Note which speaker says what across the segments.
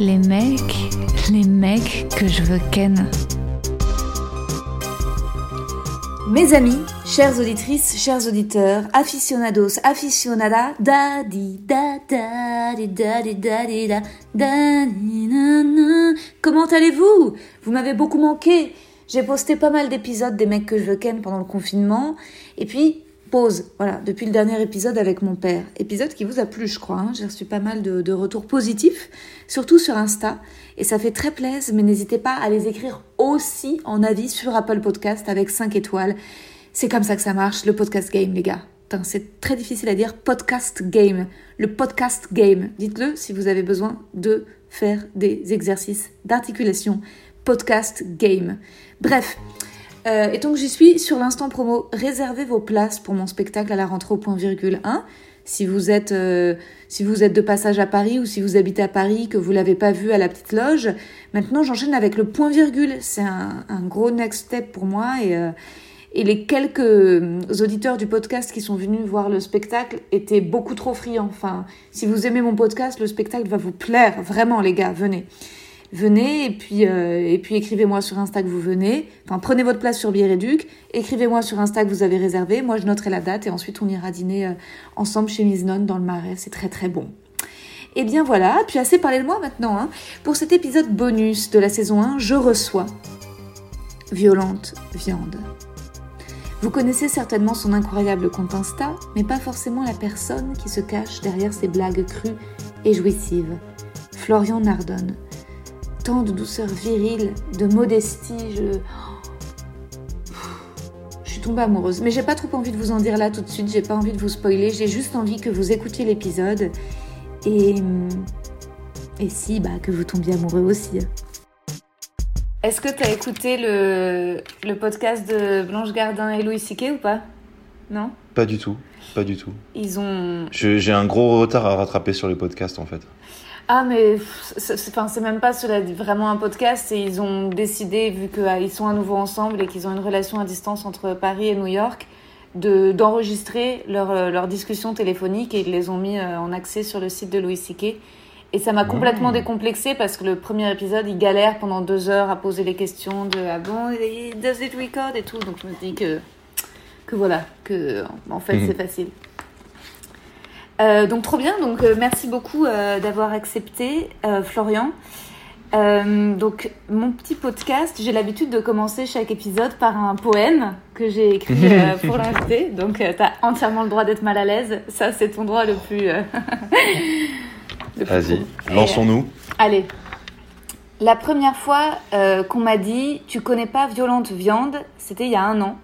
Speaker 1: Les mecs, les mecs que je veux ken.
Speaker 2: Mes amis, chères auditrices, chers auditeurs, aficionados, aficionada, da di da da di da di da di da da di na na. Comment allez-vous? Vous m'avez beaucoup manqué. J'ai posté pas mal d'épisodes des mecs que je veux ken pendant le confinement. Et puis, pause, voilà, depuis le dernier épisode avec mon père. Épisode qui vous a plu, je crois. Hein. J'ai reçu pas mal de, retours positifs, surtout sur Insta. Et ça fait très plaisir, mais n'hésitez pas à les écrire aussi en avis sur Apple Podcast avec 5 étoiles. C'est comme ça que ça marche, le podcast game, les gars. C'est très difficile à dire, podcast game. Le podcast game. Dites-le si vous avez besoin de faire des exercices d'articulation. Podcast game. Bref. Euh, et donc j'y suis sur l'instant promo. Réservez vos places pour mon spectacle à la rentrée au point virgule 1. Si vous êtes euh, si vous êtes de passage à Paris ou si vous habitez à Paris que vous l'avez pas vu à la petite loge, maintenant j'enchaîne avec le point virgule. C'est un, gros next step pour moi et euh, et les quelques auditeurs du podcast qui sont venus voir le spectacle étaient beaucoup trop friands. Enfin, si vous aimez mon podcast, le spectacle va vous plaire vraiment les gars, venez venez et puis, euh, et puis écrivez-moi sur Insta que vous venez. Enfin, prenez votre place sur Biéréduc, écrivez-moi sur Insta que vous avez réservé. Moi, je noterai la date et ensuite on ira dîner euh, ensemble chez Miss Non dans le Marais. C'est très très bon. Et eh bien voilà, puis assez parlé de moi maintenant. Hein. Pour cet épisode bonus de la saison 1, je reçois Violente Viande. Vous connaissez certainement son incroyable compte Insta, mais pas forcément la personne qui se cache derrière ses blagues crues et jouissives. Florian Nardone tant de douceur virile, de modestie. Je... je suis tombée amoureuse. Mais j'ai pas trop envie de vous en dire là tout de suite, j'ai pas envie de vous spoiler, j'ai juste envie que vous écoutiez l'épisode et. Et si, bah, que vous tombiez amoureux aussi. Est-ce que tu as écouté le, le podcast de Blanche Gardin et Louis Siquet ou pas? Non?
Speaker 3: Pas du tout, pas du tout.
Speaker 2: Ils ont.
Speaker 3: J'ai un gros retard à rattraper sur les podcasts en fait.
Speaker 2: Ah, mais c'est même pas cela, vraiment un podcast. Et ils ont décidé, vu qu'ils ah, sont à nouveau ensemble et qu'ils ont une relation à distance entre Paris et New York, d'enregistrer leur, euh, leur, discussion téléphonique et ils les ont mis euh, en accès sur le site de Louis C.K. Et ça m'a complètement décomplexé parce que le premier épisode, il galère pendant deux heures à poser les questions de ah bon, does it record et tout. Donc je me dis que, que voilà, que en fait mmh. c'est facile. Euh, donc trop bien, donc euh, merci beaucoup euh, d'avoir accepté Florian. donc mon petit podcast, j'ai l'habitude de commencer chaque épisode par un poème que j'ai écrit pour l'invité. Donc tu as entièrement le droit d'être mal à l'aise. Ça c'est ton droit le plus...
Speaker 3: Vas-y, lançons-nous.
Speaker 2: allez. La première fois qu'on m'a dit tu connais pas Violente Viande, c'était il y a un an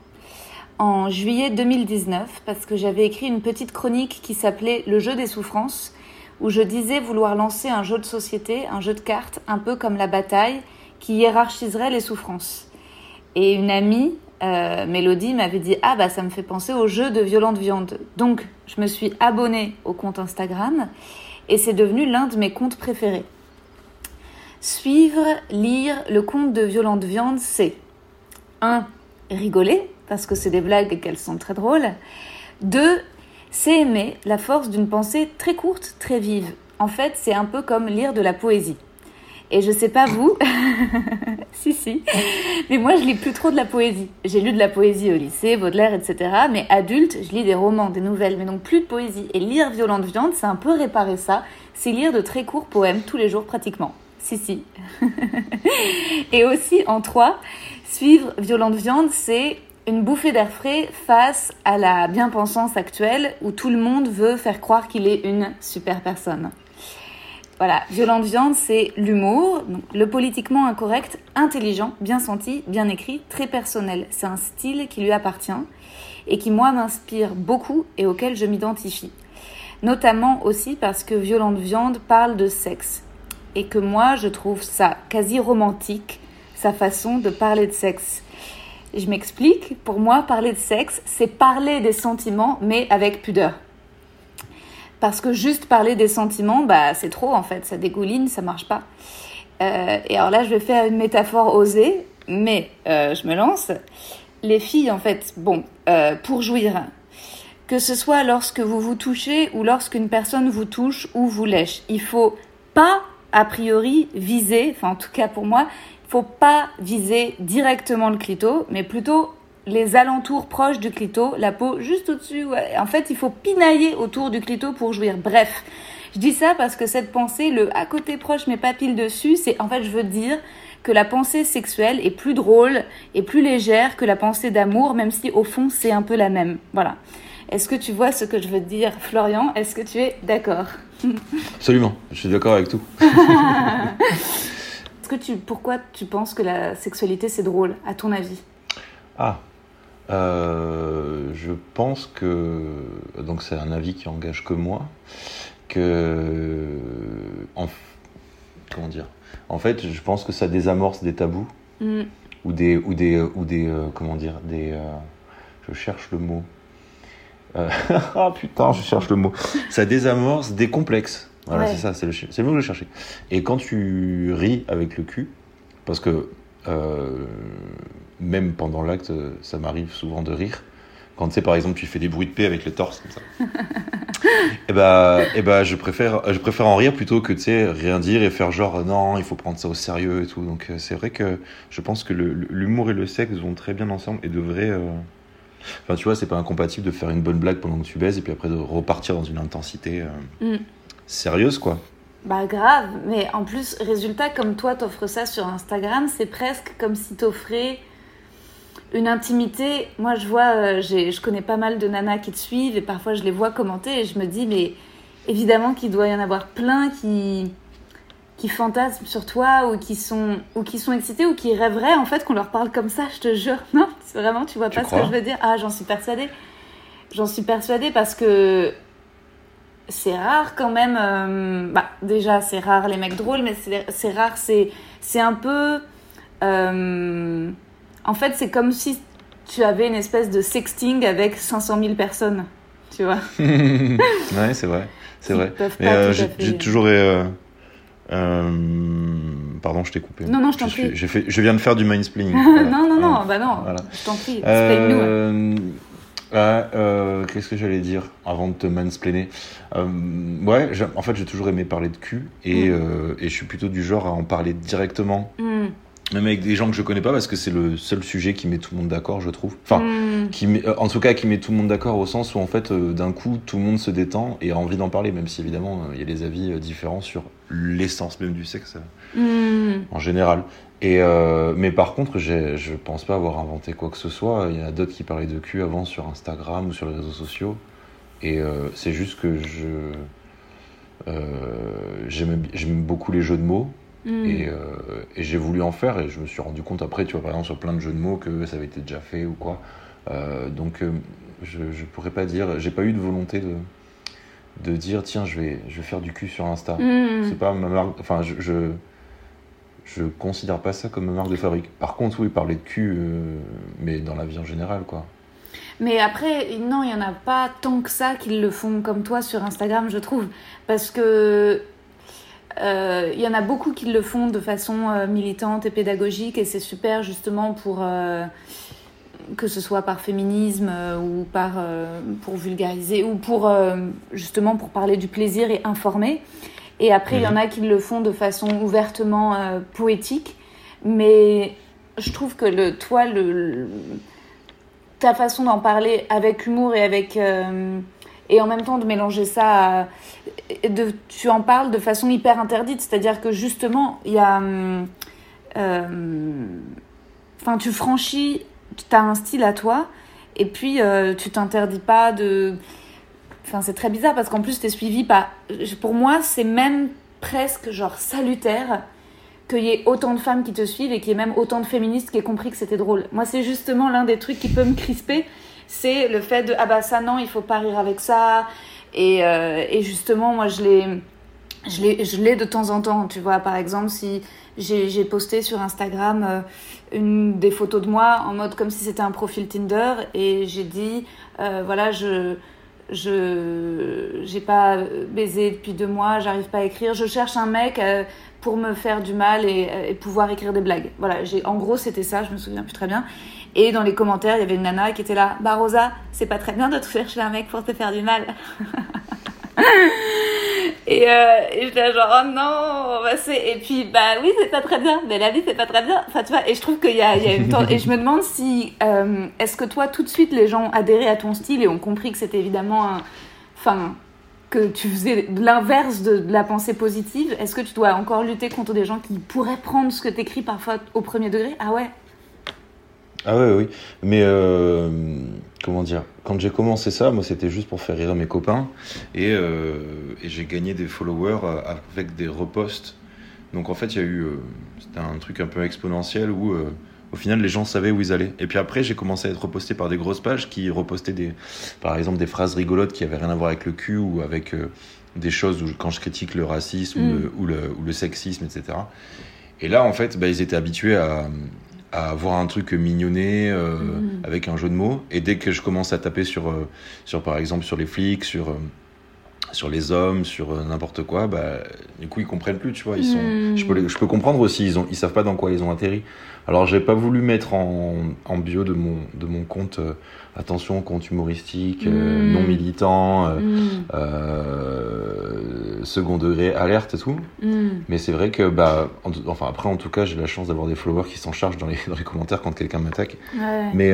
Speaker 2: en juillet 2019 parce que j'avais écrit une petite chronique qui s'appelait Le jeu des souffrances où je disais vouloir lancer un jeu de société, un jeu de cartes, un peu comme la bataille, qui hiérarchiserait les souffrances. Et une amie, euh, Mélodie, m'avait dit Ah, bah ça me fait penser au jeu de Violente Viande. Donc, je me suis abonnée au compte Instagram et c'est devenu l'un de mes comptes préférés. Suivre, lire le compte de Violente Viande, c'est 1. Rigoler, parce que c'est des blagues et qu'elles sont très drôles. Deux, c'est aimer la force d'une pensée très courte, très vive. En fait, c'est un peu comme lire de la poésie. Et je sais pas vous, si si, mais moi je lis plus trop de la poésie. J'ai lu de la poésie au lycée, Baudelaire, etc. Mais adulte, je lis des romans, des nouvelles, mais donc plus de poésie. Et lire Violente Viande, c'est un peu réparer ça. C'est lire de très courts poèmes tous les jours pratiquement. Si si. Et aussi en trois, suivre Violente Viande, c'est une bouffée d'air frais face à la bien-pensance actuelle où tout le monde veut faire croire qu'il est une super personne. Voilà, Violente Viande, c'est l'humour, le politiquement incorrect, intelligent, bien senti, bien écrit, très personnel. C'est un style qui lui appartient et qui, moi, m'inspire beaucoup et auquel je m'identifie. Notamment aussi parce que Violente Viande parle de sexe. et que moi, je trouve ça quasi romantique, sa façon de parler de sexe. Je m'explique, pour moi, parler de sexe, c'est parler des sentiments, mais avec pudeur. Parce que juste parler des sentiments, bah, c'est trop en fait, ça dégouline, ça marche pas. Euh, et alors là, je vais faire une métaphore osée, mais euh, je me lance. Les filles, en fait, bon, euh, pour jouir, que ce soit lorsque vous vous touchez ou lorsqu'une personne vous touche ou vous lèche, il faut pas, a priori, viser, enfin en tout cas pour moi, faut pas viser directement le clito, mais plutôt les alentours proches du clito, la peau juste au-dessus. Ouais. En fait, il faut pinailler autour du clito pour jouir. Bref, je dis ça parce que cette pensée, le à côté proche mais pas pile dessus, c'est en fait, je veux dire que la pensée sexuelle est plus drôle et plus légère que la pensée d'amour, même si au fond c'est un peu la même. Voilà. Est-ce que tu vois ce que je veux dire, Florian? Est-ce que tu es d'accord?
Speaker 3: Absolument, je suis d'accord avec tout.
Speaker 2: Est-ce que tu, pourquoi tu penses que la sexualité c'est drôle, à ton avis?
Speaker 3: Ah, euh, je pense que donc c'est un avis qui engage que moi, que en, comment dire? En fait, je pense que ça désamorce des tabous
Speaker 2: Mm.
Speaker 3: ou des ou des ou des euh, comment dire des euh, je cherche le mot. Ah putain, je cherche le mot. Ça désamorce des complexes. Voilà,
Speaker 2: Ouais.
Speaker 3: c'est ça, c'est le, ch- c'est le mot que je cherchais. Et quand tu ris avec le cul, parce que euh, même pendant l'acte, ça m'arrive souvent de rire. Quand tu sais, par exemple, tu fais des bruits de paix avec le torse comme ça. et bah, et bah, je préfère, je préfère en rire plutôt que tu sais rien dire et faire genre non, il faut prendre ça au sérieux et tout. Donc euh, c'est vrai que je pense que l'humour et le sexe vont très bien ensemble et devraient. euh, Enfin, tu vois, c'est pas incompatible de faire une bonne blague pendant que tu baises et puis après de repartir dans une intensité euh,
Speaker 2: Mm.
Speaker 3: Sérieuse, quoi.
Speaker 2: Bah grave, mais en plus, résultat, comme toi t'offres ça sur Instagram, c'est presque comme si t'offrais une intimité. Moi, je vois, euh, je connais pas mal de nanas qui te suivent et parfois je les vois commenter et je me dis, mais évidemment qu'il doit y en avoir plein qui qui fantasment sur toi ou qui sont ou qui sont excités ou qui rêveraient en fait qu'on leur parle comme ça, je te jure. Non, c'est vraiment, tu vois
Speaker 3: Tu
Speaker 2: pas ce que je veux dire Ah, j'en suis persuadée. J'en suis persuadée parce que c'est rare quand même. euh, bah, déjà, c'est rare les mecs drôles, mais c'est rare, c'est c'est un peu. euh, en fait, c'est comme si tu avais une espèce de sexting avec 500 000 personnes, tu vois.
Speaker 3: ouais, c'est vrai, c'est vrai. Mais euh, j'ai toujours. pardon, je t'ai coupé.
Speaker 2: Non, non, je t'en prie.
Speaker 3: fait, je viens de faire du. Voilà.
Speaker 2: non, non, non, bah non,
Speaker 3: Voilà.
Speaker 2: je t'en prie, explique-nous.
Speaker 3: Euh, Qu'est-ce que j'allais dire avant de te mansplainer euh, Ouais, en fait, j'ai toujours aimé parler de cul et,
Speaker 2: Mm.
Speaker 3: euh, et je suis plutôt du genre à en parler directement,
Speaker 2: Hmm,
Speaker 3: même avec des gens que je connais pas parce que c'est le seul sujet qui met tout le monde d'accord, je trouve. Enfin,
Speaker 2: hmm,
Speaker 3: qui met- en tout cas, qui met tout le monde d'accord au sens où en fait, d'un coup, tout le monde se détend et a envie d'en parler, même si évidemment, il y a des avis différents sur l'essence même du sexe en général. Et euh, mais par contre, je pense pas avoir inventé quoi que ce soit. Il y en a d'autres qui parlaient de cul avant sur Instagram ou sur les réseaux sociaux. Et euh, c'est juste que je euh, j'aime beaucoup les jeux de mots
Speaker 2: Hmm.
Speaker 3: et, et j'ai voulu en faire et je me suis rendu compte après, tu vois, par exemple sur plein de jeux de mots que ça avait été déjà fait ou quoi. Donc je, je pourrais pas dire, j'ai pas eu de volonté de, de dire tiens je vais, je vais faire du cul sur Insta.
Speaker 2: Hmm.
Speaker 3: C'est pas ma marque, enfin je, je je considère pas ça comme ma marque de fabrique. Par contre oui parler de cul, euh, mais dans la vie en général quoi.
Speaker 2: Mais après, non, il n'y en a pas tant que ça qui le font comme toi sur Instagram, je trouve. Parce que euh, il y en a beaucoup qui le font de façon euh, militante et pédagogique, et c'est super justement pour que ce soit par féminisme ou par pour vulgariser ou pour justement pour parler du plaisir et informer. Et après, il y en a qui le font de façon ouvertement euh, poétique, mais je trouve que le toi le, le- ta façon d'en parler avec humour et avec euh, et en même temps de mélanger ça à- et de tu en parles de façon hyper interdite. C'est-à-dire que justement il y a euh, enfin tu franchis tu as un style à toi et puis tu t'interdis pas de enfin c'est très bizarre parce qu'en plus tu es suivi par pour moi c'est même presque genre salutaire qu'il y ait autant de femmes qui te suivent et qu'il y ait même autant de féministes qui aient compris que c'était drôle. Moi, c'est justement l'un des trucs qui peut me crisper, c'est le fait de ah bah ça non, il faut pas rire avec ça. Et, euh, et justement, moi, je l'ai je l'ai de temps en temps, tu vois. Par exemple, si j'ai posté sur Instagram euh, des photos de moi en mode comme si c'était un profil Tinder et j'ai dit euh, voilà je je j'ai pas baisé depuis deux mois, j'arrive pas à écrire, je cherche un mec euh, pour me faire du mal et, et pouvoir écrire des blagues. Voilà, j'ai en gros c'était ça, je me souviens plus très bien. Et dans les commentaires, il y avait une nana qui était là, bah Rosa, c'est pas très bien de te chercher un mec pour te faire du mal. et, euh, et j'étais genre oh non bah et puis bah oui c'est pas très bien mais la vie c'est pas très bien. Enfin tu vois et je trouve qu'il y y a une temps et je me demande si euh, est-ce que toi tout de suite les gens adhéraient à ton style et ont compris que c'était évidemment un enfin que tu faisais l'inverse de, de la pensée positive est-ce que tu dois encore lutter contre des gens qui pourraient prendre ce que t'écris parfois au premier degré? Ah ouais.
Speaker 3: Ah ouais, oui. Mais euh, comment dire Quand j'ai commencé ça, moi, c'était juste pour faire rire mes copains. Et, euh, et j'ai gagné des followers euh, avec des reposts. Donc en fait, il y a eu. euh, c'était un truc un peu exponentiel où. euh, au final, les gens savaient où ils allaient. Et puis après, j'ai commencé à être reposté par des grosses pages qui repostaient des, par exemple, des phrases rigolotes qui avaient rien à voir avec le cul ou avec des choses où, quand je critique le racisme ou, le, ou, le, ou le sexisme, etc. Et là, en fait, bah, ils étaient habitués à, à avoir un truc mignonné euh,
Speaker 2: Mhm.
Speaker 3: avec un jeu de mots. Et dès que je commence à taper sur, euh, sur par exemple, sur les flics, sur, euh, sur les hommes, sur n'importe quoi, bah, du coup, ils comprennent plus, tu vois. Ils sont, je, peux, les- je peux comprendre aussi, ils, ont, ils savent pas dans quoi ils ont atterri. Alors, j'ai pas voulu mettre en, en bio de mon, de mon compte, attention, compte humoristique, euh,
Speaker 2: Mhm.
Speaker 3: non militant, euh,
Speaker 2: Mm,
Speaker 3: euh, second degré, alerte et tout.
Speaker 2: mm.
Speaker 3: Mais c'est vrai que, bah, en enfin, après, en tout cas, j'ai la chance d'avoir des followers qui s'en chargent dans les, dans les commentaires quand quelqu'un m'attaque.
Speaker 2: Ouais.
Speaker 3: Mais,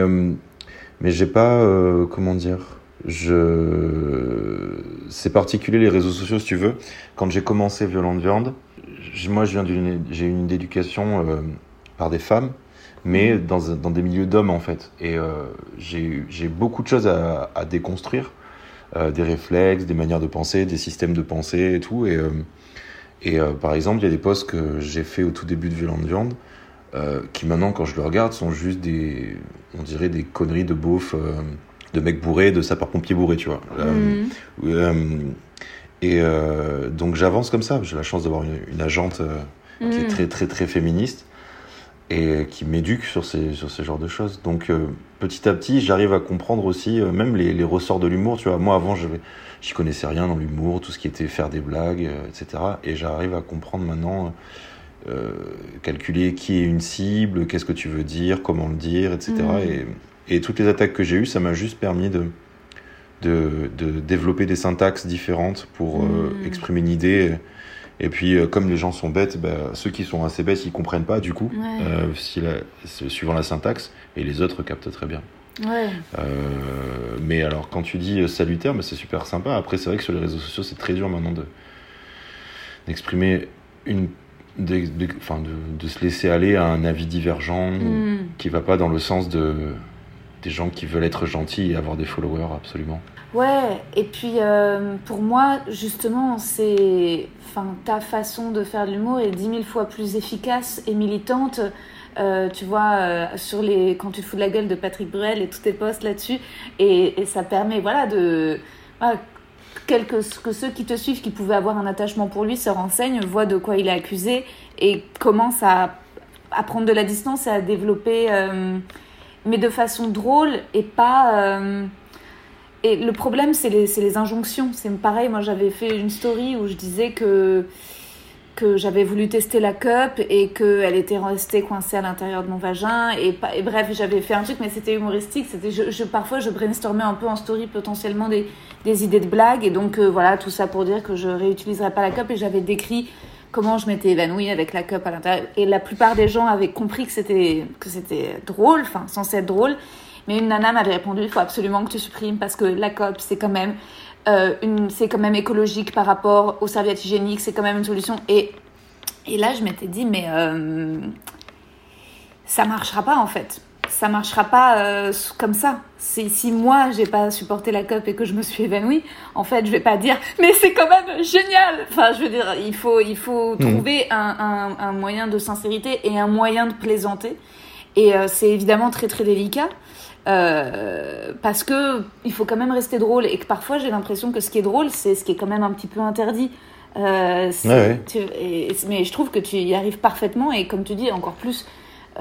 Speaker 3: mais j'ai pas, comment dire, je, c'est particulier les réseaux sociaux, si tu veux. Quand j'ai commencé Violente Viande, moi, je viens d'une, j'ai eu une éducation euh, par des femmes, mais dans, des milieux d'hommes, en fait. Et euh, j'ai, beaucoup de choses à, à déconstruire, euh, des réflexes, des manières de penser, des systèmes de pensée et tout. Et, euh, et par exemple, il y a des posts que j'ai fait au tout début de Violente Viande, qui maintenant, quand je le regarde, sont juste des, on dirait des conneries de beauf, de mecs bourrés, de sapeurs-pompiers bourrés, tu vois. Euh,
Speaker 2: Mm.
Speaker 3: euh, et euh, donc j'avance comme ça. J'ai la chance d'avoir une, une agente euh, qui est
Speaker 2: Mm.
Speaker 3: très très très féministe et qui m'éduque sur ces sur ce genre de choses. Donc euh, petit à petit, j'arrive à comprendre aussi euh, même les, les ressorts de l'humour. Tu vois, moi avant, je j'y connaissais rien dans l'humour, tout ce qui était faire des blagues, euh, etc. Et j'arrive à comprendre maintenant. calculer qui est une cible, qu'est-ce que tu veux dire, comment le dire, etc.
Speaker 2: Mm.
Speaker 3: Et, et toutes les attaques que j'ai eues, ça m'a juste permis de, de, de développer des syntaxes différentes pour euh,
Speaker 2: Mm.
Speaker 3: exprimer une idée. Et puis, euh, comme les gens sont bêtes, bah, ceux qui sont assez bêtes, ils comprennent pas du coup,
Speaker 2: Ouais.
Speaker 3: euh, si la- c'est suivant la syntaxe, et les autres captent très bien.
Speaker 2: Ouais.
Speaker 3: Euh, mais alors, quand tu dis salutaire, bah, c'est super sympa. Après, c'est vrai que sur les réseaux sociaux, c'est très dur maintenant de d'exprimer une, de, de se laisser aller à un avis divergent
Speaker 2: Mm.
Speaker 3: qui va pas dans le sens de des gens qui veulent être gentils et avoir des followers absolument.
Speaker 2: Ouais, et puis euh, pour moi, justement, c'est. Ta façon de faire de l'humour est dix mille fois plus efficace et militante. euh, tu vois, euh, sur les, quand tu fous de la gueule de Patrick Bruel et tous tes posts là-dessus, et, ça permet, voilà, de. voilà, quelques, que ceux qui te suivent, qui pouvaient avoir un attachement pour lui, se renseignent, voient de quoi il est accusé et commencent à, prendre de la distance et à développer, mais de façon drôle et pas. Et le problème, c'est les, les injonctions. C'est pareil, moi j'avais fait une story où je disais que, que j'avais voulu tester la cup et qu'elle était restée coincée à l'intérieur de mon vagin. Et, et bref, j'avais fait un truc, mais c'était humoristique. C'était, je- parfois, je brainstormais un peu en story potentiellement des, des idées de blagues. Et donc, euh, voilà, tout ça pour dire que je réutiliserais pas la cup. Et j'avais décrit comment je m'étais évanouie avec la cup à l'intérieur. Et la plupart des gens avaient compris que c'était, que c'était drôle, enfin, censé être drôle. Mais une nana m'avait répondu, il faut absolument que tu supprimes parce que la COP, c'est quand même, euh, une, c'est quand même écologique par rapport aux serviettes hygiéniques, c'est quand même une solution. Et, et là, je m'étais dit, mais euh, ça marchera pas en fait. Ça marchera pas euh, comme ça. Si, si moi, j'ai pas supporté la COP et que je me suis évanouie, en fait, je vais pas dire, mais c'est quand même génial. Enfin, je veux dire, il faut, il faut
Speaker 3: Mhm.
Speaker 2: trouver un, un, un moyen de sincérité et un moyen de plaisanter. Et euh, c'est évidemment très très délicat. Euh, parce que il faut quand même rester drôle et que parfois j'ai l'impression que ce qui est drôle c'est ce qui est quand même un petit peu interdit Euh,
Speaker 3: Ouais,
Speaker 2: tu- et- mais je trouve que tu y arrives parfaitement et comme tu dis, encore plus.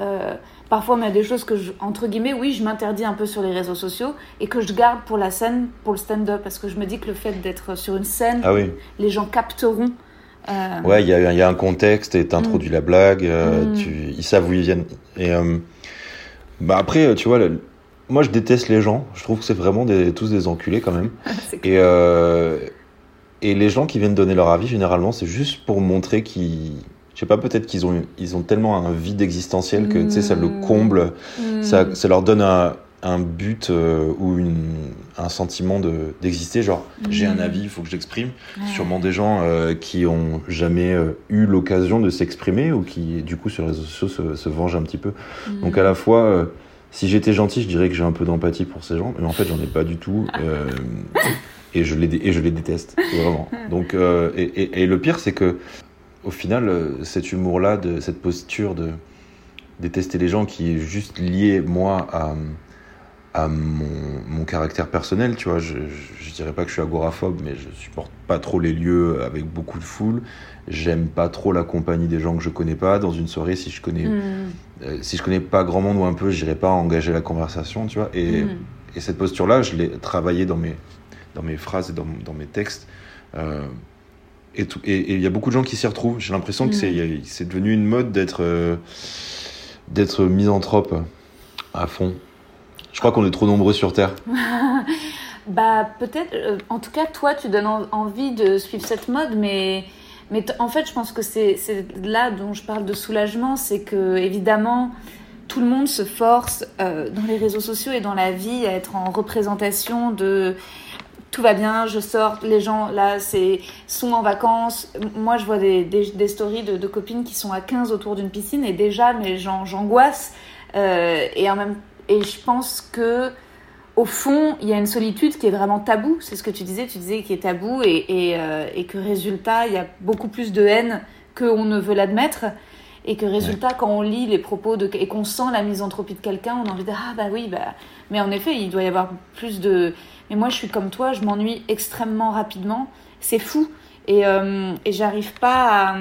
Speaker 2: euh, parfois, il y a des choses que, je, entre guillemets, oui, je m'interdis un peu sur les réseaux sociaux et que je garde pour la scène, pour le stand-up, parce que je me dis que le fait d'être sur une scène,
Speaker 3: Ah oui.
Speaker 2: les gens capteront. euh,
Speaker 3: Ouais, il y a, il y a un contexte et t'introduis la blague, euh,
Speaker 2: Mm.
Speaker 3: tu, ils savent où ils viennent. Et euh, bah après, tu vois, le- moi je déteste les gens. Je trouve que c'est vraiment des, tous des enculés quand même. Et, euh, et les gens qui viennent donner leur avis, généralement, c'est juste pour montrer qu'ils. Je sais pas, peut-être qu'ils ont, ils ont tellement un vide existentiel que sais, ça le
Speaker 2: Mm.
Speaker 3: comble,
Speaker 2: Hmm.
Speaker 3: ça, ça leur donne un, un but euh, ou une, un sentiment de- d'exister. Genre, j'ai un
Speaker 2: Mm.
Speaker 3: avis, il faut que je l'exprime.
Speaker 2: Ouais.
Speaker 3: Sûrement des gens euh, qui ont jamais eu l'occasion de s'exprimer ou qui, du coup, sur les réseaux sociaux se, se vengent un petit peu. Donc, à la fois, si j'étais gentil, je dirais que j'ai un peu d'empathie pour ces gens, mais en fait, j'en ai pas du tout. euh, et, je les, et je les déteste, vraiment. Donc, euh, et, et- et le pire, c'est que, au final, euh, cet humour-là, cette posture de détester les gens qui est juste lié, moi, à, à mon, mon caractère personnel, tu vois. Je, je, je dirais pas que je suis agoraphobe, mais je supporte pas trop les lieux avec beaucoup de foule. J'aime pas trop la compagnie des gens que je connais pas. Dans une soirée, si je connais,
Speaker 2: Hmm.
Speaker 3: euh, si je connais pas grand monde ou un peu, j'irai pas engager la conversation, tu vois. Et,
Speaker 2: Hmm.
Speaker 3: et cette posture-là, je l'ai travaillée dans mes, dans mes phrases et dans, dans mes textes. Euh, et tout- et et il y a beaucoup de gens qui s'y retrouvent. J'ai l'impression que
Speaker 2: Mm.
Speaker 3: c'est, a- c'est devenu une mode d'être, euh, d'être misanthrope à fond. Je crois qu'on est trop nombreux sur Terre.
Speaker 2: Bah peut-être, euh, en tout cas toi tu donnes en- envie de suivre cette mode, mais, mais en fait je pense que c'est là dont je parle de soulagement, c'est que évidemment tout le monde se force euh, dans les réseaux sociaux et dans la vie à être en représentation de tout va bien, je sors, les gens là sont en vacances. Moi je vois des, des, stories de, copines qui sont à 15 autour d'une piscine et déjà mais j'angoisse Euh, et en même et je pense que au fond, il y a une solitude qui est vraiment tabou. C'est ce que tu disais, tu disais qui est tabou et, et, euh, et que résultat, il y a beaucoup plus de haine qu'on ne veut l'admettre. Et que résultat, quand on lit les propos de, et qu'on sent la misanthropie de quelqu'un, on a envie de dire Ah bah oui, bah. Mais en effet, il doit y avoir plus de. Mais moi, je suis comme toi, je m'ennuie extrêmement rapidement. C'est fou. Et, euh, et j'arrive pas à.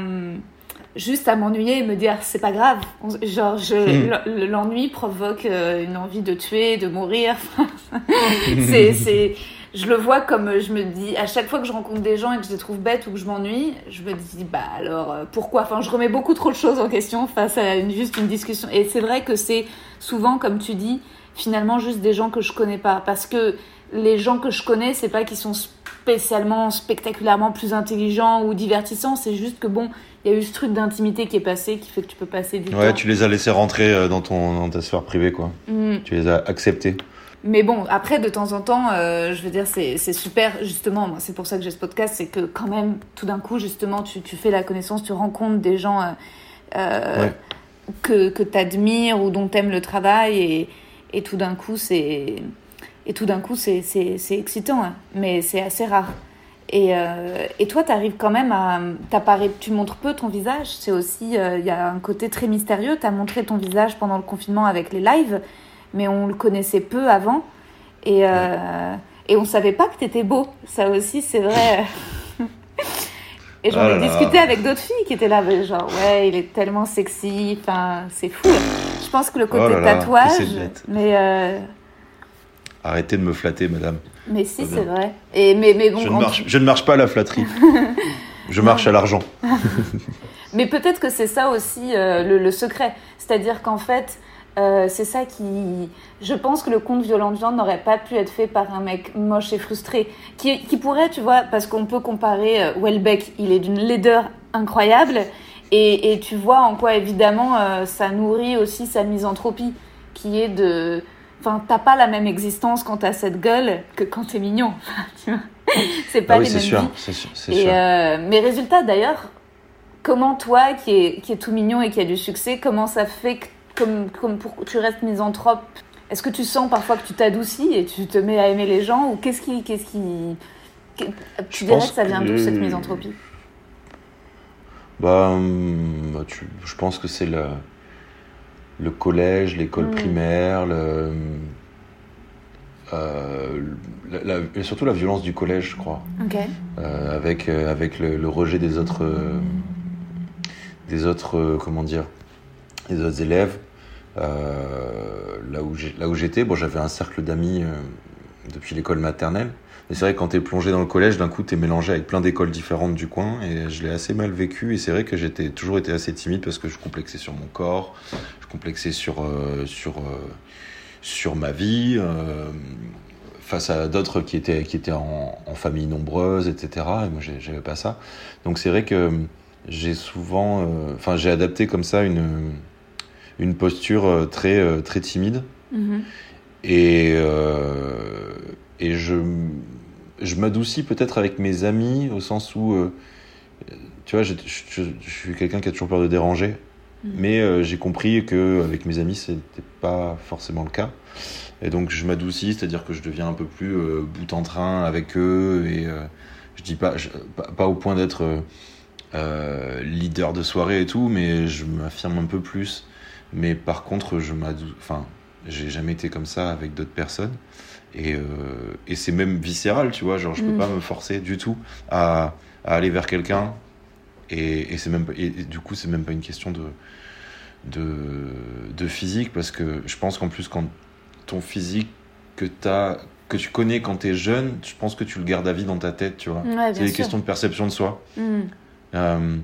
Speaker 2: Juste à m'ennuyer et me dire c'est pas grave. Genre, je-
Speaker 3: Hmm.
Speaker 2: l'ennui provoque euh, une envie de tuer, de mourir. c'est, c'est, je le vois comme je me dis, à chaque fois que je rencontre des gens et que je les trouve bêtes ou que je m'ennuie, je me dis, bah alors euh, pourquoi? Enfin, je remets beaucoup trop de choses en question face à une, juste une discussion. Et c'est vrai que c'est souvent, comme tu dis, finalement juste des gens que je connais pas. Parce que les gens que je connais, c'est pas qu'ils sont spécialement, spectaculairement plus intelligents ou divertissants, c'est juste que bon, il y a eu ce truc d'intimité qui est passé qui fait que tu peux passer du
Speaker 3: Ouais,
Speaker 2: temps.
Speaker 3: tu les as laissés rentrer euh, dans, ton, dans ta sphère privée, quoi.
Speaker 2: Mm.
Speaker 3: Tu les as acceptés.
Speaker 2: Mais bon, après, de temps en temps, euh, je veux dire, c'est c'est super, justement, moi, c'est pour ça que j'ai ce podcast, c'est que quand même, tout d'un coup, justement, tu, tu fais la connaissance, tu rencontres des gens euh, euh,
Speaker 3: Ouais.
Speaker 2: que, que tu admires ou dont tu aimes le travail, et, et tout d'un coup, c'est et tout d'un coup, c'est excitant, hein. mais c'est assez rare. Et, euh, et toi, tu arrives quand même à. Tu montres peu ton visage. C'est aussi. euh, Il y a un côté très mystérieux. Tu as montré ton visage pendant le confinement avec les lives, mais on le connaissait peu avant. Et, euh, et on savait pas que tu étais beau. Ça aussi, c'est vrai. et j'en
Speaker 3: Ah
Speaker 2: ai
Speaker 3: là là.
Speaker 2: discuté avec d'autres filles qui étaient là, genre, ouais, il est tellement sexy. Enfin, c'est fou. Je pense que le côté
Speaker 3: Oh là là,
Speaker 2: tatouage.
Speaker 3: bête.
Speaker 2: Mais, euh,
Speaker 3: Arrêtez de me flatter, madame.
Speaker 2: mais si,
Speaker 3: Pas
Speaker 2: c'est vrai. Et, mais, mais bon,
Speaker 3: je, ne marche, je ne marche pas à la flatterie. je marche à l'argent.
Speaker 2: Mais peut-être que c'est ça aussi euh, le, le secret. C'est-à-dire qu'en fait, euh, c'est ça qui. Je pense que le conte Violent de Viande n'aurait pas pu être fait par un mec moche et frustré. Qui, qui pourrait, tu vois, parce qu'on peut comparer euh, Welbeck, il est d'une laideur incroyable. Et, et tu vois en quoi, évidemment, euh, ça nourrit aussi sa misanthropie, qui est de. Enfin, t'as pas la même existence quand t'as cette gueule que quand t'es mignon. C'est pas
Speaker 3: Ah oui,
Speaker 2: les
Speaker 3: c'est
Speaker 2: mêmes
Speaker 3: sûr.
Speaker 2: vies.
Speaker 3: C'est sûr.
Speaker 2: Et
Speaker 3: sûr.
Speaker 2: euh, mes résultats d'ailleurs, comment toi qui est, qui est tout mignon et qui a du succès, comment ça fait que comme, comme pour, tu restes misanthrope? Est-ce que tu sens parfois que tu t'adoucis et tu te mets à aimer les gens ou qu'est-ce qui, qu'est-ce qui, tu
Speaker 3: Je
Speaker 2: dirais que ça vient d'où cette misanthropie?
Speaker 3: Bah, hum, tu- je pense que c'est le, le collège, l'école
Speaker 2: Mm.
Speaker 3: primaire, le, euh, la- la- et surtout la violence du collège, je crois. Euh, avec, euh, avec le, le rejet des autres, des autres, comment dire, des autres élèves. Là où j'ai- là où j'étais, bon, j'avais un cercle d'amis depuis l'école maternelle. Mais c'est vrai que quand t'es plongé dans le collège, d'un coup, t'es mélangé avec plein d'écoles différentes du coin. Et je l'ai assez mal vécu. Et c'est vrai que j'étais toujours été assez timide parce que je complexais sur mon corps, je complexais sur, euh, sur, euh, sur ma vie, euh, face à d'autres qui étaient, qui étaient en, en famille nombreuse, etc. Et moi, j'avais pas ça. Donc c'est vrai que j'ai souvent, euh, enfin, j'ai adapté comme ça une, une posture très, très timide.
Speaker 2: Mhm.
Speaker 3: Et, euh, et je, je m'adoucis peut-être avec mes amis au sens où, euh, tu vois, je, je- je suis quelqu'un qui a toujours peur de déranger.
Speaker 2: Mhm.
Speaker 3: Mais euh, j'ai compris que avec mes amis, c'était pas forcément le cas. Et donc je m'adoucis, c'est-à-dire que je deviens un peu plus euh, bout en train avec eux. Et je dis pas, pas, pas au point d'être leader de soirée et tout, mais je m'affirme un peu plus. Mais par contre, je m'adou... Enfin, j'ai jamais été comme ça avec d'autres personnes. Et, euh, et c'est même viscéral, tu vois. Genre, je peux
Speaker 2: Mm.
Speaker 3: pas me forcer du tout à, à aller vers quelqu'un. Et, et c'est même et, du coup, c'est même pas une question de, de, de physique, parce que je pense qu'en plus, quand ton physique que, as, que tu connais quand tu es jeune, je pense que tu le gardes à vie dans ta tête, tu vois.
Speaker 2: Ouais,
Speaker 3: c'est des questions de perception de soi. Euh, je,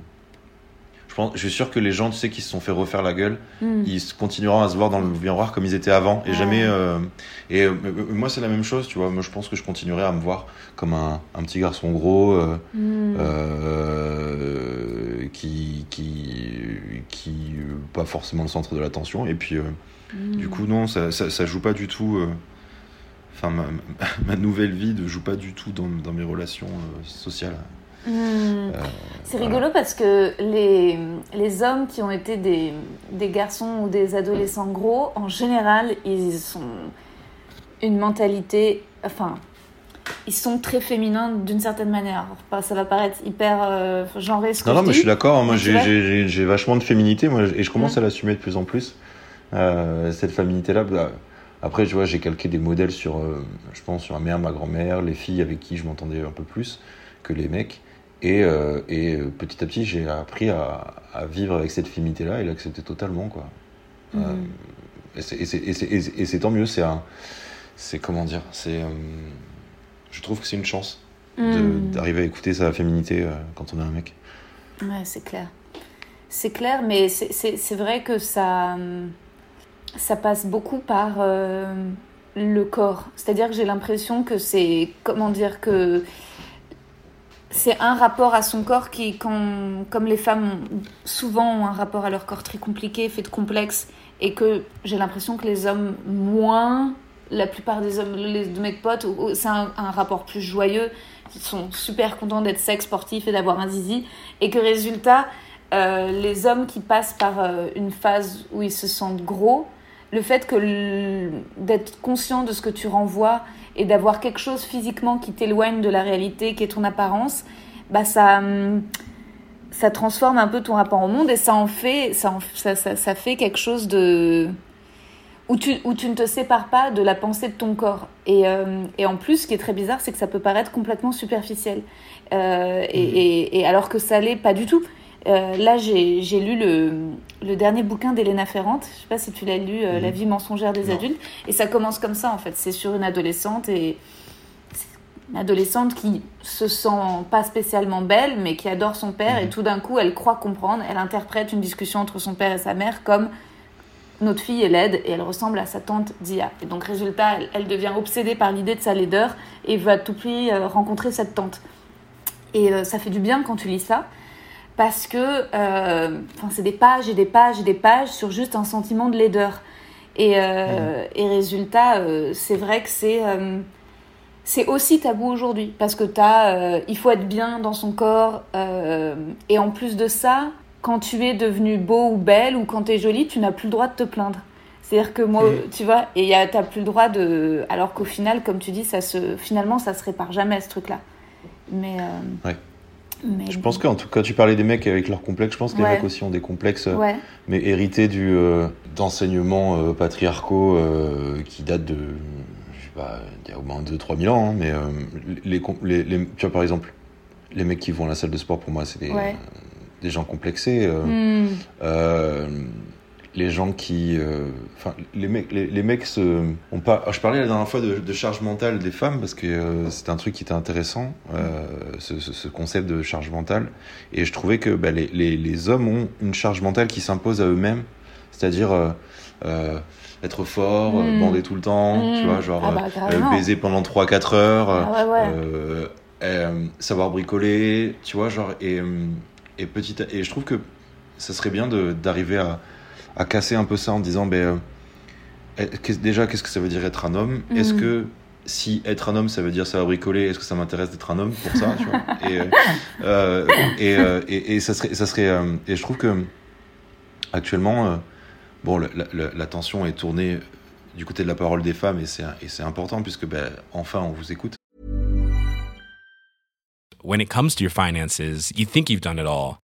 Speaker 3: pense, je suis sûr que les gens, tu sais, qui se sont fait refaire la gueule,
Speaker 2: Mhm.
Speaker 3: ils continueront à se voir dans le miroir comme ils étaient avant et jamais euh, et euh, moi c'est la même chose tu vois. Moi je pense que je continuerai à me voir comme un, un petit garçon gros euh, euh, qui qui qui pas forcément le centre de l'attention et puis du coup non ça, ça, ça joue pas du tout enfin ma, ma nouvelle vie ne joue pas du tout dans, dans mes relations sociales
Speaker 2: Mhm.
Speaker 3: Euh,
Speaker 2: C'est
Speaker 3: voilà.
Speaker 2: rigolo parce que les, les hommes qui ont été des, des garçons ou des adolescents gros, en général, ils sont une mentalité. Enfin, ils sont très féminins d'une certaine manière. Enfin, Ça va paraître hyper euh, genré ce que
Speaker 3: Non, non, mais je suis d'accord. hein. Moi, j'ai- vachement de féminité, moi, et je commence
Speaker 2: Mm.
Speaker 3: à l'assumer de plus en plus. Euh, cette féminité-là. bah, après, tu vois, j'ai calqué des modèles sur, euh, je pense, sur ma mère, ma grand-mère, les filles avec qui je m'entendais un peu plus que les mecs. Et, euh, et euh, petit à petit, j'ai appris à, à vivre avec cette féminité-là et l'accepter totalement, quoi. Euh, et c'est- tant mieux. C'est comment dire, c'est, euh, je trouve que c'est une chance
Speaker 2: Mhm.
Speaker 3: d'arriver à écouter sa féminité quand on est un mec.
Speaker 2: Ouais, c'est clair. C'est clair, mais c'est- vrai que ça, ça passe beaucoup par le corps. C'est-à-dire que j'ai l'impression que c'est, comment dire, que c'est un rapport à son corps qui, quand, comme les femmes souvent ont un rapport à leur corps très compliqué, fait de complexe, et que j'ai l'impression que les hommes moins, la plupart des hommes, les, de mes potes, c'est un, un rapport plus joyeux, ils sont super contents d'être sex sportifs et d'avoir un zizi, et que résultat, euh, les hommes qui passent par euh, une phase où ils se sentent gros, le fait que d'être conscient de ce que tu renvoies et d'avoir quelque chose physiquement qui t'éloigne de la réalité, qui est ton apparence, bah ça, hum, ça transforme un peu ton rapport au monde et ça en fait, ça, en- ça, ça, ça fait quelque chose de où tu, où tu ne te sépares pas de la pensée de ton corps. Et, euh, et en plus, ce qui est très bizarre, c'est que ça peut paraître complètement superficiel. Euh, et, et- et alors que ça l'est pas du tout. Euh, là, j'ai lu le, le dernier bouquin d'Elena Ferrante. Je sais pas si tu l'as lu, euh,
Speaker 3: Mhm.
Speaker 2: La vie mensongère des
Speaker 3: Non.
Speaker 2: adultes. Et ça commence comme ça, en fait. C'est sur une adolescente et une adolescente qui se sent pas spécialement belle, mais qui adore son père. Et
Speaker 3: Mhm.
Speaker 2: tout d'un coup, elle croit comprendre. Elle interprète une discussion entre son père et sa mère comme notre fille est laide et elle ressemble à sa tante Dia. Et donc, résultat, elle, elle devient obsédée par l'idée de sa laideur et veut à tout prix euh, rencontrer cette tante. Et euh, ça fait du bien quand tu lis ça, parce que euh, c'est des pages et des pages et des pages sur juste un sentiment de laideur. Et, euh, et résultat, euh, c'est vrai que c'est euh, c'est aussi tabou aujourd'hui, parce que euh, il faut être bien dans son corps, et en plus de ça, quand tu es devenu beau ou belle, ou quand tu es jolie, tu n'as plus le droit de te plaindre. C'est-à-dire que moi, tu vois, et t'as plus le droit de. Alors qu'au final, comme tu dis, ça se, finalement, ça se répare jamais ce truc-là. Mais.
Speaker 3: Ouais.
Speaker 2: Mais
Speaker 3: Je pense qu'en tout cas, tu parlais des mecs avec leurs complexes. Je pense que les mecs aussi ont des complexes, euh,
Speaker 2: Ouais.
Speaker 3: mais hérités du euh, d'enseignements euh, patriarcaux euh, qui datent de, je sais bah, il y a au moins 2-3 000 ans, hein, mais les, les, les, tu vois, par exemple, les mecs qui vont à la salle de sport, pour moi, c'est des, des gens complexés. Hmm les gens qui. Euh, enfin, les mecs, les, mecs se, ont pas. je parlais la dernière fois de, charge mentale des femmes parce que euh, c'était un truc qui était intéressant, euh, ce, concept de charge mentale. Et je trouvais que bah, les, les, hommes ont une charge mentale qui s'impose à eux-mêmes, c'est-à-dire être fort, mm. bander tout le temps, tu mm. vois, genre ah bah, baiser pendant 3-4 heures, ah savoir bricoler, tu vois, genre. Et, et, petit, et je trouve que ça serait bien d'arriver à à casser un peu ça en disant ben, euh, déjà qu'est-ce que ça veut dire être un homme? Est-ce mm. que si être un homme ça veut dire ça va bricoler, est-ce que ça m'intéresse d'être un homme pour ça? Tu vois? Et, euh, euh, et, et, ça serait, ça serait et je trouve que actuellement bon l'attention est tournée du côté de la parole des femmes et c'est important puisque ben, enfin on vous écoute.
Speaker 4: When it comes to your finances, you think you've done it all.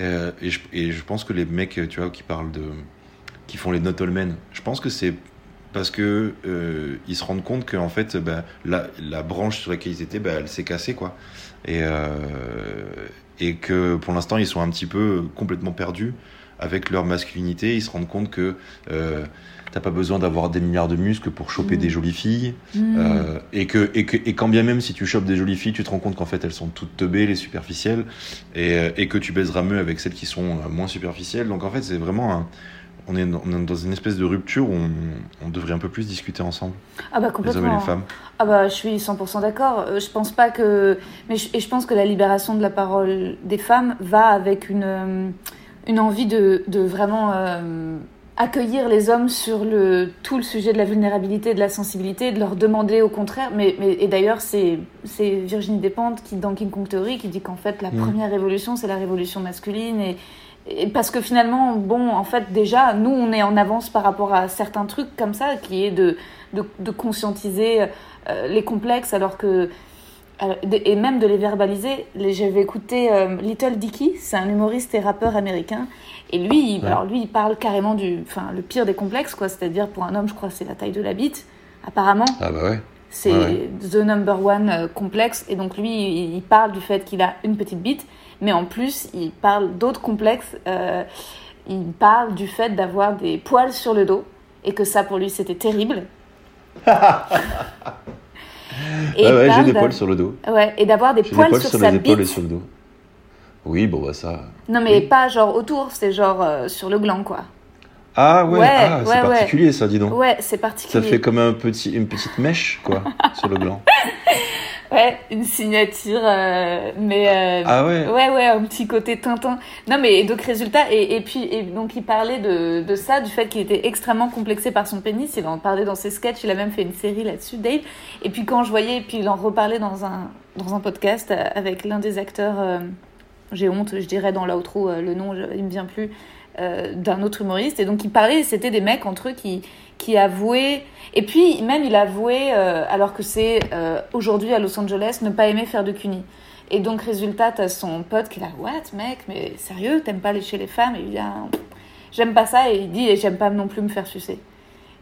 Speaker 3: Euh, et, je, pense que les mecs, tu vois, qui parlent de. qui font les not all men, je pense que c'est parce que euh, ils se rendent compte qu'en fait, bah, la, branche sur laquelle ils étaient, bah, elle s'est cassée, quoi. Et, euh, et que pour l'instant, ils sont un petit peu complètement perdus avec leur masculinité. Ils se rendent compte que t'as pas besoin d'avoir des milliards de muscles pour choper mm. des jolies filles. Mm. Euh, et, que, et, que, et quand bien même si tu chopes des jolies filles, tu te rends compte qu'en fait elles sont toutes teubées, les superficielles, et, euh, et que tu baiseras mieux avec celles qui sont euh, moins superficielles. Donc en fait, c'est vraiment un, on est, dans une espèce de rupture où on, devrait un peu plus discuter ensemble.
Speaker 2: Ah bah complètement. Les hommes et les femmes. Ah bah je suis 100% d'accord. Je pense pas que. Mais je, et je pense que la libération de la parole des femmes va avec une, une envie de, de vraiment accueillir les hommes sur le, tout le sujet de la vulnérabilité, de la sensibilité, de leur demander au contraire. Mais, mais et d'ailleurs, c'est Virginie Despentes qui, dans King Kong Theory, qui dit qu'en fait, la mm. première révolution, c'est la révolution masculine. Et, et, parce que finalement, bon, en fait, déjà, nous, on est en avance par rapport à certains trucs comme ça, qui est de, de, de conscientiser euh, les complexes, alors que et même de les verbaliser. J'avais écouté euh, Little Dicky, c'est un humoriste et rappeur américain, et lui, il, alors lui, il parle carrément du, enfin, le pire des complexes, quoi. C'est-à-dire pour un homme, je crois, c'est la taille de la bite. Apparemment,
Speaker 3: ah bah ouais.
Speaker 2: c'est the number one euh, complexe. Et donc lui, il, parle du fait qu'il a une petite bite, mais en plus, il parle d'autres complexes. Euh, il parle du fait d'avoir des poils sur le dos et que ça, pour lui, c'était terrible.
Speaker 3: et ouais, j'ai des poils sur le dos.
Speaker 2: Ouais, et d'avoir des poils, sur, sa bite.
Speaker 3: Et sur le dos. Oui, bon, bah ça.
Speaker 2: Non, mais pas genre autour, c'est genre euh, sur le gland, quoi.
Speaker 3: Ah ouais, ah, c'est particulier ça, dis donc.
Speaker 2: Ouais, c'est particulier.
Speaker 3: Ça fait comme un petit, une petite mèche, quoi, sur le gland.
Speaker 2: Ouais, une signature, euh, mais euh,
Speaker 3: ah ouais.
Speaker 2: ouais, ouais, un petit côté Tintin. Non, mais donc résultat, et, et puis et donc il parlait de, de ça, du fait qu'il était extrêmement complexé par son pénis. Il en parlait dans ses sketchs. Il a même fait une série là-dessus, Dave. Et puis quand je voyais, puis il en reparlait dans un dans un podcast avec l'un des acteurs j'ai honte, je dirais dans l'outro euh, le nom, il me vient plus, euh, d'un autre humoriste. Et donc il parlait, c'était des mecs entre eux qui, qui avouaient, et puis même il avouait, euh, alors que c'est aujourd'hui à Los Angeles, ne pas aimer faire de cuni. Et donc résultat, t'as son pote qui est là, what mec, mais sérieux, t'aimes pas lécher les femmes? Et il dit, ah, j'aime pas ça, et il dit, et j'aime pas non plus me faire sucer.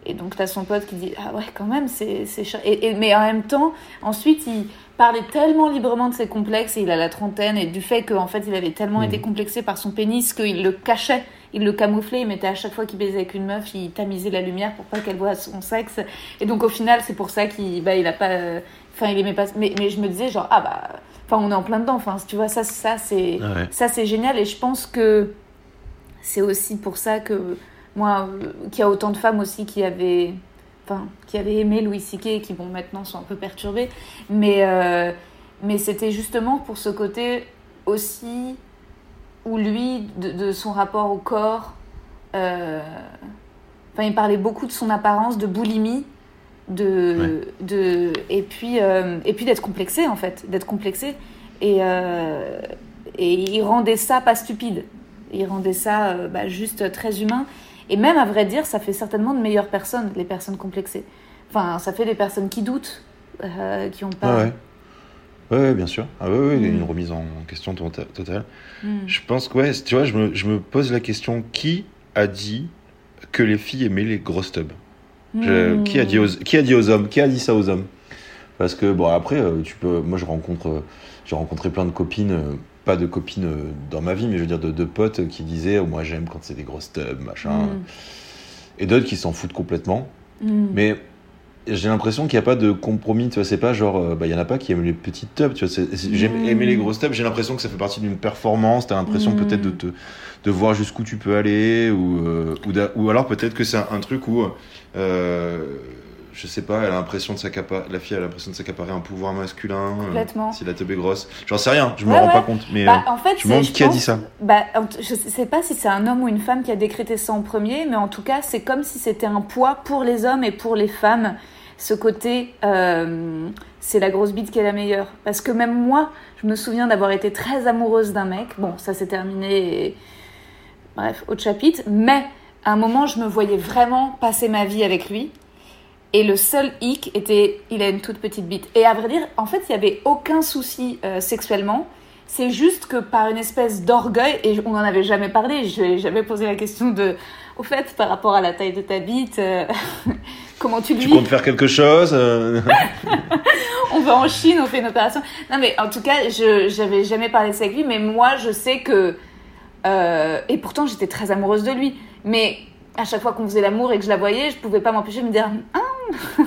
Speaker 2: Et donc t'as son pote qui dit, ah ouais, quand même, c'est... Et, et, mais en même temps, ensuite, il parlait tellement librement de ses complexes, et il a la trentaine, et du fait qu'en fait il avait tellement été mm. complexé par son pénis qu'il le cachait, il le camouflait, il mettait à chaque fois qu'il baisait avec une meuf, il tamisait la lumière pour pas qu'elle voie son sexe. Et donc au final, c'est pour ça qu'il bah, il a pas. Enfin, il aimait pas. Mais, mais je me disais, genre, ah bah. Enfin, on est en plein dedans, enfin, tu vois, ça, ça c'est ah ça c'est génial, et je pense que c'est aussi pour ça que moi, euh, qu'il y a autant de femmes aussi qui avaient qui avaient aimé Louis C.K. et qui, bon, maintenant sont un peu perturbés. Mais, euh, mais c'était justement pour ce côté aussi où lui, de, son rapport au corps, euh, Enfin, il parlait beaucoup de son apparence, de boulimie, de, de et puis euh, et puis d'être complexé en fait, d'être complexé. Et euh, et il rendait ça pas stupide. Il rendait ça bah, juste très humain. Et même à vrai dire, ça fait certainement de meilleures personnes, les personnes complexées. Enfin, ça fait des personnes qui doutent, qui ont pas.
Speaker 3: Ah ouais. Ouais, ouais, bien sûr. Ah ouais, une remise en question tota- totale.
Speaker 2: Mm.
Speaker 3: Je pense que, ouais, tu vois, je me, je me pose la question qui a dit que les filles aimaient les grosses tubs? Je-
Speaker 2: Mm.
Speaker 3: qui, a dit aux, qui a dit aux hommes Qui a dit ça aux hommes? Parce que, bon, après, euh, tu peux. Moi, je rencontre. euh, J'ai rencontré plein de copines. euh, pas de copines dans ma vie, mais je veux dire de, de potes qui disaient oh, Moi, j'aime quand c'est des grosses tubs, machin.
Speaker 2: Mm.
Speaker 3: Et d'autres qui s'en foutent complètement.
Speaker 2: Mm.
Speaker 3: Mais j'ai l'impression qu'il n'y a pas de compromis, tu vois, c'est pas genre, euh, bah, il y en a pas qui aiment les petites tubs, tu vois, j'aime
Speaker 2: Mm.
Speaker 3: aimer les grosses tubs, j'ai l'impression que ça fait partie d'une performance, t'as l'impression
Speaker 2: Mm.
Speaker 3: peut-être de te, de voir jusqu'où tu peux aller, ou, euh, ou, alors peut-être que c'est un, un truc où, euh, je sais pas, elle a l'impression de s'accaparer, la fille a l'impression de s'accaparer un pouvoir masculin, euh,
Speaker 2: Complètement.
Speaker 3: si la tub est grosse, j'en sais rien, je me
Speaker 2: Ouais,
Speaker 3: rends
Speaker 2: ouais.
Speaker 3: pas compte, mais
Speaker 2: Bah, en fait,
Speaker 3: je me demande qui a dit ça.
Speaker 2: Bah, je sais pas si c'est un homme ou une femme qui a décrété ça en premier, mais en tout cas, c'est comme si c'était un poids pour les hommes et pour les femmes. Ce côté, euh, c'est la grosse bite qui est la meilleure. Parce que même moi, je me souviens d'avoir été très amoureuse d'un mec. Bon, ça s'est terminé. Bref, autre chapitre. Mais à un moment, je me voyais vraiment passer ma vie avec lui. Et le seul hic était, il a une toute petite bite. Et à vrai dire, en fait, il n'y avait aucun souci euh, sexuellement. C'est juste que par une espèce d'orgueil, et on n'en avait jamais parlé, je n'ai jamais posé la question de, au fait, par rapport à la taille de ta bite, euh, comment tu le
Speaker 3: Tu
Speaker 2: vis
Speaker 3: comptes faire quelque chose euh,
Speaker 2: on va en Chine, on fait une opération. Non, mais en tout cas, je j'avais jamais parlé de ça avec lui, mais moi, je sais que. euh, et pourtant, j'étais très amoureuse de lui. Mais à chaque fois qu'on faisait l'amour et que je la voyais, je pouvais pas m'empêcher de me dire Ah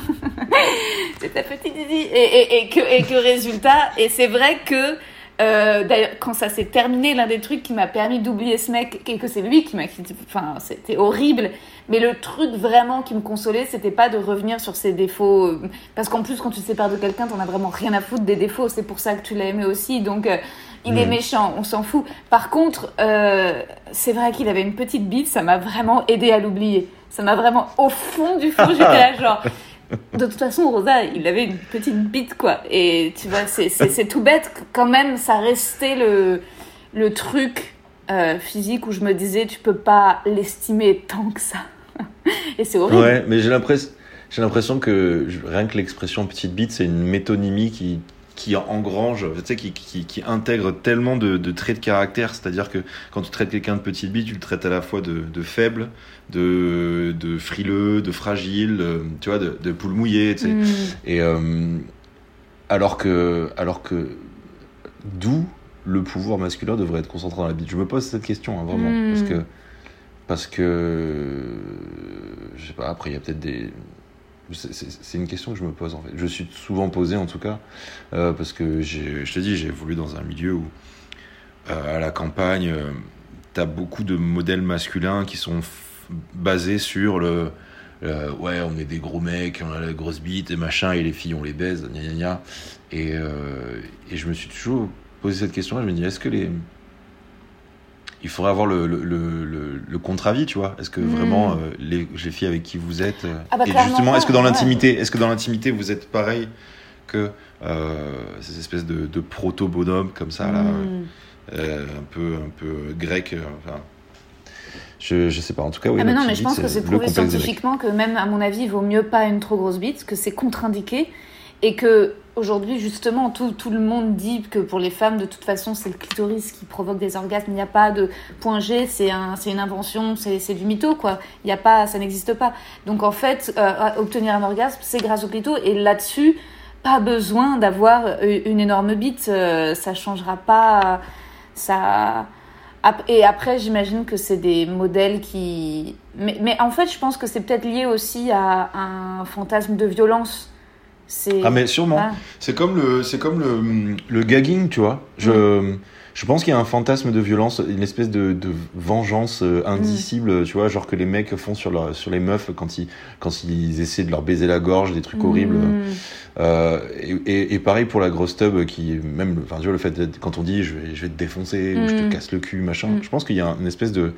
Speaker 2: C'est ta petite Didi et, et, et, que, et que résultat, et c'est vrai que. Euh, D'ailleurs, quand ça s'est terminé, l'un des trucs qui m'a permis d'oublier ce mec, et que c'est lui qui m'a quitté, enfin, c'était horrible. Mais le truc vraiment qui me consolait, c'était pas de revenir sur ses défauts. euh, Parce qu'en plus, quand tu te sépares de quelqu'un, t'en as vraiment rien à foutre des défauts. C'est pour ça que tu l'as aimé aussi. Donc, euh, il est
Speaker 3: Mhm.
Speaker 2: méchant, on s'en fout. Par contre, euh, c'est vrai qu'il avait une petite bite, ça m'a vraiment aidé à l'oublier. Ça m'a vraiment, au fond du fond, j'étais là, genre. De toute façon, Rosa, il avait une petite bite, quoi. Et tu vois, c'est- tout bête. Quand même, ça restait le, le truc euh, physique où je me disais, tu peux pas l'estimer tant que ça. Et c'est horrible.
Speaker 3: Ouais, mais j'ai l'impression, j'ai l'impression que rien que l'expression petite bite, c'est une métonymie qui, qui engrange, tu sais, qui, qui, qui intègre tellement de, de traits de caractère. C'est-à-dire que quand tu traites quelqu'un de petite bite, tu le traites à la fois de, de faible, de, de frileux, de fragile, euh, tu vois, de, de poule mouillée, tu sais.
Speaker 2: Mm.
Speaker 3: Et euh, alors que, alors que, d'où le pouvoir masculin devrait être concentré dans la bite Je me pose cette question, hein, vraiment,
Speaker 2: Mm.
Speaker 3: parce que, parce que, je sais pas. Après, il y a peut-être des, c'est- une question que je me pose en fait. Je suis souvent posé en tout cas, euh, parce que je te dis, j'ai évolué dans un milieu où, euh, à la campagne, as beaucoup de modèles masculins qui sont basés sur le. euh, ouais, on est des gros mecs, on a la grosse bite et machin, et les filles on les baise, gna gna gna. Et, euh, et je me suis toujours posé cette question-là, je me dis, est-ce que les. Il faudrait avoir le, le, le, le- contre-avis, tu vois. Est-ce que
Speaker 2: Mm.
Speaker 3: vraiment euh, les, les filles avec qui vous êtes. euh,
Speaker 2: Ah bah,
Speaker 3: et justement, est-ce que dans l'intimité, est-ce que dans l'intimité vous êtes pareil que euh, ces espèces de, de proto-bonhommes comme ça, là,
Speaker 2: Mm.
Speaker 3: euh, un peu, un peu grec. enfin, je, je sais pas. En tout cas, oui.
Speaker 2: Ah mais non, mais je pense que c'est prouvé scientifiquement que même, à mon avis, il vaut mieux pas une trop grosse bite, que c'est contre-indiqué, et que aujourd'hui, justement, tout, tout le monde dit que pour les femmes, de toute façon, c'est le clitoris qui provoque des orgasmes. Il n'y a pas de point G, c'est un, une invention, c'est du mytho, quoi. Il y a pas, ça n'existe pas. Donc en fait, euh, obtenir un orgasme, c'est grâce au clito, et là-dessus, pas besoin d'avoir une énorme bite, euh, ça changera pas, ça. Et après, j'imagine que c'est des modèles qui. Mais, mais en fait, je pense que c'est peut-être lié aussi à un fantasme de violence. C'est.
Speaker 3: Ah mais sûrement.
Speaker 2: Ah.
Speaker 3: C'est comme le, c'est comme le, le gagging, tu vois. Je, je pense qu'il y a un fantasme de violence, une espèce de, de vengeance euh, indicible, tu vois, genre que les mecs font sur, leur, sur les meufs quand ils, quand ils essaient de leur baiser la gorge, des trucs horribles.
Speaker 2: Mm.
Speaker 3: Euh, et, et- et pareil pour la grosse tub qui, même, enfin, tu vois, le fait quand on dit je vais, je vais te défoncer ou je te
Speaker 2: Mm.
Speaker 3: casse le cul, machin,
Speaker 2: Mm.
Speaker 3: je pense qu'il y a une espèce de.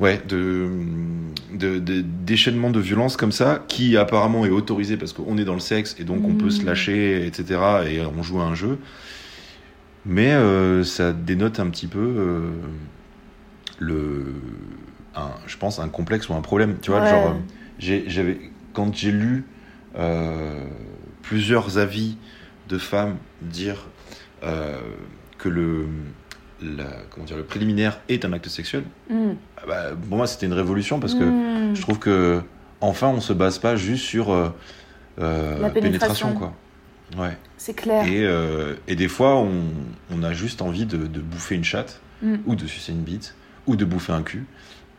Speaker 3: Ouais, de, de, de- déchaînement de violence comme ça, qui apparemment est autorisé parce qu'on est dans le sexe et donc on peut
Speaker 1: Mm.
Speaker 3: se lâcher, etc. Et on joue à un jeu. Mais euh, ça dénote un petit peu euh, le, un, je pense, un complexe ou un problème. Tu vois,
Speaker 2: Ouais.
Speaker 3: genre, euh, j'avais, quand j'ai lu euh, plusieurs avis de femmes dire que le, la- comment dire, le préliminaire est un acte sexuel,
Speaker 2: Mm.
Speaker 3: bah, pour moi c'était une révolution parce que
Speaker 2: Mm.
Speaker 3: je trouve que enfin on se base pas juste sur euh, euh,
Speaker 2: La pénétration.
Speaker 3: quoi. Ouais.
Speaker 2: C'est clair.
Speaker 3: Et, euh, et des fois on, on a juste envie de, de bouffer une chatte
Speaker 2: Mm.
Speaker 3: ou de sucer une bite ou de bouffer un cul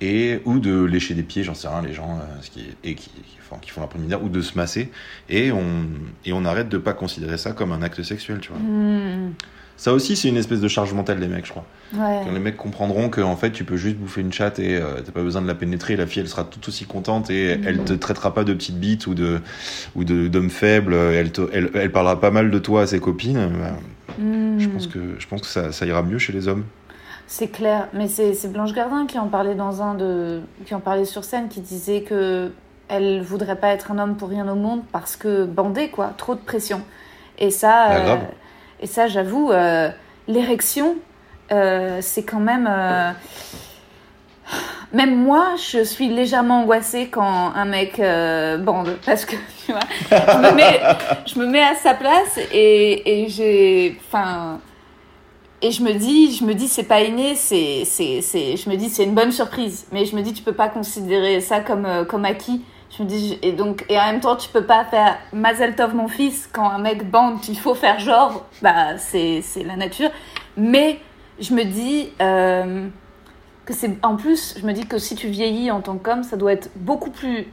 Speaker 3: et ou de lécher des pieds, j'en sais rien, les gens euh, ce qui, et qui, qui font, qui font un préliminaire ou de se masser et on et on arrête de pas considérer ça comme un acte sexuel, tu vois.
Speaker 2: Mm.
Speaker 3: Ça aussi c'est une espèce de charge mentale des mecs, je crois.
Speaker 2: Ouais.
Speaker 3: Quand les mecs comprendront que en fait tu peux juste bouffer une chatte et euh, t'as pas besoin de la pénétrer, la fille elle sera tout aussi contente et elle te traitera pas de petite bite ou de ou de d'homme faible, elle, te- elle elle parlera pas mal de toi à ses copines. bah,
Speaker 2: Mm.
Speaker 3: Je pense que je pense que ça, ça ira mieux chez les hommes.
Speaker 2: C'est clair, mais c'est c'est Blanche Gardin qui en parlait dans un de qui en parlait sur scène, qui disait que elle voudrait pas être un homme pour rien au monde parce que bandé quoi, trop de pression. Et ça,
Speaker 3: Bah,
Speaker 2: euh,
Speaker 3: grave.
Speaker 2: Et ça, j'avoue, euh, l'érection, euh, c'est quand même. euh, Même moi, je suis légèrement angoissée quand un mec bande, parce que tu vois, je me mets, à sa place et, et j'ai, enfin, et je me dis, je me dis, c'est pas inné, c'est, c'est, je me dis, c'est une bonne surprise. Mais je me dis, tu peux pas considérer ça comme, comme acquis. Me dis, et donc, et en même temps, tu peux pas faire Mazel Tov, mon fils, quand un mec bande, il faut faire genre, bah, c'est, c'est la nature. Mais je me dis, euh, que c'est, en plus, je me dis que si tu vieillis en tant qu'homme, ça doit être beaucoup plus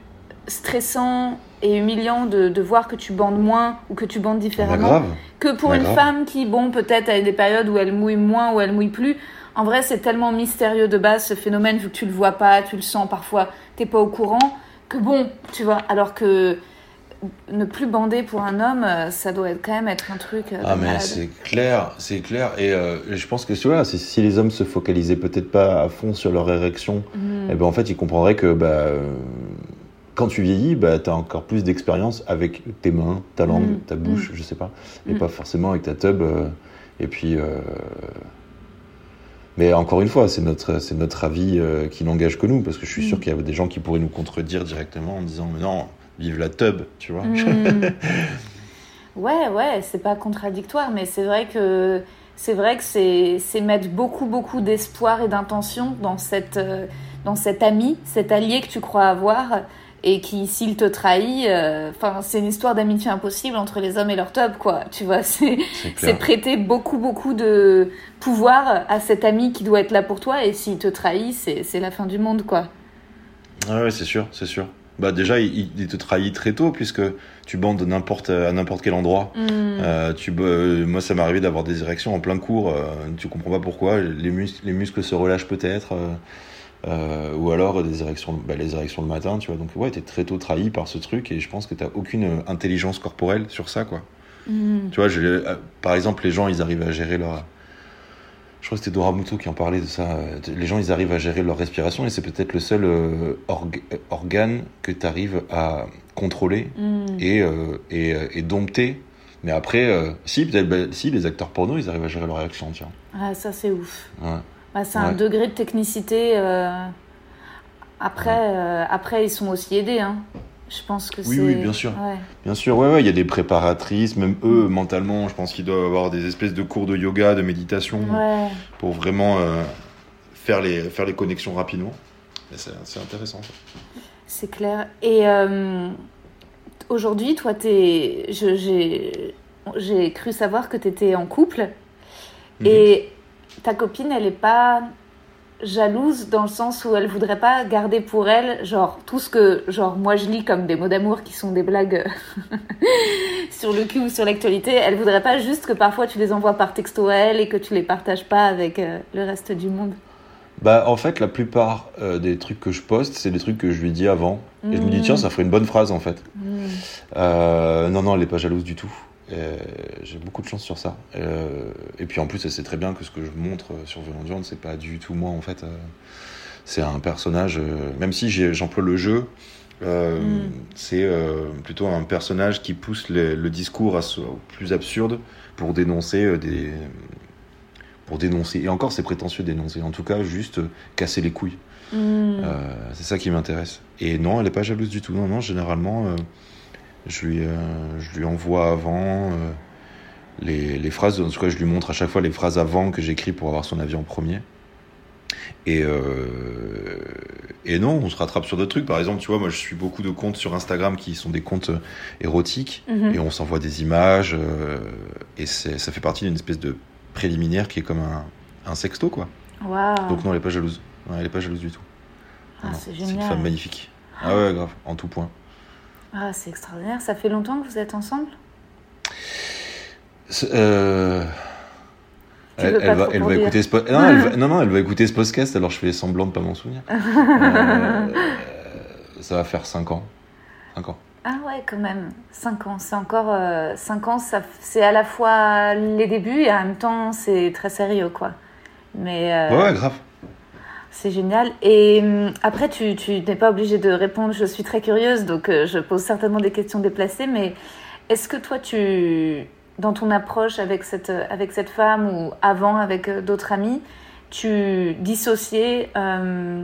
Speaker 2: stressant et humiliant de, de voir que tu bandes moins ou que tu bandes
Speaker 3: Bah,
Speaker 2: différemment que pour
Speaker 3: Ouais,
Speaker 2: une
Speaker 3: grave.
Speaker 2: femme qui, bon, peut-être a des périodes où elle mouille moins ou elle mouille plus. En vrai, c'est tellement mystérieux de base ce phénomène, vu que tu le vois pas, tu le sens parfois, t'es pas au courant, que bon, tu vois. Alors que ne plus bander pour un homme, euh, ça doit être quand même être un truc. euh,
Speaker 3: Ah mais c'est clair, c'est clair. Et euh, je pense que voilà, si, si les hommes se focalisaient peut-être pas à fond sur leur érection,
Speaker 2: Mhm.
Speaker 3: eh ben en fait ils comprendraient que bah, euh, quand tu vieillis, bah, tu as encore plus d'expérience avec tes mains, ta langue,
Speaker 2: Mm.
Speaker 3: ta bouche, je sais pas, et pas forcément avec ta tub. euh, et puis, mais encore une fois, c'est notre, c'est notre avis euh, qui n'engage que nous, parce que je suis
Speaker 2: Mm.
Speaker 3: sûr qu'il y a des gens qui pourraient nous contredire directement en disant mais non, vive la tub, tu vois.
Speaker 2: Hmm. ouais, ouais, c'est pas contradictoire, mais c'est vrai que c'est vrai que c'est c'est mettre beaucoup beaucoup d'espoir et d'intention dans cette euh, dans cet ami, cet allié que tu crois avoir et qui s'il te trahit, euh, c'est une histoire d'amitié impossible entre les hommes et leur top quoi. Tu vois, c'est prêter beaucoup beaucoup de pouvoir à cet ami qui doit être là pour toi et s'il te trahit, c'est la fin du monde quoi.
Speaker 3: Ah ouais, c'est sûr, c'est sûr. Bah déjà, il, il te trahit très tôt puisque tu bandes n'importe à n'importe quel endroit.
Speaker 2: Hmm.
Speaker 3: Euh, tu, euh, moi, ça m'est arrivé d'avoir des érections en plein cours. tu comprends pas pourquoi. Les, mus- les muscles se relâchent peut-être. Euh, ou alors des érections, bah, les érections le matin, tu vois. Donc ouais, t'es très tôt trahi par ce truc et je pense que t'as aucune euh, intelligence corporelle sur ça, quoi.
Speaker 2: Hmm.
Speaker 3: Tu vois, euh, par exemple, les gens, ils arrivent à gérer leur. Je crois que c'était Dora Muto qui en parlait de ça. Les gens, ils arrivent à gérer leur respiration et c'est peut-être le seul euh, org- organe que tu arrives à contrôler
Speaker 2: Hmm.
Speaker 3: et, et, et dompter. Mais après, si, peut-être, bah, si, les acteurs porno, ils arrivent à gérer leur réaction, tiens.
Speaker 2: Ah ça c'est ouf.
Speaker 3: Ouais.
Speaker 2: Bah, c'est un degré de technicité. euh, Après, euh, après, ils sont aussi aidés. Hein. Je pense que
Speaker 3: Oui,
Speaker 2: c'est.
Speaker 3: oui, bien sûr.
Speaker 2: Ouais.
Speaker 3: Bien sûr, ouais, ouais, il y a des préparatrices, même eux, mentalement, je pense qu'ils doivent avoir des espèces de cours de yoga, de méditation,
Speaker 2: Ouais.
Speaker 3: pour vraiment euh, faire, les, faire les connexions rapidement. Mais C'est c'est intéressant.
Speaker 2: C'est clair. Et euh, aujourd'hui, toi, t'es. je- J'ai j'ai cru savoir que tu étais en couple.
Speaker 3: Mhm.
Speaker 2: Et ta copine, elle est pas jalouse dans le sens où elle voudrait pas garder pour elle genre tout ce que genre moi je lis comme des mots d'amour qui sont des blagues sur le cul ou sur l'actualité elle voudrait pas juste que parfois tu les envoies par texto à elle et que tu les partages pas avec euh, le reste du monde
Speaker 3: Bah, en fait, la plupart euh, des trucs que je poste, c'est des trucs que je lui dis avant. Et je me dis,
Speaker 2: Mhm.
Speaker 3: tiens, ça ferait une bonne phrase, en fait.
Speaker 2: Mm.
Speaker 3: Euh, non, non, elle est pas jalouse du tout. Euh, j'ai beaucoup de chance sur ça. Euh, et puis en plus, elle sait très bien que ce que je montre sur Violent c'est pas du tout moi en fait. Euh, c'est un personnage, même si j'emploie le jeu, mm. c'est plutôt un personnage qui pousse le discours à au plus absurde pour dénoncer des. Pour dénoncer, et encore c'est prétentieux dénoncer, en tout cas juste casser les couilles. Mm. c'est ça qui m'intéresse. Et non, elle est pas jalouse du tout. Non, non, généralement, je lui, euh, je lui envoie avant euh, les, les, phrases, en tout cas je lui montre à chaque fois les phrases avant que j'écris pour avoir son avis en premier. Et, euh, et non, on se rattrape sur d'autres trucs. Par exemple, tu vois, moi je suis beaucoup de comptes sur Instagram qui sont des comptes érotiques mhm. et on s'envoie des images et ça fait partie d'une espèce de préliminaire qui est comme un, un sexto, quoi. Donc non, elle est pas jalouse. elle est pas jalouse du tout.
Speaker 2: Ah, c'est
Speaker 3: une femme magnifique. Ah ouais, grave, en tout point.
Speaker 2: Ah, c'est extraordinaire. Ça fait longtemps que vous êtes ensemble?
Speaker 3: Euh... Elle, va, elle va écouter ce non, non, non, elle va écouter ce podcast, alors je fais semblant de pas m'en souvenir. euh, ça va faire 5 ans. 5 ans.
Speaker 2: Ah ouais, quand même. 5 ans. C'est encore. 5 euh, ans, c'est à la fois les débuts et en même temps, c'est très sérieux, quoi. Mais.
Speaker 3: Euh, ouais, grave.
Speaker 2: C'est génial. Et hum, après, tu, tu n'es pas obligé de répondre. Je suis très curieuse, donc euh, je pose certainement des questions déplacées. Mais est-ce que toi, tu, dans ton approche avec cette, avec cette femme ou avant avec euh, d'autres amis, tu dissociais euh,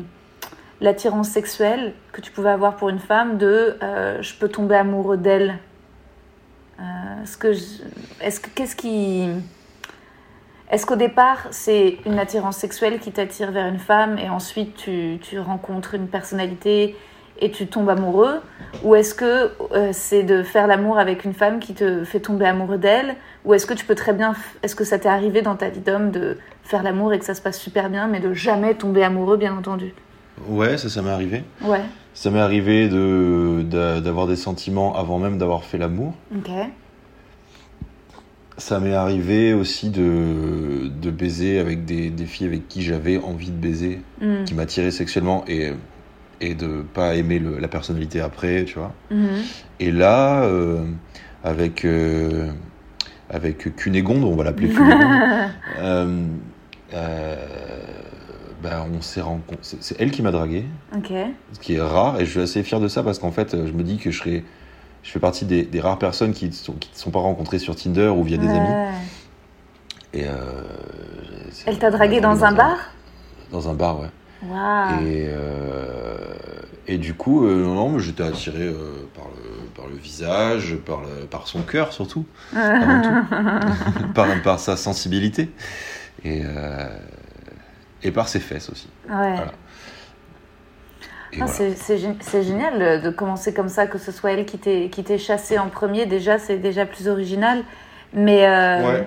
Speaker 2: l'attirance sexuelle que tu pouvais avoir pour une femme de je peux tomber amoureux d'elle? Que, est-ce que qu'est-ce qui est-ce qu'au départ, c'est une attirance sexuelle qui t'attire vers une femme et ensuite tu, tu, rencontres une personnalité et tu tombes amoureux? Ou est-ce que euh, c'est de faire l'amour avec une femme qui te fait tomber amoureux d'elle? Ou est-ce que tu peux très bien. Est-ce que ça t'est arrivé dans ta vie d'homme de faire l'amour et que ça se passe super bien, mais de jamais tomber amoureux, bien entendu?
Speaker 3: Ouais, ça, ça m'est arrivé.
Speaker 2: Ouais.
Speaker 3: Ça m'est arrivé d'avoir de, des sentiments avant même d'avoir fait l'amour.
Speaker 2: Ok.
Speaker 3: Ça m'est arrivé aussi de, de baiser avec des, des filles avec qui j'avais envie de baiser, mm. qui m'attiraient sexuellement et, et de pas aimer le, la personnalité après, tu vois.
Speaker 2: Mm-hmm.
Speaker 3: Et là, euh, avec, euh, avec Cunégonde, on va l'appeler Cunégonde, euh, euh, ben on s'est rencontrés. C'est elle qui m'a dragué, ce qui est rare, et je suis assez fier de ça parce qu'en fait, je me dis que je serais je fais partie des, des rares personnes qui ne sont, qui sont pas rencontrées sur Tinder ou via des amis. Et euh,
Speaker 2: Elle t'a dragué dans, un, bar
Speaker 3: Dans un bar, ouais.
Speaker 2: Wow.
Speaker 3: Et, euh, et du coup, euh, non, j'étais attiré euh, par, le, par le visage, par, le, par son cœur surtout, avant tout. par, par sa sensibilité. Et, et par ses fesses aussi.
Speaker 2: Ouais. Voilà. Ah, c'est génial de commencer comme ça, que ce soit elle qui t'ait chassé en premier. Déjà, c'est déjà plus original. Mais, euh,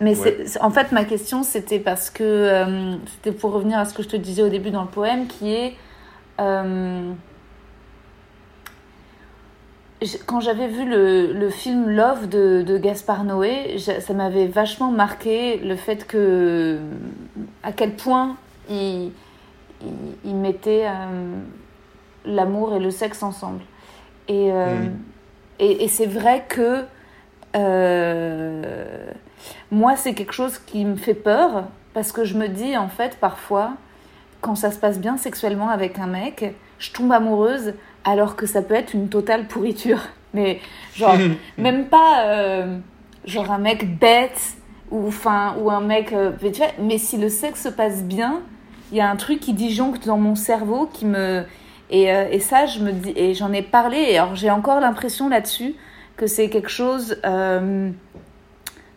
Speaker 2: mais en fait, ma question, c'était parce que euh, c'était pour revenir à ce que je te disais au début dans le poème, qui est euh, quand j'avais vu le, le, film Love de, de Gaspard Noé, ça m'avait vachement marqué le fait que à quel point il il, mettait euh, l'amour et le sexe ensemble. Et, euh, mm. et, et c'est vrai que euh, moi, c'est quelque chose qui me fait peur parce que je me dis, en fait, parfois, quand ça se passe bien sexuellement avec un mec, je tombe amoureuse alors que ça peut être une totale pourriture. Mais genre, même pas genre un mec bête ou, enfin, ou un mec. mais si le sexe se passe bien, il y a un truc qui disjoncte dans mon cerveau qui me et, euh, et ça je me dis et j'en ai parlé et alors j'ai encore l'impression là-dessus que c'est quelque chose euh,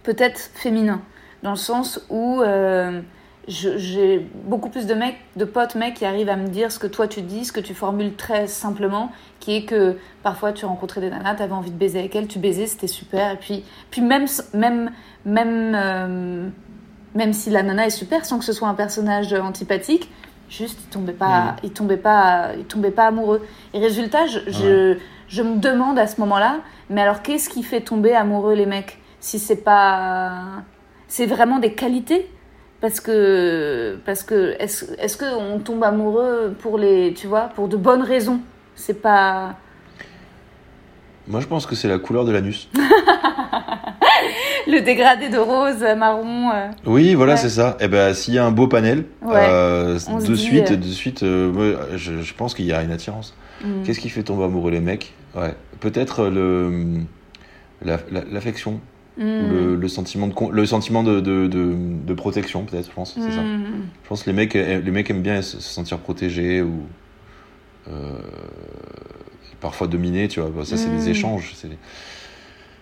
Speaker 2: peut-être féminin dans le sens où euh, j'ai beaucoup plus de mecs, de potes mecs qui arrivent à me dire ce que toi tu dis, ce que tu formules très simplement, qui est que parfois tu rencontrais des nanas, tu avais envie de baiser avec elles, tu baisais, c'était super, et puis, puis même, même même si la nana est super, sans que ce soit un personnage antipathique, juste il tombait pas, mm. il tombait pas, il tombait pas amoureux. Et résultat, je, je, me demande à ce moment-là, mais alors qu'est-ce qui fait tomber amoureux les mecs? Si c'est pas, c'est vraiment des qualités? Parce que parce que est-ce est-ce que on tombe amoureux pour les, tu vois, pour de bonnes raisons? C'est pas.
Speaker 3: Moi, je pense que c'est la couleur de l'anus.
Speaker 2: le dégradé de rose, marron. euh.
Speaker 3: Oui, voilà,
Speaker 2: Ouais.
Speaker 3: c'est ça. Et ben, s'il y a un beau panel,
Speaker 2: Ouais.
Speaker 3: euh, de suite,
Speaker 2: euh,
Speaker 3: de suite, euh, je, je pense qu'il y a une attirance.
Speaker 2: Mm.
Speaker 3: Qu'est-ce qui fait tomber amoureux les mecs? Ouais, peut-être le la- la- l'affection,
Speaker 2: Mm.
Speaker 3: le, le sentiment de le sentiment de, de, de, de protection, peut-être. Je pense, c'est ça.
Speaker 2: Mm.
Speaker 3: Je pense que les mecs, aiment- les mecs aiment bien se se sentir protégés ou euh, parfois dominés, tu vois. Bah, ça, c'est des
Speaker 2: Mm.
Speaker 3: échanges. c'est-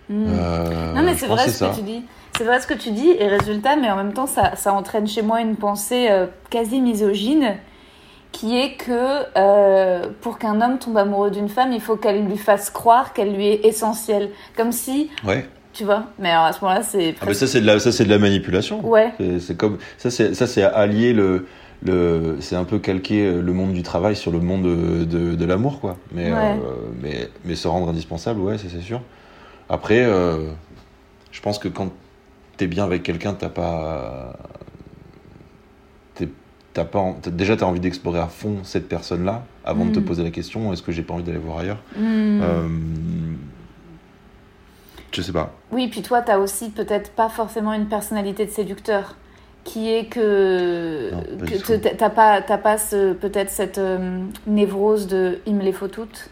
Speaker 2: Mm.
Speaker 3: euh,
Speaker 2: Non, mais c'est vrai ce
Speaker 3: ça.
Speaker 2: que tu dis. C'est vrai ce que tu dis, et résultat, mais en même temps, ça, ça entraîne chez moi une pensée euh, quasi misogyne, qui est que euh, pour qu'un homme tombe amoureux d'une femme, il faut qu'elle lui fasse croire qu'elle lui est essentielle. Comme si,
Speaker 3: Ouais.
Speaker 2: tu vois, mais alors à ce moment-là, c'est.
Speaker 3: Ah, mais ça, c'est de la, ça, c'est de la manipulation.
Speaker 2: Ouais.
Speaker 3: C'est- comme ça, c'est ça, c'est allier le, c'est un peu calquer le monde du travail sur le monde de, de, de l'amour, quoi. Mais,
Speaker 2: Ouais.
Speaker 3: euh, mais, mais se rendre indispensable, ouais, c'est sûr. Après, euh, je pense que quand t'es bien avec quelqu'un, t'as pas, en- t'as- déjà t'as envie d'explorer à fond cette personne-là avant de te
Speaker 2: Mm.
Speaker 3: poser la question, est-ce que j'ai pas envie d'aller voir ailleurs?
Speaker 2: Mm.
Speaker 3: Euh, Je sais pas.
Speaker 2: Oui, puis toi, t'as aussi peut-être pas forcément une personnalité de séducteur, qui est que, que t'as pas, pas ce- peut-être cette euh, névrose de il me les faut toutes.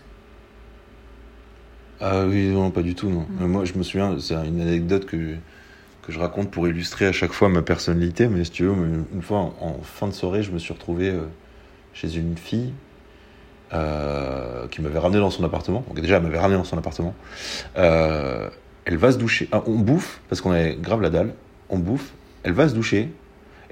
Speaker 3: Ah oui, non, pas du tout, non.
Speaker 2: Mm.
Speaker 3: Euh, Moi, je me souviens, c'est une anecdote que, que je raconte pour illustrer à chaque fois ma personnalité, mais si tu veux, une fois, en, en fin de soirée, je me suis retrouvé euh, chez une fille euh, qui m'avait ramené dans son appartement. Donc déjà, elle m'avait ramené dans son appartement. Elle va se doucher. Ah, on bouffe, parce qu'on avait grave la dalle. On bouffe, elle va se doucher.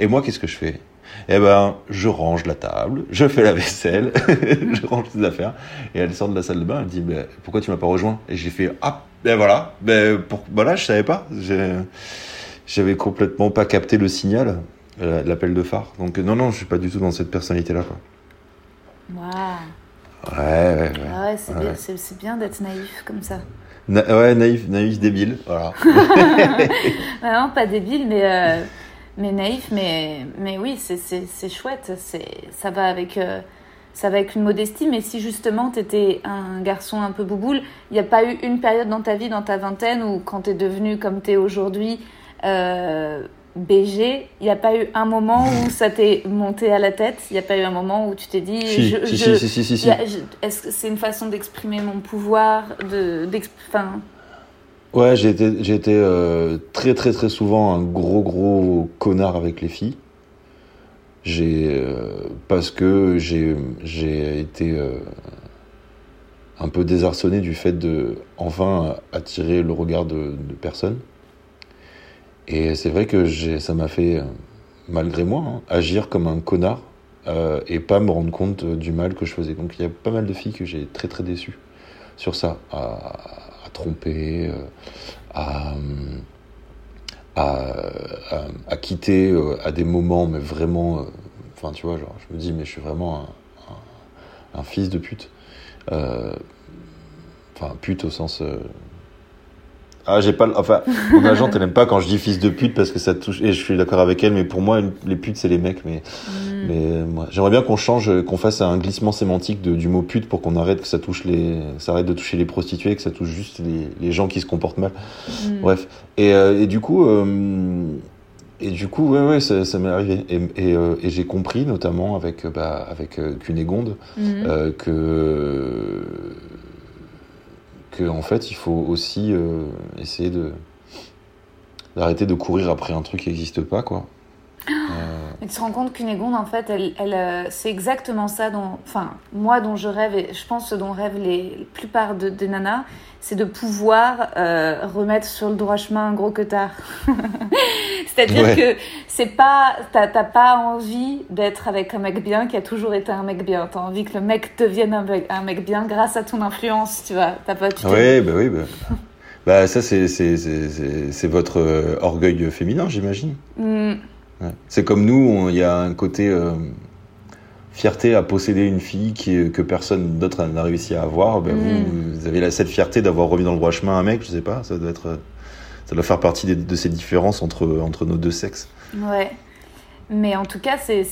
Speaker 3: Et moi, qu'est-ce que je fais? Eh ben, je range la table, je fais la vaisselle, je range les affaires. Et elle sort de la salle de bain, elle dit ben, Pourquoi tu m'as pas rejoint? Et j'ai fait Ah, ben voilà, ben pour, voilà, je savais pas. J'avais complètement pas capté le signal, euh, l'appel de phare. Donc, non, non, je suis pas du tout dans cette personnalité-là.
Speaker 2: Waouh.
Speaker 3: Ouais, ouais, ouais.
Speaker 2: Ah ouais, c'est
Speaker 3: Ouais.
Speaker 2: bien, d'être naïf comme ça.
Speaker 3: Na- ouais, naïf, naïf, débile. Voilà.
Speaker 2: Non, pas débile, mais, euh, mais naïf, mais, mais oui, c'est- c'est c'est chouette. c'est- Ça va, avec, euh, ça va avec une modestie, mais si justement tu étais un garçon un peu bouboule, il n'y a pas eu une période dans ta vie, dans ta vingtaine, où quand tu es devenu comme tu es aujourd'hui, euh, BG, il n'y a pas eu un moment où ça t'est monté à la tête, il n'y a pas eu un moment où tu t'es dit,
Speaker 3: si,
Speaker 2: je,
Speaker 3: si,
Speaker 2: je-
Speaker 3: si, si, si,
Speaker 2: est-ce que c'est une façon d'exprimer mon pouvoir, de,
Speaker 3: Ouais, j'ai été, j'ai été euh, très très très souvent un gros gros connard avec les filles. J'ai euh, parce que j'ai j'ai été euh, un peu désarçonné du fait de enfin attirer le regard de, personnes. Et c'est vrai que j'ai, ça m'a fait, malgré moi, hein, agir comme un connard et pas me rendre compte du mal que je faisais. Donc il y a pas mal de filles que j'ai très très déçues sur ça, tromper, euh, à, à, à- à quitter euh, à des moments, mais vraiment, euh, enfin tu vois, genre je me dis, mais je suis vraiment un, un- un fils de pute. Euh, Enfin, pute au sens. Ah, j'ai pas. Enfin, mon agente, elle aime pas quand je dis fils de pute parce que ça touche. Et je suis d'accord avec elle, mais pour moi, les putes, c'est les mecs. Mais,
Speaker 2: hmm.
Speaker 3: mais euh, moi, j'aimerais bien qu'on change, qu'on fasse un glissement sémantique de- du mot pute pour qu'on arrête que ça touche les. Ça arrête de toucher les prostituées, que ça touche juste les, les gens qui se comportent mal.
Speaker 2: hmm.
Speaker 3: Bref. Et, euh, et du coup. euh, et du coup, ouais, ouais, ça, ça m'est arrivé. Et, et, euh, et j'ai compris, notamment avec, bah, avec Cunégonde, euh, que, que en fait il faut aussi euh, essayer de d'arrêter de courir après un truc qui n'existe pas quoi. Euh,
Speaker 2: Mais tu te rends compte qu'Unégonde, en fait, elle, elle, euh, c'est exactement ça dont, enfin, moi dont je rêve, et je pense ce dont rêvent les, la plupart de, des nanas, c'est de pouvoir euh, remettre sur le droit chemin un gros cotard. C'est-à-dire
Speaker 3: Ouais.
Speaker 2: que c'est pas, t'as pas envie d'être avec un mec bien qui a toujours été un mec bien. T'as envie que le mec devienne un mec, un mec bien grâce à ton influence, tu vois. T'as pas, tu
Speaker 3: ouais, bah oui, bah, bah ça c'est votre euh, orgueil féminin j'imagine.
Speaker 2: Hmm,
Speaker 3: Ouais. C'est comme nous, il y a un côté euh, fierté à posséder une fille qui, que personne d'autre n'a réussi à avoir. Ben,
Speaker 2: Mm.
Speaker 3: vous, vous avez la, cette fierté d'avoir remis dans le droit chemin un mec, je sais pas, ça doit être, ça doit faire partie de ces différences entre, entre nos deux sexes.
Speaker 2: Ouais. Mais en tout cas, c'est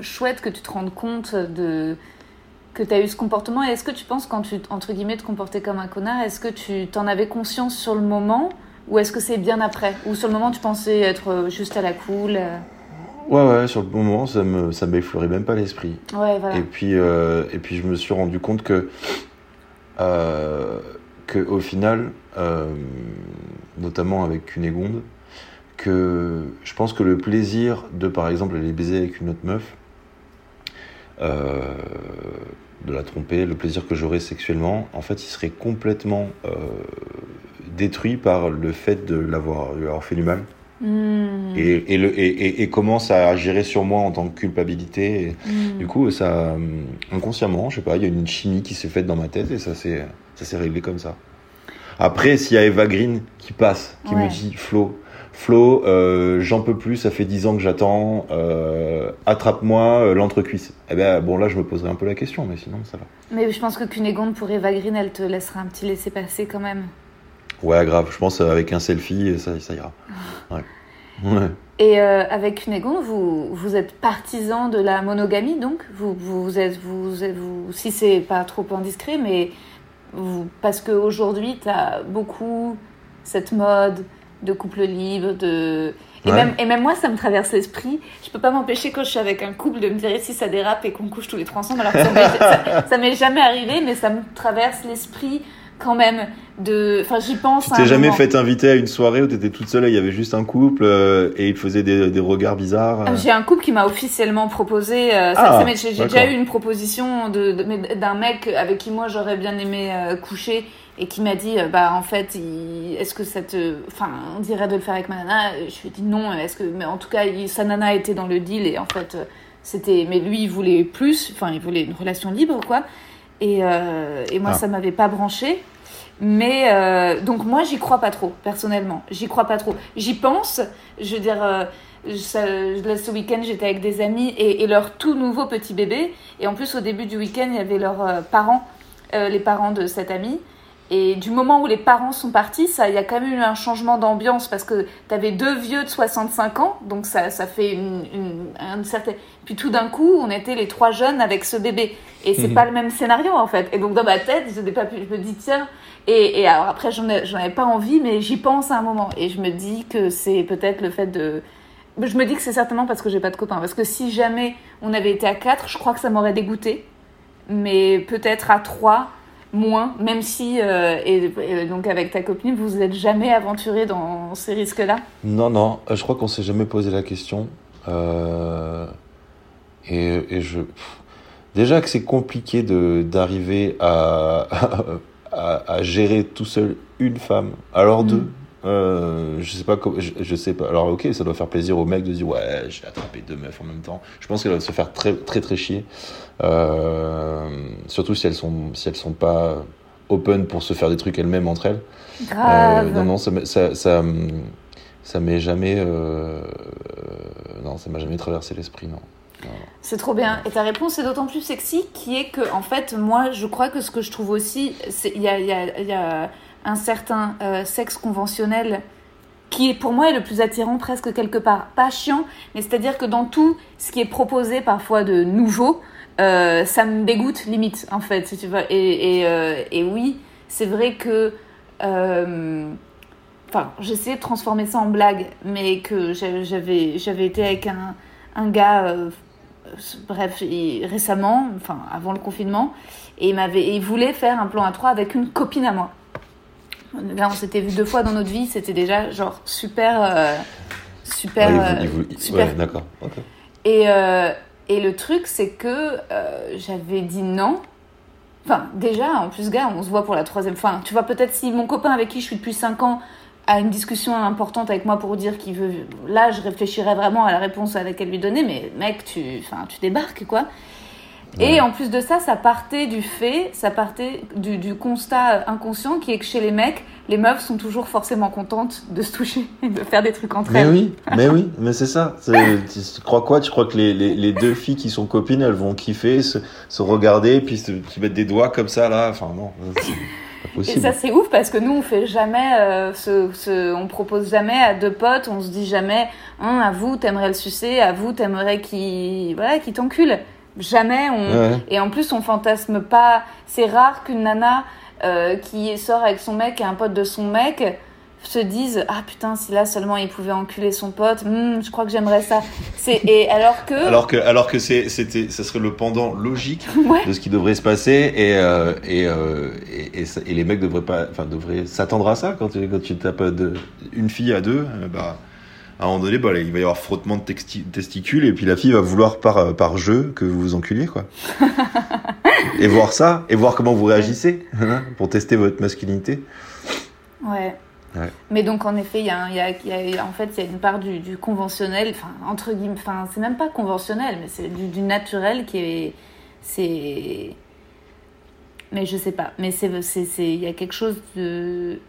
Speaker 2: chouette que tu te rendes compte de que tu as eu ce comportement. Et est-ce que tu penses, quand tu, entre guillemets, te comportais comme un connard, est-ce que tu t'en avais conscience sur le moment? Ou est-ce que c'est bien après Ou sur le moment, tu pensais être euh, juste à la cool euh
Speaker 3: Ouais, ouais, sur le moment, ça me, ça m'effleurait même pas l'esprit.
Speaker 2: Ouais, voilà.
Speaker 3: Et puis, euh, et puis je me suis rendu compte que, euh, que au final, euh, notamment avec Cunégonde, que je pense que le plaisir de, par exemple, aller baiser avec une autre meuf, de la tromper, le plaisir que j'aurais sexuellement, en fait, il serait complètement détruit par le fait de l'avoir avoir fait du mal.
Speaker 2: Hmm.
Speaker 3: Et, et, le, et, et, et commence à gérer sur moi en tant que culpabilité.
Speaker 2: Hmm.
Speaker 3: du coup, ça, euh, inconsciemment, je sais pas, il y a une chimie qui s'est faite dans ma tête et ça s'est, ça s'est réglé comme ça. Après, s'il y a Eva Green qui passe, qui
Speaker 2: Ouais.
Speaker 3: me dit Flo, Flo, euh, j'en peux plus, ça fait 10 ans que j'attends, euh, attrape-moi euh, l'entrecuisse. Eh ben, bon, là, je me poserai un peu la question, mais sinon, ça va.
Speaker 2: Mais je pense que Cunégonde pour Eva Green, elle te laissera un petit laisser-passer quand même.
Speaker 3: Ouais, grave, je pense euh, avec un selfie, ça, ça ira. Ouais. Ouais.
Speaker 2: Et euh, avec Cunégonde, vous, vous êtes partisan de la monogamie, donc? Vous, vous êtes, vous, êtes- vous, si c'est pas trop indiscret, mais vous, parce qu'aujourd'hui, tu as beaucoup cette mode de couple libre, de... Et,
Speaker 3: Ouais.
Speaker 2: même, et même moi, ça me traverse l'esprit. Je peux pas m'empêcher quand je suis avec un couple de me dire si ça dérape et qu'on couche tous les trois ensemble. Alors que ça m'est jamais arrivé, mais ça me traverse l'esprit quand même. De... Enfin, j'y pense.
Speaker 3: Tu t'es jamais
Speaker 2: moment.
Speaker 3: fait inviter à une soirée où t'étais toute seule, et il y avait juste un couple euh, et ils faisaient des, des regards bizarres. euh.
Speaker 2: J'ai un couple qui m'a officiellement proposé. euh,
Speaker 3: Ah,
Speaker 2: J'ai déjà eu une proposition de- de- d'un mec avec qui moi j'aurais bien aimé coucher et qui m'a dit bah en fait est-ce que ça te enfin on dirait de le faire avec ma nana? Je lui ai dit non est-ce que mais en tout cas il- sa nana était dans le deal et en fait c'était mais lui il voulait plus enfin il voulait une relation libre quoi et, euh, et moi
Speaker 3: Ah.
Speaker 2: ça m'avait pas branché. Mais euh, donc moi j'y crois pas trop personnellement. J'y crois pas trop. J'y pense. Je veux dire euh, je- ça- là, ce week-end j'étais avec des amis et, et leur tout nouveau petit bébé. Et en plus au début du week-end il y avait leurs parents les parents de cette amie et du moment où les parents sont partis, ça, il y a quand même eu un changement d'ambiance parce que tu avais deux vieux de 65 ans, donc ça, ça fait une, une, une certaine. Puis tout d'un coup, on était les trois jeunes avec ce bébé. Et c'est
Speaker 3: Mhm.
Speaker 2: pas le même scénario en fait. Et donc dans ma tête, je, pas pu, je me dis tiens. Et, et alors après, j'en ai- j'en avais pas envie, mais j'y pense à un moment. Et je me dis que c'est peut-être le fait de. Je me dis que c'est certainement parce que j'ai pas de copains. Parce que si jamais on avait été à quatre, je crois que ça m'aurait dégoûté. Mais peut-être à trois moins, même si, euh, et, et donc avec ta copine, vous vous êtes jamais aventuré dans ces risques-là?
Speaker 3: Non, non, euh, je crois qu'on s'est jamais posé la question. Euh, et, et je. Déjà que c'est compliqué d'arriver à, à, à gérer tout seul une femme, alors
Speaker 2: Mm.
Speaker 3: deux. Euh, je sais pas je, je sais pas. Alors ok, ça doit faire plaisir au mec de dire ouais, j'ai attrapé deux meufs en même temps. Je pense qu'elle va se faire très très très chier. Euh, surtout si elles sont si elles sont pas open pour se faire des trucs elles-mêmes entre elles.
Speaker 2: Grave.
Speaker 3: Euh, non, non, ça, m'est- ça, ça, ça m'est jamais. non, ça m'a jamais traversé l'esprit, non.
Speaker 2: C'est trop bien. Et ta réponse est d'autant plus sexy qui est que, en fait, moi, je crois que ce que je trouve aussi, c'est il y a, il y, a, il y a un certain euh, sexe conventionnel qui est pour moi est le plus attirant presque quelque part. Pas chiant, mais c'est-à-dire que dans tout ce qui est proposé parfois de nouveau, euh, ça me dégoûte limite en fait, si tu veux. Et, et, euh, oui, c'est vrai que... Enfin, j'essayais de transformer ça en blague, mais que j'avais- j'avais été avec un, un gars, bref, récemment, enfin avant le confinement, et il, m'avait, il voulait faire un plan à trois avec une copine à moi. Là, on s'était vu deux fois dans notre vie, c'était déjà genre super, euh, super,
Speaker 3: il il
Speaker 2: super
Speaker 3: ouais, d'accord.
Speaker 2: et, euh, et le truc, c'est que euh, j'avais dit non. Enfin, déjà, en plus, gars, on se voit pour la troisième fois. Tu vois, peut-être si mon copain avec qui je suis depuis 5 ans a une discussion importante avec moi pour dire qu'il veut. Là, je réfléchirais vraiment à la réponse à laquelle lui donner, mais mec, tu, enfin, tu débarques, quoi. Et en plus de ça, ça partait du fait, ça partait du, du constat inconscient qui est que chez les mecs, les meufs sont toujours forcément contentes de se toucher et de faire des trucs entre
Speaker 3: Mais
Speaker 2: elles.
Speaker 3: oui, mais oui, mais c'est ça. Tu, tu crois quoi? Tu crois que les, les, les deux filles qui sont copines, elles vont kiffer, se, se regarder, puis se, se mettre des doigts comme ça, là? Enfin, non, c'est pas
Speaker 2: Et
Speaker 3: possible.
Speaker 2: ça c'est ouf parce que nous on fait jamais euh, ce, ce- on propose jamais à deux potes, on se dit jamais hein, à vous t'aimerais le sucer, à vous t'aimerais qu'il voilà qu'il t'encule. Jamais on
Speaker 3: Ouais.
Speaker 2: et en plus on fantasme pas. C'est rare qu'une nana euh, qui sort avec son mec et un pote de son mec se disent ah putain si là seulement il pouvait enculer son pote hmm, je crois que j'aimerais ça c'est et alors que
Speaker 3: alors que alors que c'est c'était ça serait le pendant logique
Speaker 2: Ouais.
Speaker 3: de ce qui devrait se passer et euh, et, euh, et, et et les mecs devraient pas enfin devraient s'attendre à ça quand tu quand tu tapes de, une fille à deux bah à un moment donné bah, il va y avoir frottement de testicules et puis la fille va vouloir par par jeu que vous vous enculiez quoi et voir ça et voir comment vous réagissez hein, pour tester votre masculinité
Speaker 2: Ouais.
Speaker 3: Ouais.
Speaker 2: Mais donc en effet, il y a, un- il y a- il y a- en fait, il y a une part du, du conventionnel, enfin entre guillemets, enfin c'est même pas conventionnel, mais c'est du, du naturel qui est, c'est, mais je sais pas, mais c'est, il y a quelque chose de,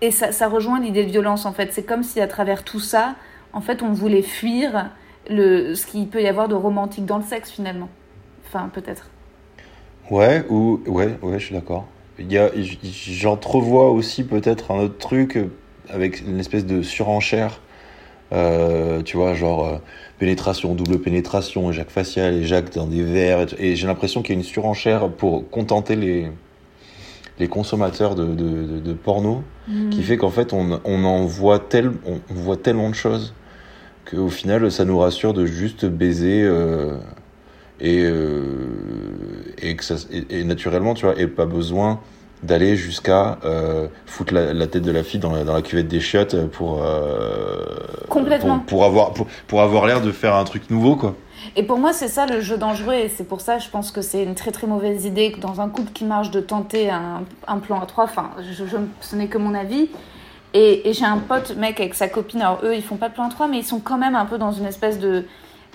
Speaker 2: et ça, ça rejoint l'idée de violence en fait. C'est comme si à travers tout ça, en fait, on voulait fuir le, ce qu'il peut y avoir de romantique dans le sexe finalement. Enfin peut-être.
Speaker 3: Ouais, ou ouais, ouais, je suis d'accord. J'entrevois aussi peut-être un autre truc euh, avec une espèce de surenchère. Euh, tu vois, genre euh, pénétration, double pénétration, éjac facial, éjac dans des verres. Et j'ai l'impression qu'il y a une surenchère pour contenter les, les consommateurs de, de, porno, qui fait qu'en fait on, on en voit, tel, on, on voit tellement de choses qu'au final ça nous rassure de juste baiser. euh, et, euh, et, que ça, et, et naturellement, tu vois, et pas besoin d'aller jusqu'à euh, foutre la, la tête de la fille dans la, dans la cuvette des chiottes pour,
Speaker 2: Complètement.
Speaker 3: pour, pour avoir, pour, pour avoir l'air de faire un truc nouveau, quoi.
Speaker 2: Et pour moi, c'est ça le jeu dangereux, et c'est pour ça, je pense que c'est une très très mauvaise idée que dans un couple qui marche de tenter un, un plan à trois. Enfin, je, je- ce n'est que mon avis. Et, et j'ai un pote, mec, avec sa copine. Alors eux, ils font pas de plan à trois, mais ils sont quand même un peu dans une espèce de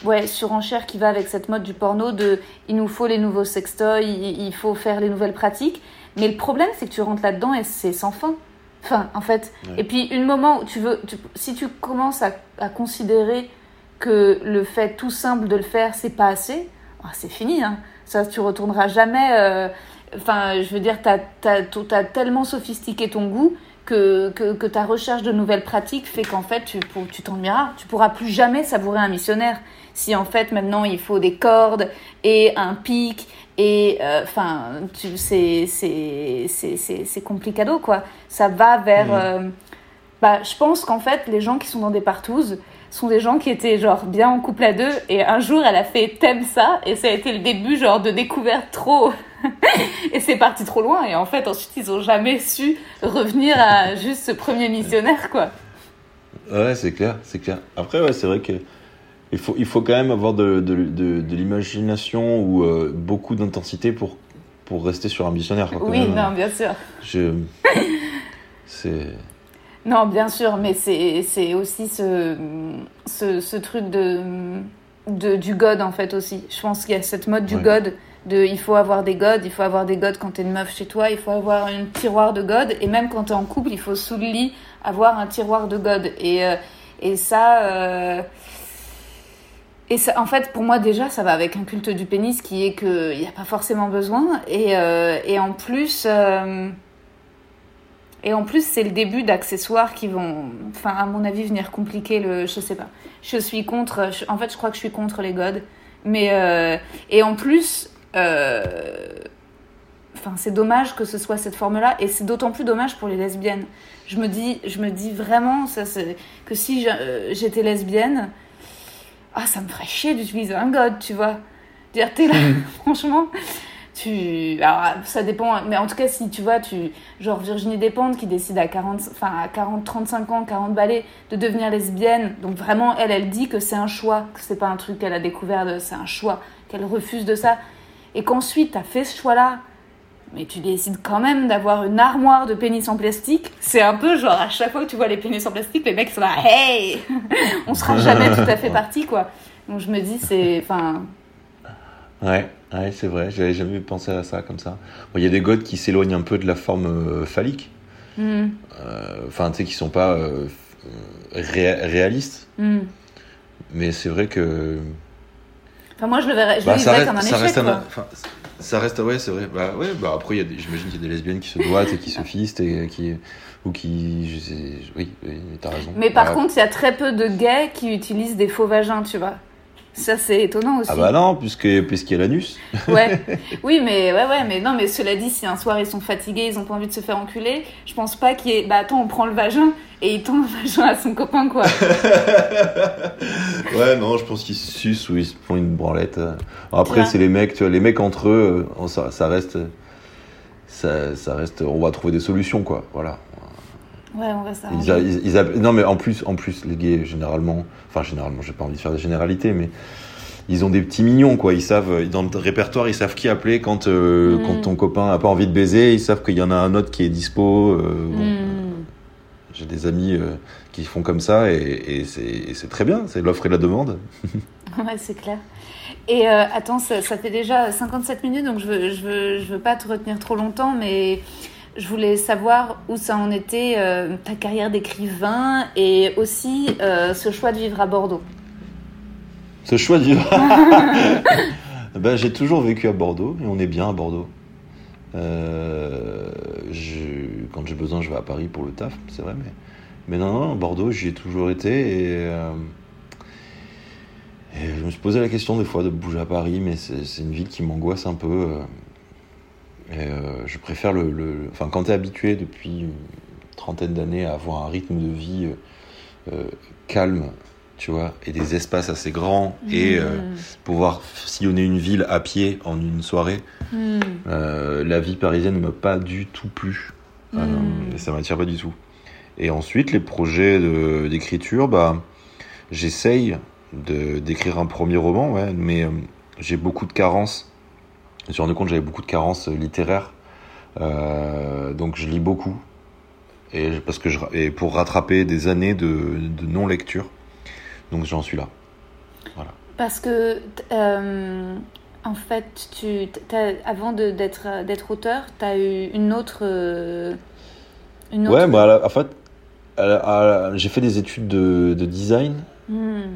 Speaker 2: ouais surenchère qui va avec cette mode du porno de il nous faut les nouveaux sextoys, il, il faut faire les nouvelles pratiques. Mais le problème, c'est que tu rentres là-dedans et c'est sans fin. Enfin, en fait.
Speaker 3: Ouais.
Speaker 2: Et puis, une moment où tu veux, tu- si tu commences à, à considérer que le fait tout simple de le faire, c'est pas assez, ah, c'est fini. Hein. Ça, tu retourneras jamais. euh, Enfin, je veux dire, t'as as, tellement sophistiqué ton goût que, que, que ta recherche de nouvelles pratiques fait qu'en fait, tu, pour- tu t'ennuieras. Tu pourras plus jamais savourer un missionnaire. Si en fait, maintenant, il faut des cordes et un pic et euh, enfin, tu c'est c'est c'est c'est c'est complicado quoi. Ça va vers.
Speaker 3: Mhm.
Speaker 2: euh, bah, je pense qu'en fait, les gens qui sont dans des partouzes sont des gens qui étaient genre bien en couple à deux et un jour elle a fait t'aimes ça? Et ça a été le début genre de découverte trop et c'est parti trop loin et en fait ensuite ils ont jamais su revenir à juste ce premier missionnaire quoi.
Speaker 3: Ouais, c'est clair, c'est clair. Après, ouais, c'est vrai que il faut, il faut quand même avoir de, de, de, de l'imagination ou euh, beaucoup d'intensité pour, pour rester sur un missionnaire. quoi,
Speaker 2: Oui,
Speaker 3: même.
Speaker 2: non, bien sûr.
Speaker 3: Je... C'est...
Speaker 2: Non, bien sûr, mais c'est aussi ce, ce, ce truc de, de, du God, en fait, aussi. Je pense qu'il y a cette mode du
Speaker 3: Ouais.
Speaker 2: God, de il faut avoir des gods, il faut avoir des gods quand t'es une meuf chez toi, il faut avoir un tiroir de God, et même quand t'es en couple, il faut sous le lit avoir un tiroir de God. Et, euh, et ça... euh, et ça, en fait, pour moi, déjà, ça va avec un culte du pénis qui est qu'il n'y a pas forcément besoin. Et, euh, et en plus... et en plus, c'est le début d'accessoires qui vont, enfin, à mon avis, venir compliquer le. Je sais pas. Je suis contre. je- en fait, je crois que je suis contre les godes. Mais. euh, et en plus. euh, Enfin, c'est dommage que ce soit cette forme-là. Et c'est d'autant plus dommage pour les lesbiennes. Je me dis, je me dis vraiment ça, que si euh, j'étais lesbienne. Ah, ça me ferait chier d'utiliser un god, tu vois. Dire, t'es là, franchement tu alors ça dépend mais en tout cas si tu vois tu genre Virginie Despentes qui décide à 40 enfin à 40 35 ans 40 balais de devenir lesbienne donc vraiment elle elle dit que c'est un choix que c'est pas un truc qu'elle a découvert de- c'est un choix qu'elle refuse de ça et qu'ensuite t'as fait ce choix là mais tu décides quand même d'avoir une armoire de pénis en plastique c'est un peu genre à chaque fois que tu vois les pénis en plastique les mecs sont là hey! On sera jamais tout à fait parti quoi. Donc je me dis c'est enfin
Speaker 3: Ouais, ouais c'est vrai, j'avais jamais pensé à ça comme ça. Bon, Il y a des godes qui s'éloignent un peu de la forme euh, phallique,
Speaker 2: hmm,
Speaker 3: Euh, enfin, tu sais, qui sont pas euh, ré- réalistes,
Speaker 2: hmm.
Speaker 3: mais c'est vrai que...
Speaker 2: Enfin, moi, je le verrais, je
Speaker 3: Bah,
Speaker 2: le
Speaker 3: ça reste,
Speaker 2: comme un
Speaker 3: ça
Speaker 2: échec,
Speaker 3: reste un- enfin, ça reste, ouais, c'est vrai. Bah, ouais, bah après, des- j'imagine qu'il y a des lesbiennes qui se doigtent et qui se fistent et qui, ou qui, je sais, oui, oui t'as raison.
Speaker 2: Mais par
Speaker 3: Bah,
Speaker 2: contre, il y a très peu de gays qui utilisent des faux vagins, tu vois. Ça, c'est étonnant aussi.
Speaker 3: Ah bah non, puisque, puisqu'il y a l'anus.
Speaker 2: Ouais. Oui, mais ouais, ouais, mais non, mais cela dit, si un soir ils sont fatigués, ils ont pas envie de se faire enculer, je pense pas qu'il y ait. Bah attends, on prend le vagin et il tend le vagin à son copain, quoi.
Speaker 3: ouais, non, je pense qu'ils se sucent ou ils se font une branlette. Après,
Speaker 2: Ouais.
Speaker 3: c'est les mecs, tu vois, les mecs entre eux, euh, ça, ça reste. Ça, ça reste. On va trouver des solutions, quoi. Voilà.
Speaker 2: Ouais, on va
Speaker 3: Ils,
Speaker 2: s'arranger.
Speaker 3: ils- non, mais en plus, en plus, les gays, généralement, enfin, généralement, j'ai pas envie de faire des généralités, mais ils ont des petits mignons, quoi. Ils savent, dans le répertoire, ils savent qui appeler quand, euh,
Speaker 2: Mm.
Speaker 3: quand ton copain a pas envie de baiser. Ils savent qu'il y en a un autre qui est dispo. euh, bon.
Speaker 2: Hmm.
Speaker 3: J'ai des amis euh, qui font comme ça et, et c'est très bien. C'est l'offre et la demande.
Speaker 2: Ouais, c'est clair. Et euh, attends, ça, ça fait déjà 57 minutes, donc je veux, je, veux, je veux pas te retenir trop longtemps, mais je voulais savoir où ça en était, euh, ta carrière d'écrivain et aussi euh, ce choix de vivre à Bordeaux.
Speaker 3: Ce choix de vivre. ben, j'ai toujours vécu à Bordeaux et on est bien à Bordeaux. Euh, quand j'ai besoin, je vais à Paris pour le taf, c'est vrai, mais, mais non, non, Bordeaux, j'y ai toujours été et, et je me suis posé la question des fois de bouger à Paris, mais c'est une ville qui m'angoisse un peu. Euh, et euh, je préfère le, le- Enfin, quand tu es habitué depuis une trentaine d'années à avoir un rythme de vie euh, euh, calme, tu vois, et des espaces assez grands, et euh,
Speaker 2: Hmm.
Speaker 3: pouvoir sillonner une ville à pied en une soirée, euh, la vie parisienne ne m'a pas du tout plu. Euh,
Speaker 2: Mm.
Speaker 3: et ça m'attire pas du tout. Et ensuite, les projets d'écriture, bah, j'essaye d'écrire un premier roman, ouais, mais j'ai beaucoup de carences. Je me suis rendu compte que j'avais beaucoup de carences littéraires. Euh, donc je lis beaucoup. Et, parce que je, et pour rattraper des années de, de non-lecture. Donc j'en suis là.
Speaker 2: Parce que, euh, en fait, tu, avant d'être auteur, tu as eu une autre. euh, une autre...
Speaker 3: Ouais, bah, la- en fait, j'ai fait des études de, de design.
Speaker 2: Hmm.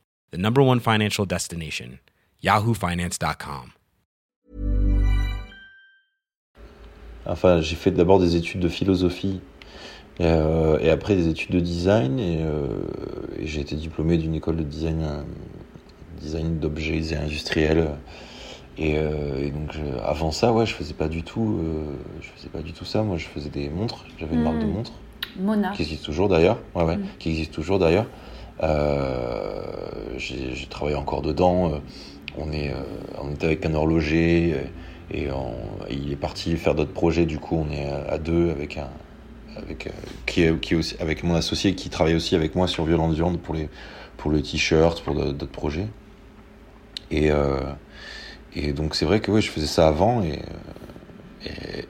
Speaker 4: the number one financial destination, yahoofinance.com.
Speaker 3: Enfin, j'ai fait d'abord des études de philosophie euh, et après des études de design. Et, euh, et j'ai été diplômé d'une école de design, euh, design d'objets et industriels. Et, euh, et donc, je- avant ça, ouais, je faisais pas du tout, euh, je faisais pas du tout ça. Moi, je faisais des montres. J'avais une marque de
Speaker 2: Mm.
Speaker 3: montres
Speaker 2: Mona.
Speaker 3: qui existe toujours d'ailleurs. Ouais, ouais,
Speaker 2: Mm.
Speaker 3: qui existe toujours d'ailleurs. Euh, j'ai travaillé encore dedans. Euh, On est, euh, on était avec un horloger et il est parti faire d'autres projets. Du coup, on est à deux avec un, avec qui avec mon associé qui travaille aussi avec moi sur Violente Viande pour les pour le t-shirt, pour d'autres projets. Et et donc c'est vrai que oui, je faisais ça avant et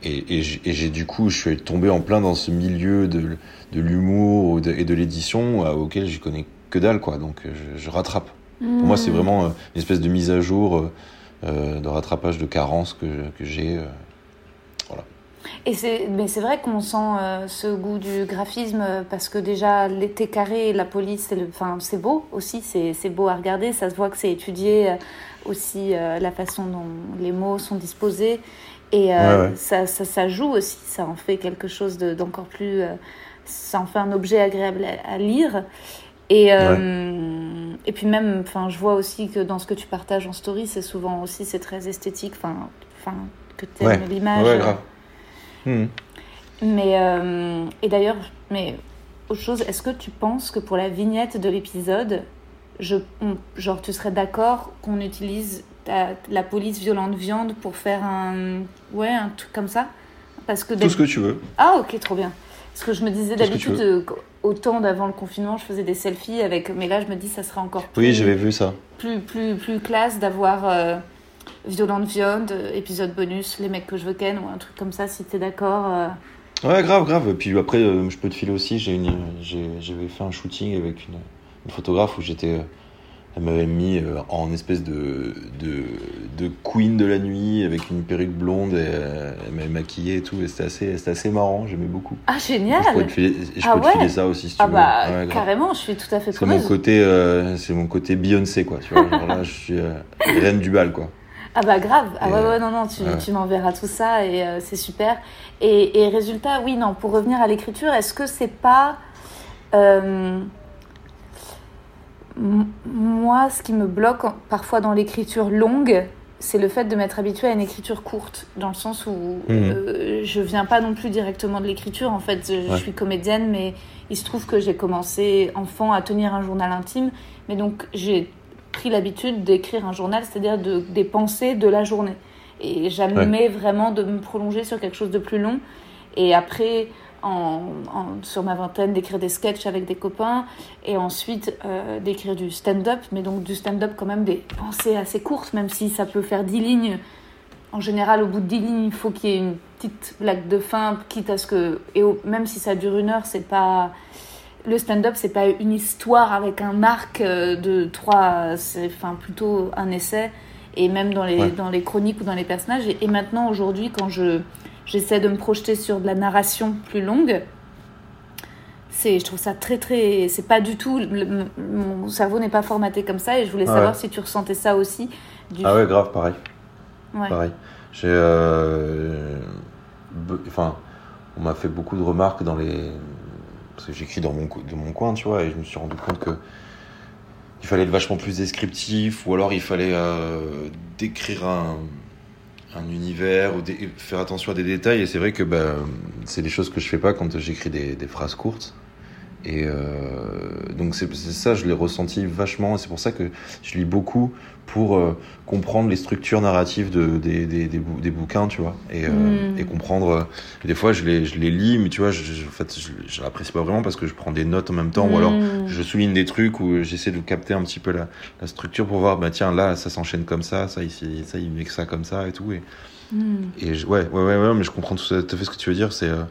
Speaker 3: et, j'ai- du coup, je suis tombé en plein dans ce milieu de, de l'humour et de l'édition auquel je connais que dalle, quoi. Donc euh, je, je rattrape. Pour moi, c'est vraiment euh, une espèce de mise à jour, euh, de rattrapage de carences que, que j'ai. euh.
Speaker 2: Et c'est, mais c'est vrai qu'on sent euh, ce goût du graphisme euh, parce que déjà l'été carré et la police, c'est, le, c'est beau aussi, c'est, c'est beau à regarder. Ça se voit que c'est étudié euh, aussi la façon dont les mots sont disposés. Et
Speaker 3: Ouais, ouais.
Speaker 2: Ça, ça, ça joue aussi, ça en fait quelque chose de, d'encore plus. ça en fait un objet agréable à, à lire. Et, euh, et puis même, enfin, je vois aussi que dans ce que tu partages en story, c'est souvent aussi c'est très esthétique, enfin, enfin que tu
Speaker 3: Ouais.
Speaker 2: l'image.
Speaker 3: Ouais, grave. Mhm.
Speaker 2: Mais euh, et d'ailleurs, mais autre chose, est-ce que tu penses que pour la vignette de l'épisode, je, on- genre tu serais d'accord qu'on utilise ta- la police violente viande pour faire un ouais un truc comme ça? Parce que
Speaker 3: Tout ce que tu veux.
Speaker 2: ah ok trop bien. Parce que je me disais d'habitude euh, autant d'avant le confinement, je faisais des selfies avec, mais là je me dis ça serait encore plus
Speaker 3: Oui, j'avais vu ça.
Speaker 2: plus, plus, plus classe d'avoir euh, Violente Viande, euh, épisode bonus, les mecs que je veux ken, ou un truc comme ça, si t'es d'accord. euh.
Speaker 3: Ouais, grave, grave. Puis après, euh, je peux te filer aussi. J'ai une, j'avais fait un shooting avec une, une photographe où j'étais. Elle m'avait mis euh, en espèce de, de, de queen de la nuit avec une perruque blonde et euh, elle m'avait maquillée et tout. Et c'était assez, c'était assez marrant, j'aimais beaucoup.
Speaker 2: Ah, génial
Speaker 3: Je pourrais te filer, je
Speaker 2: Ah
Speaker 3: peux te filer ça aussi si tu
Speaker 2: Ah
Speaker 3: veux.
Speaker 2: bah,
Speaker 3: Ouais,
Speaker 2: carrément, je suis tout à fait
Speaker 3: C'est mon côté, euh, c'est mon côté Beyoncé quoi. Tu vois, genre là, je suis euh, reine du bal quoi.
Speaker 2: Ah bah grave, ah ouais, ouais, non, non, tu,
Speaker 3: ouais.
Speaker 2: tu m'enverras tout ça et euh, c'est super. Et, et résultat, oui, non, pour revenir à l'écriture, est-ce que c'est pas... euh, moi, ce qui me bloque parfois dans l'écriture longue, c'est le fait de m'être habituée à une écriture courte, dans le sens où euh, je viens pas non plus directement de l'écriture. En fait, je,
Speaker 3: Ouais.
Speaker 2: suis comédienne, mais il se trouve que j'ai commencé enfant à tenir un journal intime, mais donc j'ai pris l'habitude d'écrire un journal, c'est-à-dire de, des pensées de la journée. Et jamais vraiment de me prolonger sur quelque chose de plus long. Et après, en, en- sur ma vingtaine, d'écrire des sketchs avec des copains. Et ensuite, euh, d'écrire du stand-up. Mais donc du stand-up, quand même, des pensées assez courtes, même si ça peut faire 10 lignes. En général, au bout de 10 lignes, il faut qu'il y ait une petite blague de fin, quitte à ce que. Et au- même si ça dure une heure, c'est pas. Le stand-up, c'est pas une histoire avec un arc euh, de trois. C'est enfin, plutôt un essai. Et même dans les,
Speaker 3: Ouais.
Speaker 2: dans les chroniques ou dans les personnages. Et, et maintenant, aujourd'hui, quand je, j'essaie de me projeter sur de la narration plus longue, c'est, je trouve ça très, très. C'est pas du tout. le- mon cerveau n'est pas formaté comme ça. Et je voulais
Speaker 3: Ah
Speaker 2: savoir
Speaker 3: ouais.
Speaker 2: si tu ressentais ça aussi. Du...
Speaker 3: Ah ouais, grave, pareil.
Speaker 2: Ouais.
Speaker 3: Pareil. J'ai. euh, Enfin, on m'a fait beaucoup de remarques dans les. Parce que j'écris dans mon, dans mon coin, tu vois, et je me suis rendu compte que. Il fallait être vachement plus descriptif, ou alors il fallait euh, décrire un, un univers, ou faire attention à des détails, et c'est vrai que bah, c'est des choses que je fais pas quand j'écris des, des phrases courtes. Et euh, donc c'est ça, je l'ai ressenti vachement, et c'est pour ça que je lis beaucoup pour euh, comprendre les structures narratives de, des, des, des, bou- des bouquins, tu vois, et, euh,
Speaker 2: Mm.
Speaker 3: et comprendre. euh, des fois, je les, je les lis, mais tu vois, je, je- en fait, je, l'apprécie pas vraiment parce que je prends des notes en même temps, ou alors
Speaker 2: Mm.
Speaker 3: je souligne des trucs où j'essaie de capter un petit peu la, la structure pour voir, bah tiens, là, ça s'enchaîne comme ça, ça, ici, ça, il met que ça comme ça et tout. Et,
Speaker 2: Mm.
Speaker 3: et je- ouais, ouais, ouais, ouais, mais je comprends tout, à fait ce que tu veux dire. C'est euh,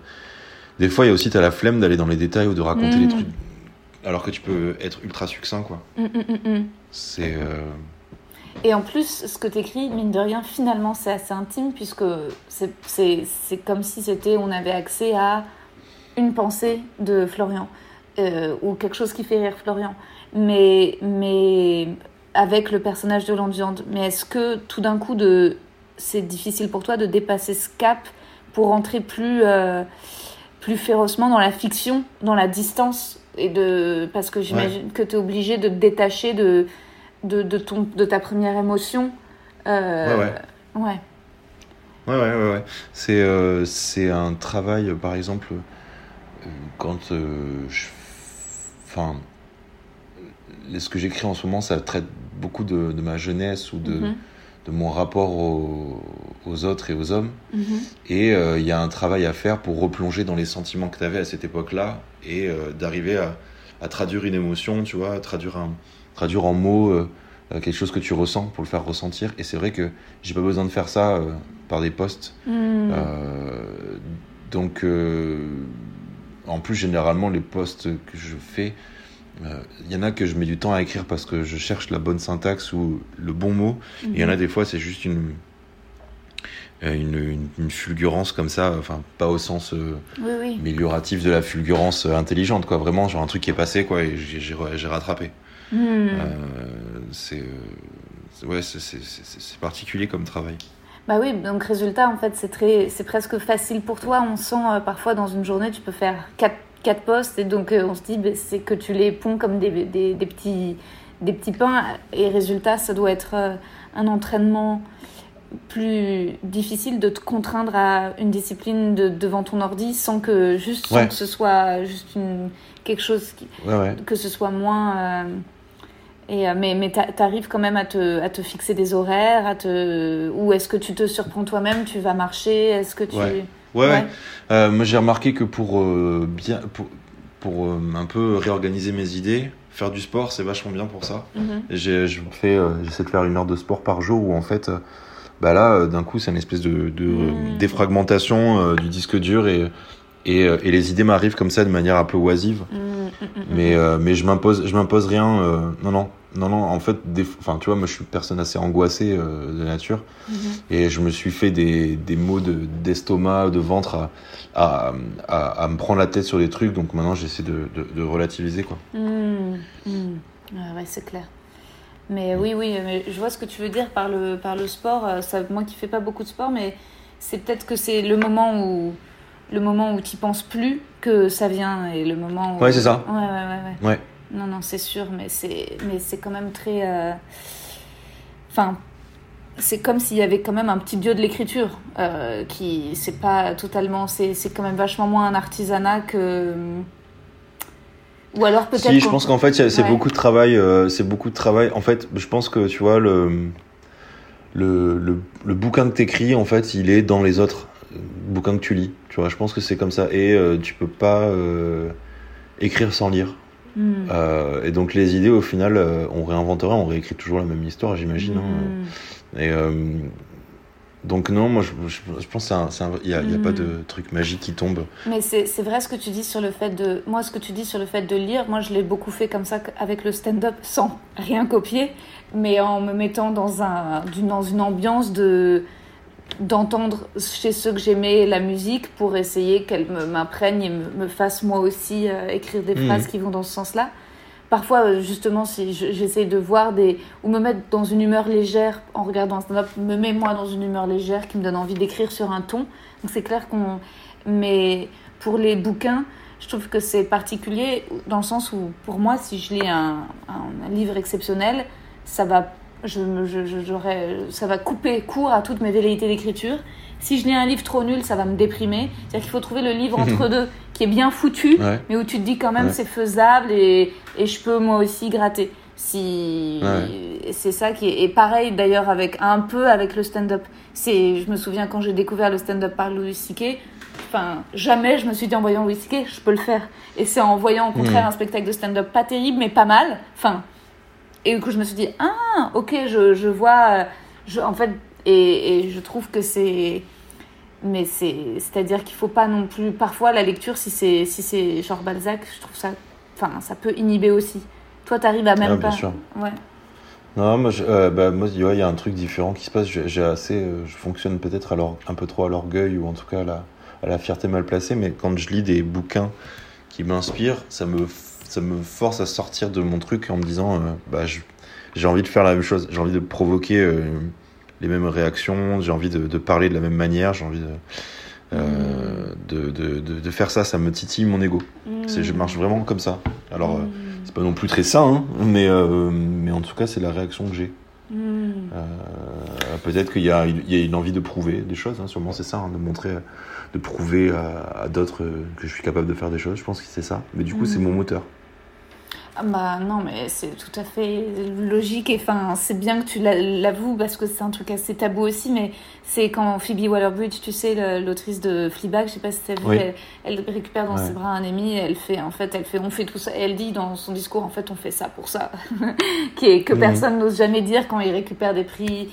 Speaker 3: des fois, il y a aussi t'as la flemme d'aller dans les détails ou de raconter
Speaker 2: Mm.
Speaker 3: les trucs, alors que tu peux être ultra succinct, quoi.
Speaker 2: Mm, mm, mm, mm.
Speaker 3: C'est euh,
Speaker 2: Et en plus, ce que tu écris, mine de rien, finalement, c'est assez intime, puisque c'est- c'est c'est comme si c'était on avait accès à une pensée de Florian, euh, ou quelque chose qui fait rire Florian, mais, mais avec le personnage de Viande. Mais est-ce que tout d'un coup, de c'est difficile pour toi de dépasser ce cap pour rentrer plus, euh, plus férocement dans la fiction, dans la distance et de parce que j'imagine que tu es obligé de te détacher de, de, de, ton, de ta première émotion. Euh,
Speaker 3: Ouais, ouais.
Speaker 2: ouais.
Speaker 3: Ouais, ouais, ouais, ouais. C'est euh, c'est un travail, par exemple, euh, quand je. Enfin. Ce que j'écris en ce moment, ça traite beaucoup de, de ma jeunesse ou de,
Speaker 2: Mhm.
Speaker 3: De mon rapport aux, aux autres et aux hommes.
Speaker 2: Mhm.
Speaker 3: Et euh, il y a un travail à faire pour replonger dans les sentiments que tu avais à cette époque-là et euh, d'arriver à, à traduire une émotion, tu vois, à traduire, un, traduire en mots euh, quelque chose que tu ressens pour le faire ressentir. Et c'est vrai que j'ai pas besoin de faire ça par des posts.
Speaker 2: Mhm.
Speaker 3: Donc, en plus, généralement, les posts que je fais, il y en a que je mets du temps à écrire parce que je cherche la bonne syntaxe ou le bon mot. Et il y en a des fois, c'est juste une, euh, une, une, une fulgurance comme ça, enfin, pas au sens euh,
Speaker 2: Oui, oui.
Speaker 3: amélioratif de la fulgurance euh, intelligente, quoi. Vraiment, genre un truc qui est passé, quoi, et j'ai- rattrapé.
Speaker 2: Mhm.
Speaker 3: Euh, c'est. euh, ouais, c'est- particulier comme travail.
Speaker 2: Bah oui, donc résultat, en fait, c'est très, c'est presque facile pour toi. On sent euh, parfois dans une journée, tu peux faire quatre, quatre postes et donc euh, on se dit, bah, c'est que tu les ponds comme des, des, des petits, des petits pains. Et résultat, ça doit être euh, un entraînement plus difficile de te contraindre à une discipline de, devant ton ordi sans que juste sans que ce soit juste une, quelque chose qui,
Speaker 3: Ouais, ouais.
Speaker 2: que ce soit moins. euh, et, mais mais t'a- t'arrives quand même à te, à te fixer des horaires, à te, ou est-ce que tu te surprends toi-même, tu vas marcher, est-ce que tu.
Speaker 3: Ouais. Ouais. Euh, moi, j'ai remarqué que pour euh, bien, pour, pour euh, un peu réorganiser mes idées, faire du sport, c'est vachement bien pour ça.
Speaker 2: Mhm.
Speaker 3: Et j'ai- je fais, j'essaie de faire une heure de sport par jour où en fait, bah là, d'un coup, c'est une espèce de, de
Speaker 2: Mm.
Speaker 3: défragmentation du disque dur et Et, et les idées m'arrivent comme ça de manière un peu oisive.
Speaker 2: Mm, mm,
Speaker 3: Mais, mais je m'impose, je m'impose rien. non, non, non, non. En fait, enfin, tu vois, moi, je suis une personne assez angoissée euh, de nature,
Speaker 2: Mhm.
Speaker 3: et je me suis fait des, des maux de, d'estomac, de ventre à, à, à, à me prendre la tête sur des trucs. Donc maintenant, j'essaie de, de, de relativiser, quoi.
Speaker 2: Mm, mm. Ouais, ouais, c'est clair. Mais oui, oui, mais je vois ce que tu veux dire par le, par le sport. Euh, Ça, moi qui fais pas beaucoup de sport, mais c'est peut-être que c'est le moment où le moment où tu penses plus que ça vient et le moment où...
Speaker 3: Ouais, c'est ça.
Speaker 2: Ouais, ouais, ouais, ouais.
Speaker 3: Ouais.
Speaker 2: Non, non, c'est sûr, mais c'est, mais c'est quand même très. euh, Enfin, c'est comme s'il y avait quand même un petit dieu de l'écriture euh, qui, c'est pas totalement, c'est, c'est quand même vachement moins un artisanat que. Ou alors peut-être.
Speaker 3: Si, je pense qu'en fait, c'est
Speaker 2: Ouais.
Speaker 3: beaucoup de travail. euh, c'est beaucoup de travail. En fait, je pense que tu vois le le, le, le bouquin que t'écris, en fait, il est dans les autres bouquins que tu lis. Tu vois, je pense que c'est comme ça. Et euh, tu peux pas écrire sans lire.
Speaker 2: Hmm.
Speaker 3: Euh, et donc les idées, au final, euh, on réinventerait, on réécrit toujours la même histoire, j'imagine. hein.
Speaker 2: Hmm.
Speaker 3: Et euh, donc non, moi, je, je, je pense qu'il n'y a, a pas de truc magique qui tombe.
Speaker 2: Mais c'est vrai ce que tu dis sur le fait de. Moi, ce que tu dis sur le fait de lire, moi, je l'ai beaucoup fait comme ça avec le stand-up sans rien copier, mais en me mettant dans, un, dans une ambiance de d'entendre chez ceux que j'aimais la musique pour essayer qu'elle me- m'imprègne et me, me fasse moi aussi euh, écrire des
Speaker 3: Mhm.
Speaker 2: phrases qui vont dans ce sens-là. Parfois, euh, justement, si je- j'essaie de voir des. ou me mettre dans une humeur légère en regardant un stand-up, me met moi dans une humeur légère qui me donne envie d'écrire sur un ton. Donc c'est clair qu'on. Mais pour les bouquins, je trouve que c'est particulier dans le sens où, pour moi, si je lis un- un livre exceptionnel, ça va, je, je- ça va couper court à toutes mes velléités d'écriture. Si je lis un livre trop nul, ça va me déprimer. C'est-à-dire qu'il faut trouver le livre entre deux qui est bien foutu,
Speaker 3: Ouais.
Speaker 2: mais où tu te dis quand même
Speaker 3: Ouais.
Speaker 2: c'est faisable et, et je peux moi aussi gratter. Si
Speaker 3: Ouais.
Speaker 2: c'est ça qui est et pareil d'ailleurs avec un peu avec le stand-up. C'est je me souviens quand j'ai découvert le stand-up par Louis C.K. Enfin, jamais je me suis dit en voyant Louis C.K. je peux le faire. Et c'est en voyant au contraire
Speaker 3: Mm.
Speaker 2: un spectacle de stand-up pas terrible mais pas mal. Enfin, et du coup je me suis dit ah ok je, je vois je, en fait et, et je trouve que c'est mais c'est c'est à dire qu'il faut pas non plus parfois la lecture si c'est si c'est genre Balzac je trouve ça enfin ça peut inhiber aussi toi t'arrives à même
Speaker 3: Ah, bien
Speaker 2: pas
Speaker 3: sûr.
Speaker 2: ouais
Speaker 3: Non, moi, je- euh, bah, il y a un truc différent qui se passe. J'ai j'ai assez, euh, je fonctionne peut-être alors un peu trop à l'orgueil ou en tout cas à la, à la fierté mal placée. Mais quand je lis des bouquins qui m'inspirent, ça me, ça me force à sortir de mon truc en me disant, euh, bah, j'ai envie de faire la même chose. J'ai envie de provoquer euh, les mêmes réactions. J'ai envie de, de parler de la même manière. J'ai envie de, euh, de, de, de, de faire ça. Ça me titille mon ego. Je marche vraiment comme ça. Alors. euh, c'est pas non plus très sain, hein, mais, mais en tout cas, c'est la réaction que j'ai.
Speaker 2: Mm.
Speaker 3: Peut-être qu'il y, a une- il y a une envie de prouver des choses, hein, sûrement c'est ça, hein, de montrer, de prouver à, à d'autres que je suis capable de faire des choses. Je pense que c'est ça. Mais du coup, c'est
Speaker 2: Mm.
Speaker 3: mon moteur.
Speaker 2: Ah bah non, mais c'est tout à fait logique et enfin c'est bien que tu l'a- l'avoues parce que c'est un truc assez tabou aussi, mais c'est quand Phoebe Waller-Bridge, tu sais, l'autrice de Fleabag, je sais pas si t'as vu,
Speaker 3: Oui.
Speaker 2: elle, elle récupère dans
Speaker 3: Ouais.
Speaker 2: ses bras un ami, elle fait en fait, elle fait, on fait tout ça, et elle dit dans son discours, en fait, on fait ça pour ça, qui est que personne n'ose jamais dire quand il récupère des prix.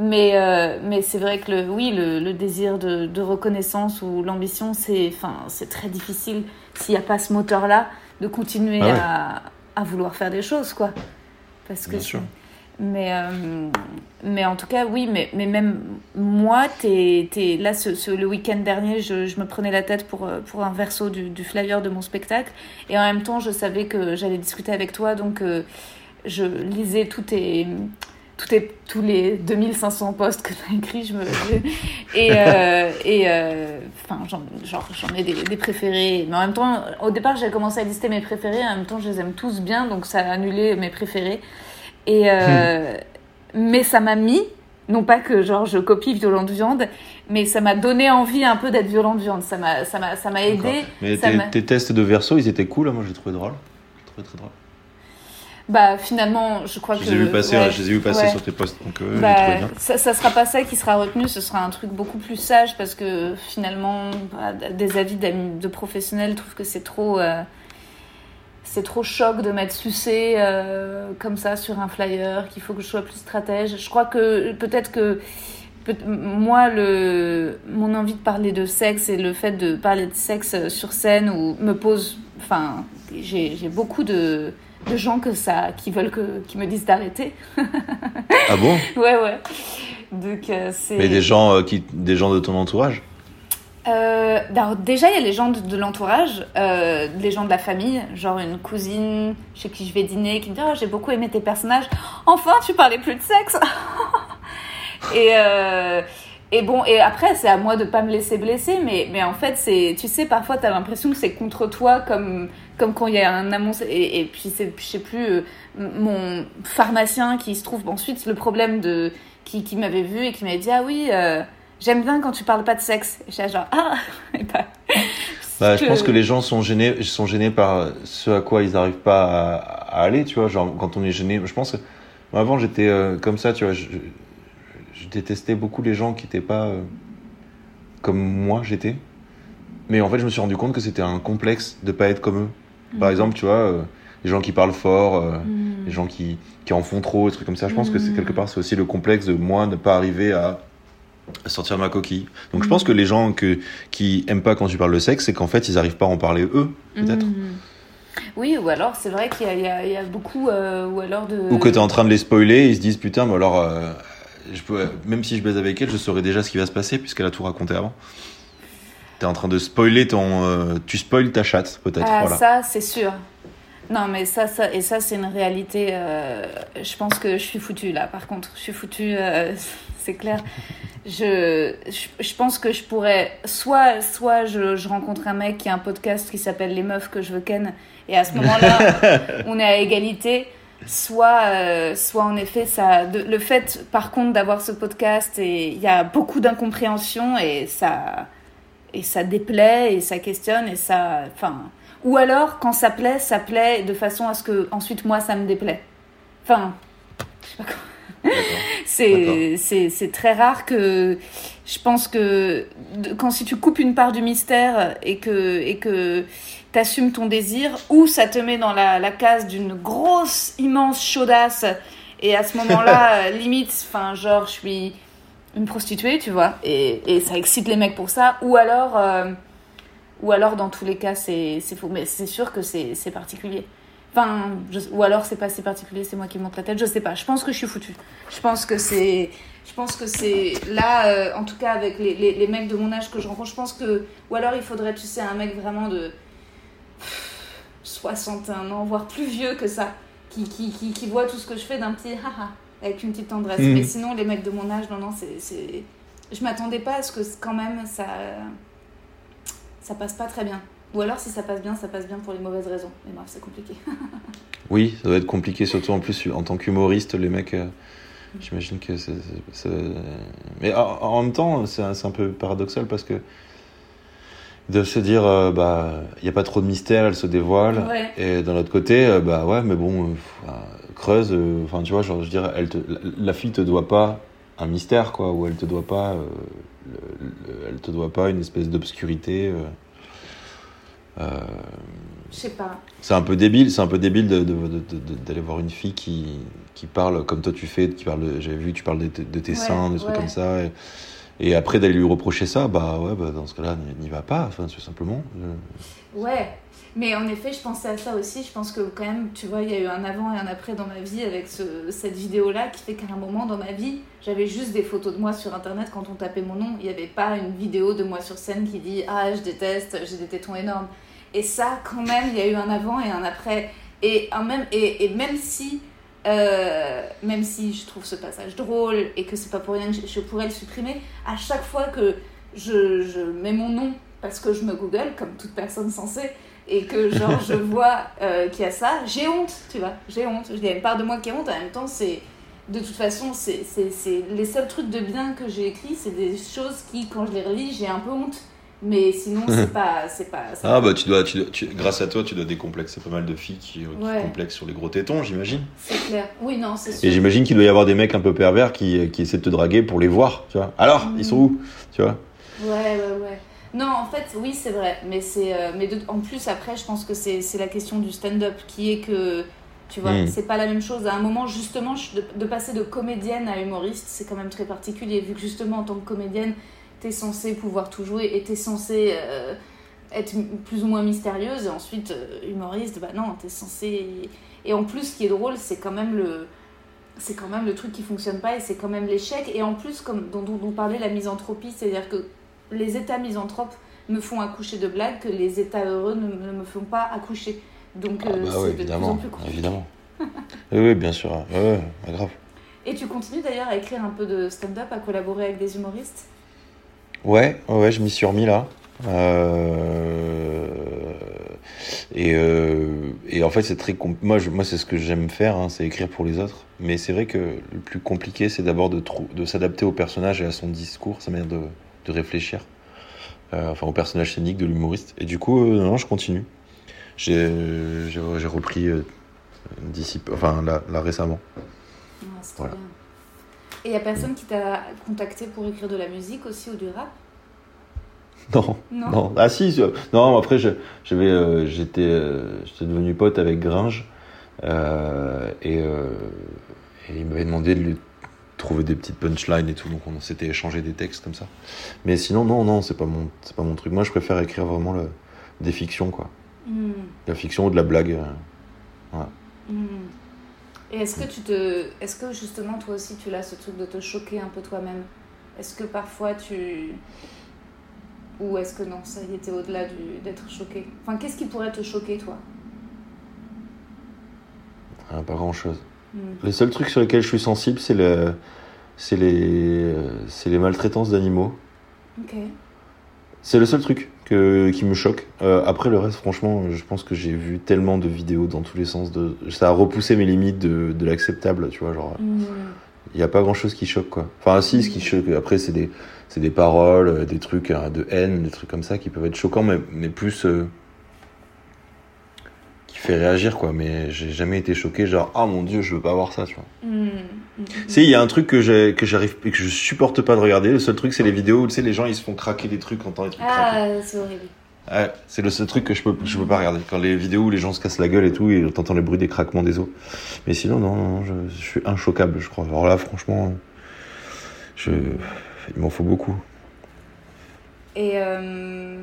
Speaker 2: Mais, euh, mais c'est vrai que le, oui, le, le désir de, de reconnaissance ou l'ambition, c'est enfin, c'est très difficile s'il n'y a pas ce moteur-là de continuer
Speaker 3: Ah ouais.
Speaker 2: à, à vouloir faire des choses, quoi. Parce que
Speaker 3: Bien sûr.
Speaker 2: Mais, euh, mais en tout cas, oui, mais, mais même moi, t'es, t'es, là, ce, ce- le week-end dernier, je, je me prenais la tête pour, euh, pour un verso du, du flyer de mon spectacle. Et en même temps, je savais que j'allais discuter avec toi, donc euh, je lisais tous tes, tous, les 2500 posts que tu as écrits. Je me, et euh, et euh, enfin, j'en, genre, j'en ai des, des préférés. Mais en même temps, au départ, j'ai commencé à lister mes préférés. En même temps, je les aime tous bien, donc ça a annulé mes préférés. Et, euh, mais ça m'a mis, non pas que genre je copie Violente Viande, mais ça m'a donné envie un peu d'être Violente Viande. Ça m'a, ça m'a, ça m'a aidé.
Speaker 3: Mais tes, tests de verso, ils étaient cool, hein, moi j'ai trouvé drôle. Très très drôle.
Speaker 2: Bah finalement, je crois
Speaker 3: Je
Speaker 2: que.
Speaker 3: les ai vus passer,
Speaker 2: ouais,
Speaker 3: ouais, je les ai vus passer
Speaker 2: ouais.
Speaker 3: sur tes posts, donc euh,
Speaker 2: Bah,
Speaker 3: bien.
Speaker 2: ça, ça sera pas ça qui sera retenu, ce sera un truc beaucoup plus sage parce que finalement, bah, des avis de professionnels trouvent que c'est trop, euh, c'est trop choc de mettre sucé euh, comme ça sur un flyer, qu'il faut que je sois plus stratège. Je crois que peut-être que peut- moi, le, mon envie de parler de sexe et le fait de parler de sexe sur scène ou me pose. Enfin, j'ai j'ai beaucoup de, de gens que ça, qui veulent que, qui me disent d'arrêter.
Speaker 3: Ah bon?
Speaker 2: Ouais, ouais. Donc, euh, c'est.
Speaker 3: Mais des gens, euh, qui, des gens de ton entourage?
Speaker 2: Euh, alors déjà, il y a les gens de, de l'entourage, euh, les gens de la famille, genre une cousine chez qui je vais dîner qui me dit oh, j'ai beaucoup aimé tes personnages. Enfin, tu parlais plus de sexe. et euh, et bon, et après, c'est à moi de pas me laisser blesser, mais mais en fait, c'est tu sais, parfois t'as l'impression que c'est contre toi, comme comme quand il y a un annonce. Et, puis c'est, je sais plus, euh, mon pharmacien qui se trouve ensuite le problème de qui, qui m'avait vu et qui m'avait dit ah oui. euh, J'aime bien quand tu parles pas de sexe. Et genre, ah et bah,
Speaker 3: Bah, je pense que les gens sont gênés, sont gênés par ce à quoi ils n'arrivent pas à, aller, tu vois. Genre, quand on est gêné, je pense. que- avant, j'étais euh, comme ça, tu vois. Je, je détestais beaucoup les gens qui n'étaient pas comme moi j'étais. Mais en fait, je me suis rendu compte que c'était un complexe de pas être comme eux. Par
Speaker 2: Mhm.
Speaker 3: exemple, tu vois, euh, les gens qui parlent fort, euh,
Speaker 2: Mm.
Speaker 3: les gens qui, qui en font trop, des trucs comme ça. Je pense que c'est
Speaker 2: Mhm.
Speaker 3: quelque part, c'est aussi le complexe de moi ne pas arriver à sortir de ma coquille. Donc je pense que les gens que, qui aiment pas quand tu parles de sexe, c'est qu'en fait, ils arrivent pas à en parler eux, peut-être.
Speaker 2: Oui, ou alors c'est vrai qu'il y a, y y beaucoup, euh, ou alors de.
Speaker 3: Ou que tu es en train de les spoiler ils se disent putain, mais alors, euh, je peux, même si je baise avec elle, je saurais déjà ce qui va se passer puisqu'elle a tout raconté avant. Tu es en train de spoiler ton. euh, tu spoiles ta chatte, peut-être.
Speaker 2: Ah,
Speaker 3: voilà.
Speaker 2: ça, c'est sûr. Non, mais ça, ça, et ça, c'est une réalité. euh, je pense que je suis foutue là, par contre. Je suis foutue, euh, c'est clair. Je, je, je pense que je pourrais. Soit, soit je, je rencontre un mec qui a un podcast qui s'appelle Les meufs que je veux ken, et à ce moment-là, on est à égalité. Soit, euh, soit en effet, ça, de- le fait, par contre, d'avoir ce podcast, et il y a beaucoup d'incompréhension et ça, et ça déplaît et ça questionne et ça, enfin, ou alors quand ça plaît, ça plaît de façon à ce que ensuite moi ça me déplaît. Enfin. C'est, c'est, très rare que je pense que quand si tu coupes une part du mystère et que et que t'assumes ton désir ou ça te met dans la, la case d'une grosse immense chaudasse et à ce moment-là limite enfin genre je suis une prostituée tu vois et, et ça excite les mecs pour ça ou alors euh, ou alors dans tous les cas c'est faux mais c'est sûr que c'est c'est particulier Enfin, ou alors c'est pas si particulier, c'est moi qui monte la tête, je sais pas. Je pense que je suis foutue. Je pense que c'est, je pense que c'est là, euh, en tout cas avec les, les, les mecs de mon âge que je rencontre, je pense que, ou alors il faudrait, tu sais, un mec vraiment de 61 ans, voire plus vieux que ça, qui, qui, qui, qui voit tout ce que je fais d'un petit haha, avec une petite tendresse.
Speaker 3: Mhm.
Speaker 2: Mais sinon, les mecs de mon âge, non, non, c'est, je m'attendais pas à ce que quand même ça, ça passe pas très bien. Ou alors si ça passe bien, ça passe bien pour les mauvaises raisons. Mais bref, c'est compliqué.
Speaker 3: Oui, ça doit être compliqué, surtout en plus en tant qu'humoriste, les mecs. euh, J'imagine que c'est. Mais en, en même temps, c'est un, un peu paradoxal parce que de se dire, euh, bah, il n'y a pas trop de mystère, elle se dévoile.
Speaker 2: Ouais.
Speaker 3: Et d'un autre côté, euh, bah ouais, mais bon, euh, creuse, euh, enfin, tu vois, genre, je elle te, la, la fille te doit pas un mystère, quoi, ou elle te doit pas, euh, le- le- elle te doit pas une espèce d'obscurité. euh, euh,
Speaker 2: Je sais pas.
Speaker 3: c'est un peu débile, c'est un peu débile de- de- de- de- d'aller voir une fille qui, qui parle comme toi tu fais, qui parle, j'avais vu que tu parles de, tes-
Speaker 2: Ouais,
Speaker 3: seins, des trucs
Speaker 2: ouais.
Speaker 3: comme ça, et, et après d'aller lui reprocher ça, bah ouais, bah dans ce cas-là, n'y- n'y va pas, enfin, tout simplement. Je-
Speaker 2: Ouais. Mais en effet, je pensais à ça aussi. Je pense que quand même, tu vois, il y a eu un avant et un après dans ma vie avec ce- cette vidéo-là qui fait qu'à un moment dans ma vie, j'avais juste des photos de moi sur Internet quand on tapait mon nom. Il n'y avait pas une vidéo de moi sur scène qui dit Ah, je déteste, j'ai des tétons énormes. Et ça, quand même, il y a eu un avant et un après. Et, un même, et, et même si. euh, même si je trouve ce passage drôle et que c'est pas pour rien que je, pourrais le supprimer, à chaque fois que je, je mets mon nom parce que je me google comme toute personne censée et que genre je vois euh, qu'il y a ça, j'ai honte, tu vois, j'ai honte. Il y a une part de moi qui a honte, en même temps c'est de toute façon c'est c'est- c'est les seuls trucs de bien que j'ai écrits, c'est des choses qui quand je les relis, j'ai un peu honte. Mais sinon c'est pas c'est pas
Speaker 3: Ah
Speaker 2: pas-
Speaker 3: bah tu dois, tu dois- tu- grâce à toi, tu dois décomplexer pas mal de filles qui, qui
Speaker 2: Ouais.
Speaker 3: complexent sur les gros tétons, j'imagine.
Speaker 2: c'est clair. Oui non, c'est
Speaker 3: Et
Speaker 2: sûr.
Speaker 3: j'imagine qu'il doit y avoir des mecs un peu pervers qui, qui essaient de te draguer pour les voir, tu vois. Alors, ils sont où, tu vois?
Speaker 2: Ouais, ouais, ouais. Non, en fait, oui, c'est vrai. Mais, c'est, euh, mais de- en plus, après, je pense que c'est, c'est la question du stand-up qui est que Tu vois,
Speaker 3: Mm.
Speaker 2: c'est pas la même chose. À un moment, justement, je- de, de passer de comédienne à humoriste, c'est quand même très particulier, vu que justement, en tant que comédienne, t'es censée pouvoir tout jouer et t'es censée euh, être plus ou moins mystérieuse. Et ensuite, euh, humoriste, bah non, t'es censée. Et en plus, ce qui est drôle, c'est quand même le. C'est quand même le truc qui fonctionne pas et c'est quand même l'échec. Et en plus, comme dont, dont on parlait, la misanthropie, c'est-à-dire que les états misanthropes me font accoucher de blagues que les états heureux ne, ne me font pas accoucher. Donc,
Speaker 3: Ah
Speaker 2: euh,
Speaker 3: bah
Speaker 2: c'est
Speaker 3: ouais,
Speaker 2: de plus en
Speaker 3: évidemment.
Speaker 2: plus compliqué.
Speaker 3: évidemment. oui, bien sûr. Ouais, grave.
Speaker 2: Et tu continues d'ailleurs à écrire un peu de stand-up, à collaborer avec des humoristes?
Speaker 3: Ouais, ouais, ouais, je m'y suis remis là. Euh, Et, euh, et en fait, c'est très compl- moi, je- moi, c'est ce que j'aime faire, hein, c'est écrire pour les autres. Mais c'est vrai que le plus compliqué, c'est d'abord de, trou- de s'adapter au personnage et à son discours, sa manière de, de réfléchir, Euh, enfin au personnage scénique de l'humoriste. Et du coup, euh, non, je continue. J'ai repris euh, d'ici, enfin là, là récemment.
Speaker 2: Ah,
Speaker 3: Voilà.
Speaker 2: bien. Et il y a personne qui t'a contacté pour écrire de la musique aussi ou du rap?
Speaker 3: Non.
Speaker 2: Non.
Speaker 3: Non, ah si, je- non, après j'étais, euh, j'étais devenu pote avec Gringe et, et il m'avait demandé de lui trouver des petites punchlines et tout, donc on s'était échangé des textes comme ça. Mais sinon, non, non, c'est pas mon, c'est pas mon truc. Moi, je préfère écrire vraiment le- des fictions, quoi,
Speaker 2: Hmm,
Speaker 3: la fiction ou de la blague. euh.
Speaker 2: hmm. Et est-ce que tu te. Est-ce que justement toi aussi tu as ce truc de te choquer un peu toi-même? Est-ce que parfois tu. Ou est-ce que non, ça y était au-delà du- d'être choqué? Enfin, qu'est-ce qui pourrait te choquer toi?
Speaker 3: Ah, pas grand chose.
Speaker 2: Hmm.
Speaker 3: Les seuls trucs sur lesquels je suis sensible, c'est le, c'est les, euh, c'est les maltraitances d'animaux. C'est le seul truc que, qui me choque. Euh, après le reste, franchement, je pense que j'ai vu tellement de vidéos dans tous les sens. De, ça a repoussé mes limites de, de l'acceptable, tu vois. Genre,
Speaker 2: Hmm.
Speaker 3: il n'y a pas grand chose qui choque, quoi. Enfin, si, ce qui choque, après, c'est des, c'est des paroles, euh, des trucs hein, de haine, des trucs comme ça qui peuvent être choquants, mais, mais plus. euh, fait réagir, quoi. Mais j'ai jamais été choqué, genre, ah mon dieu, je veux pas voir ça, tu vois.
Speaker 2: Hmm. Hmm.
Speaker 3: Si, il y a un truc que j'ai- que j'arrive que je supporte pas de regarder. Le seul truc, c'est les vidéos où tu sais, les gens ils se font craquer des trucs en temps les trucs.
Speaker 2: Ah, c'est horrible.
Speaker 3: Ouais, c'est le seul truc que je peux, je peux pas regarder. Quand les vidéos où les gens se cassent la gueule et tout, et t'entends le bruit des craquements des os. Mais sinon, non, non, non, je, je suis inchoquable, je crois. Alors là, franchement, je, il m'en faut beaucoup.
Speaker 2: Et euh,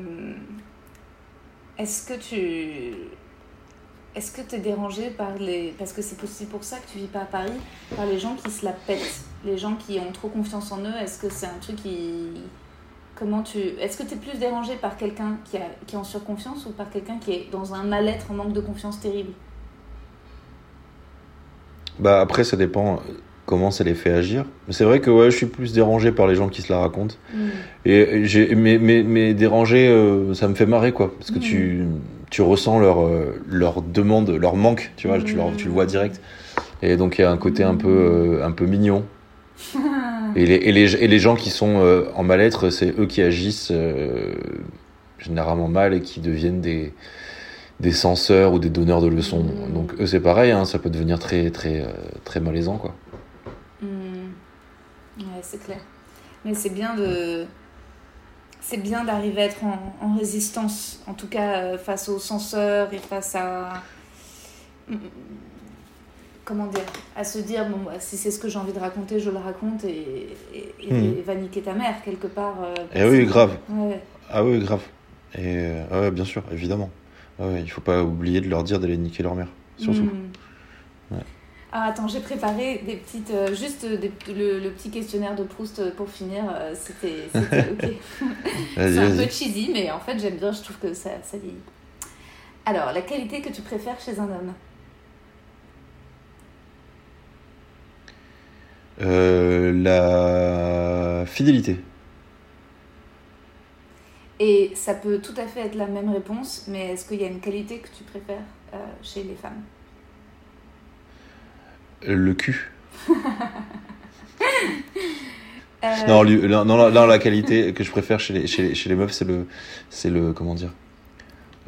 Speaker 2: est-ce que tu est-ce que tu es dérangé par les parce que c'est possible pour ça que tu vis pas à Paris par les gens qui se la pètent, les gens qui ont trop confiance en eux, est-ce que c'est un truc qui comment tu est-ce que tu es plus dérangé par quelqu'un qui a qui est en surconfiance ou par quelqu'un qui est dans un mal-être, un manque de confiance terrible?
Speaker 3: Bah après, ça dépend euh, comment ça les fait agir. Mais c'est vrai que ouais, je suis plus dérangé par les gens qui se la racontent.
Speaker 2: Hmm.
Speaker 3: Et j'ai, mais, mais, mais déranger, euh, ça me fait marrer, quoi. Parce que
Speaker 2: Mhm.
Speaker 3: tu, tu ressens leur, euh, leur demande, leur manque, tu vois, tu, leur- tu le vois direct. Et donc il y a un côté un peu, euh, un peu mignon. Et les, et, les, et les gens qui sont euh, en mal-être, c'est eux qui agissent généralement mal et qui deviennent des, des censeurs ou des donneurs de leçons.
Speaker 2: Mhm.
Speaker 3: Donc eux, c'est pareil, hein, ça peut devenir très, très, très malaisant, quoi.
Speaker 2: Hmm. Ouais, c'est clair. Mais c'est bien de. C'est bien d'arriver à être en, en résistance, en tout cas euh, face aux censeurs et face à. Hmm. Comment dire À se dire, bon, bah, si c'est ce que j'ai envie de raconter, je le raconte et, et, et- et va niquer ta mère quelque part. euh,
Speaker 3: Eh oui, grave.
Speaker 2: Ouais.
Speaker 3: Ah oui, grave. Et euh, ouais, bien sûr, évidemment. Ouais, il faut pas oublier de leur dire d'aller niquer leur mère, surtout.
Speaker 2: Hmm. Ah, attends, j'ai préparé des petites. euh, juste des- le, le petit questionnaire de Proust euh, pour finir. euh, C'était ok. C'est un peu cheesy, mais en fait, j'aime bien, je trouve que ça, ça vieillit. Alors, la qualité que tu préfères chez un homme?
Speaker 3: Euh, la fidélité.
Speaker 2: Et ça peut tout à fait être la même réponse, mais est-ce qu'il y a une qualité que tu préfères chez les femmes?
Speaker 3: Le cul.
Speaker 2: Euh,
Speaker 3: Non, lui- non, non, non, la qualité que je préfère chez les, chez les, chez les meufs, c'est le, c'est le, comment dire,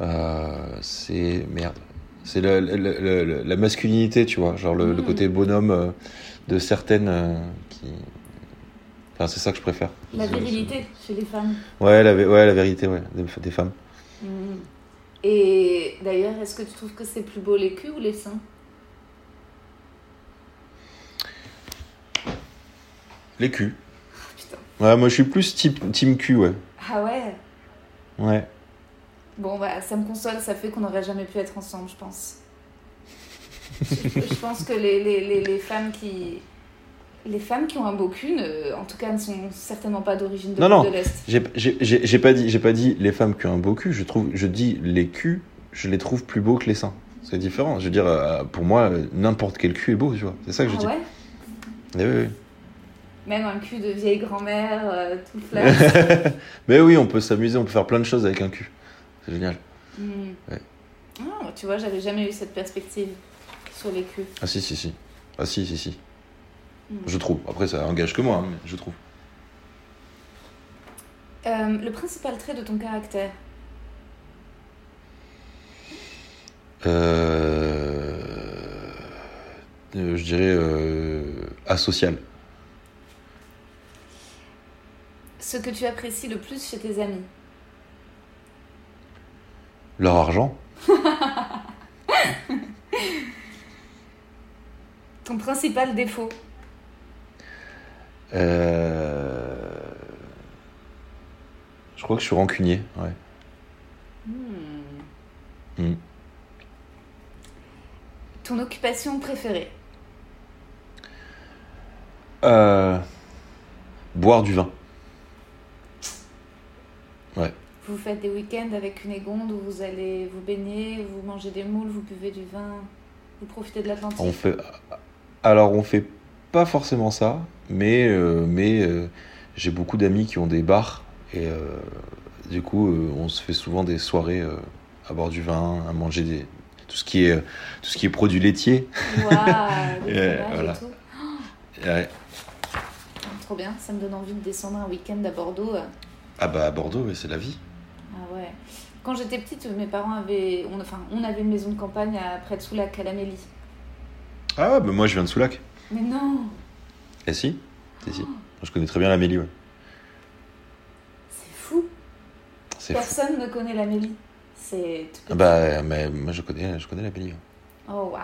Speaker 3: Euh, c'est merde, c'est le- le- le- le- la masculinité, tu vois, genre le, le
Speaker 2: Mm.
Speaker 3: côté bonhomme euh, de certaines qui, enfin, c'est ça que je préfère.
Speaker 2: La virilité chez les femmes.
Speaker 3: Ouais, la, ouais, la vérité, ouais, des, des femmes.
Speaker 2: Mhm. Et d'ailleurs, est-ce que tu trouves que c'est plus beau les culs ou les seins?
Speaker 3: Les culs.
Speaker 2: Putain.
Speaker 3: Ouais, moi je suis plus type, team cul, ouais.
Speaker 2: Ah ouais?
Speaker 3: Ouais.
Speaker 2: Bon, bah, ça me console, ça fait qu'on n'aurait jamais pu être ensemble, je pense. je, je pense que les, les, les, les femmes qui. Les femmes qui ont un beau cul, ne- en tout cas, ne sont certainement pas d'origine de,
Speaker 3: Non, non.
Speaker 2: de l'Est.
Speaker 3: J'ai pas, dit- pas dit les femmes qui ont un beau cul, je, trouve, je dis les culs, je les trouve plus beaux que les seins. C'est différent. Je veux dire, euh, pour moi, euh, n'importe quel cul est beau, tu vois. C'est ça que je
Speaker 2: Ah
Speaker 3: dis.
Speaker 2: ouais?
Speaker 3: Eh oui, oui.
Speaker 2: Même un cul de vieille grand-mère, euh, tout flasque.
Speaker 3: Mais oui, on peut s'amuser, on peut faire plein de choses avec un cul. C'est génial.
Speaker 2: Hmm.
Speaker 3: Ouais.
Speaker 2: Ah, tu vois, j'avais jamais eu cette perspective sur les culs.
Speaker 3: Ah si, si, si. Ah si, si, si.
Speaker 2: Hmm.
Speaker 3: Je trouve. Après, ça engage que moi, hein, mais je trouve.
Speaker 2: Euh, le principal trait de ton caractère
Speaker 3: Euh... euh, je dirais asocial.
Speaker 2: Ce que tu apprécies le plus chez tes amis
Speaker 3: Leur argent
Speaker 2: Ton principal défaut
Speaker 3: Euh... Je crois que je suis rancunier, ouais.
Speaker 2: Hmm.
Speaker 3: Hmm.
Speaker 2: Ton occupation préférée
Speaker 3: Euh... Boire du vin.
Speaker 2: Vous faites des week-ends avec une égonde où vous allez vous baigner, vous mangez des moules, vous buvez du vin, vous profitez de l'Atlantique.
Speaker 3: On fait... Alors, on fait pas forcément ça, mais, euh, mais euh, j'ai beaucoup d'amis qui ont des bars, et euh, du coup, on se fait souvent des soirées à boire du vin, à manger des... tout, ce qui est, tout ce qui est produits laitiers.
Speaker 2: Waouh, des
Speaker 3: Ouais,
Speaker 2: fromages
Speaker 3: voilà.
Speaker 2: et tout.
Speaker 3: Ouais.
Speaker 2: Trop bien, ça me donne envie de descendre un week-end à Bordeaux.
Speaker 3: Ah bah à Bordeaux, ouais, c'est la vie.
Speaker 2: Ah ouais. Quand j'étais petite, mes parents avaient, on, enfin, on avait une maison de campagne à, près de Soulac, à la Mélie.
Speaker 3: Ah ouais, bah moi je viens de Soulac.
Speaker 2: Mais non,
Speaker 3: Eh si, si, si. Je connais très bien la Mélie, ouais.
Speaker 2: c'est fou.
Speaker 3: C'est fou.
Speaker 2: Personne ne connaît la Mélie. C'est
Speaker 3: Ah. Bah, mais moi je connais, je connais la Mélie. ouais.
Speaker 2: Oh waouh.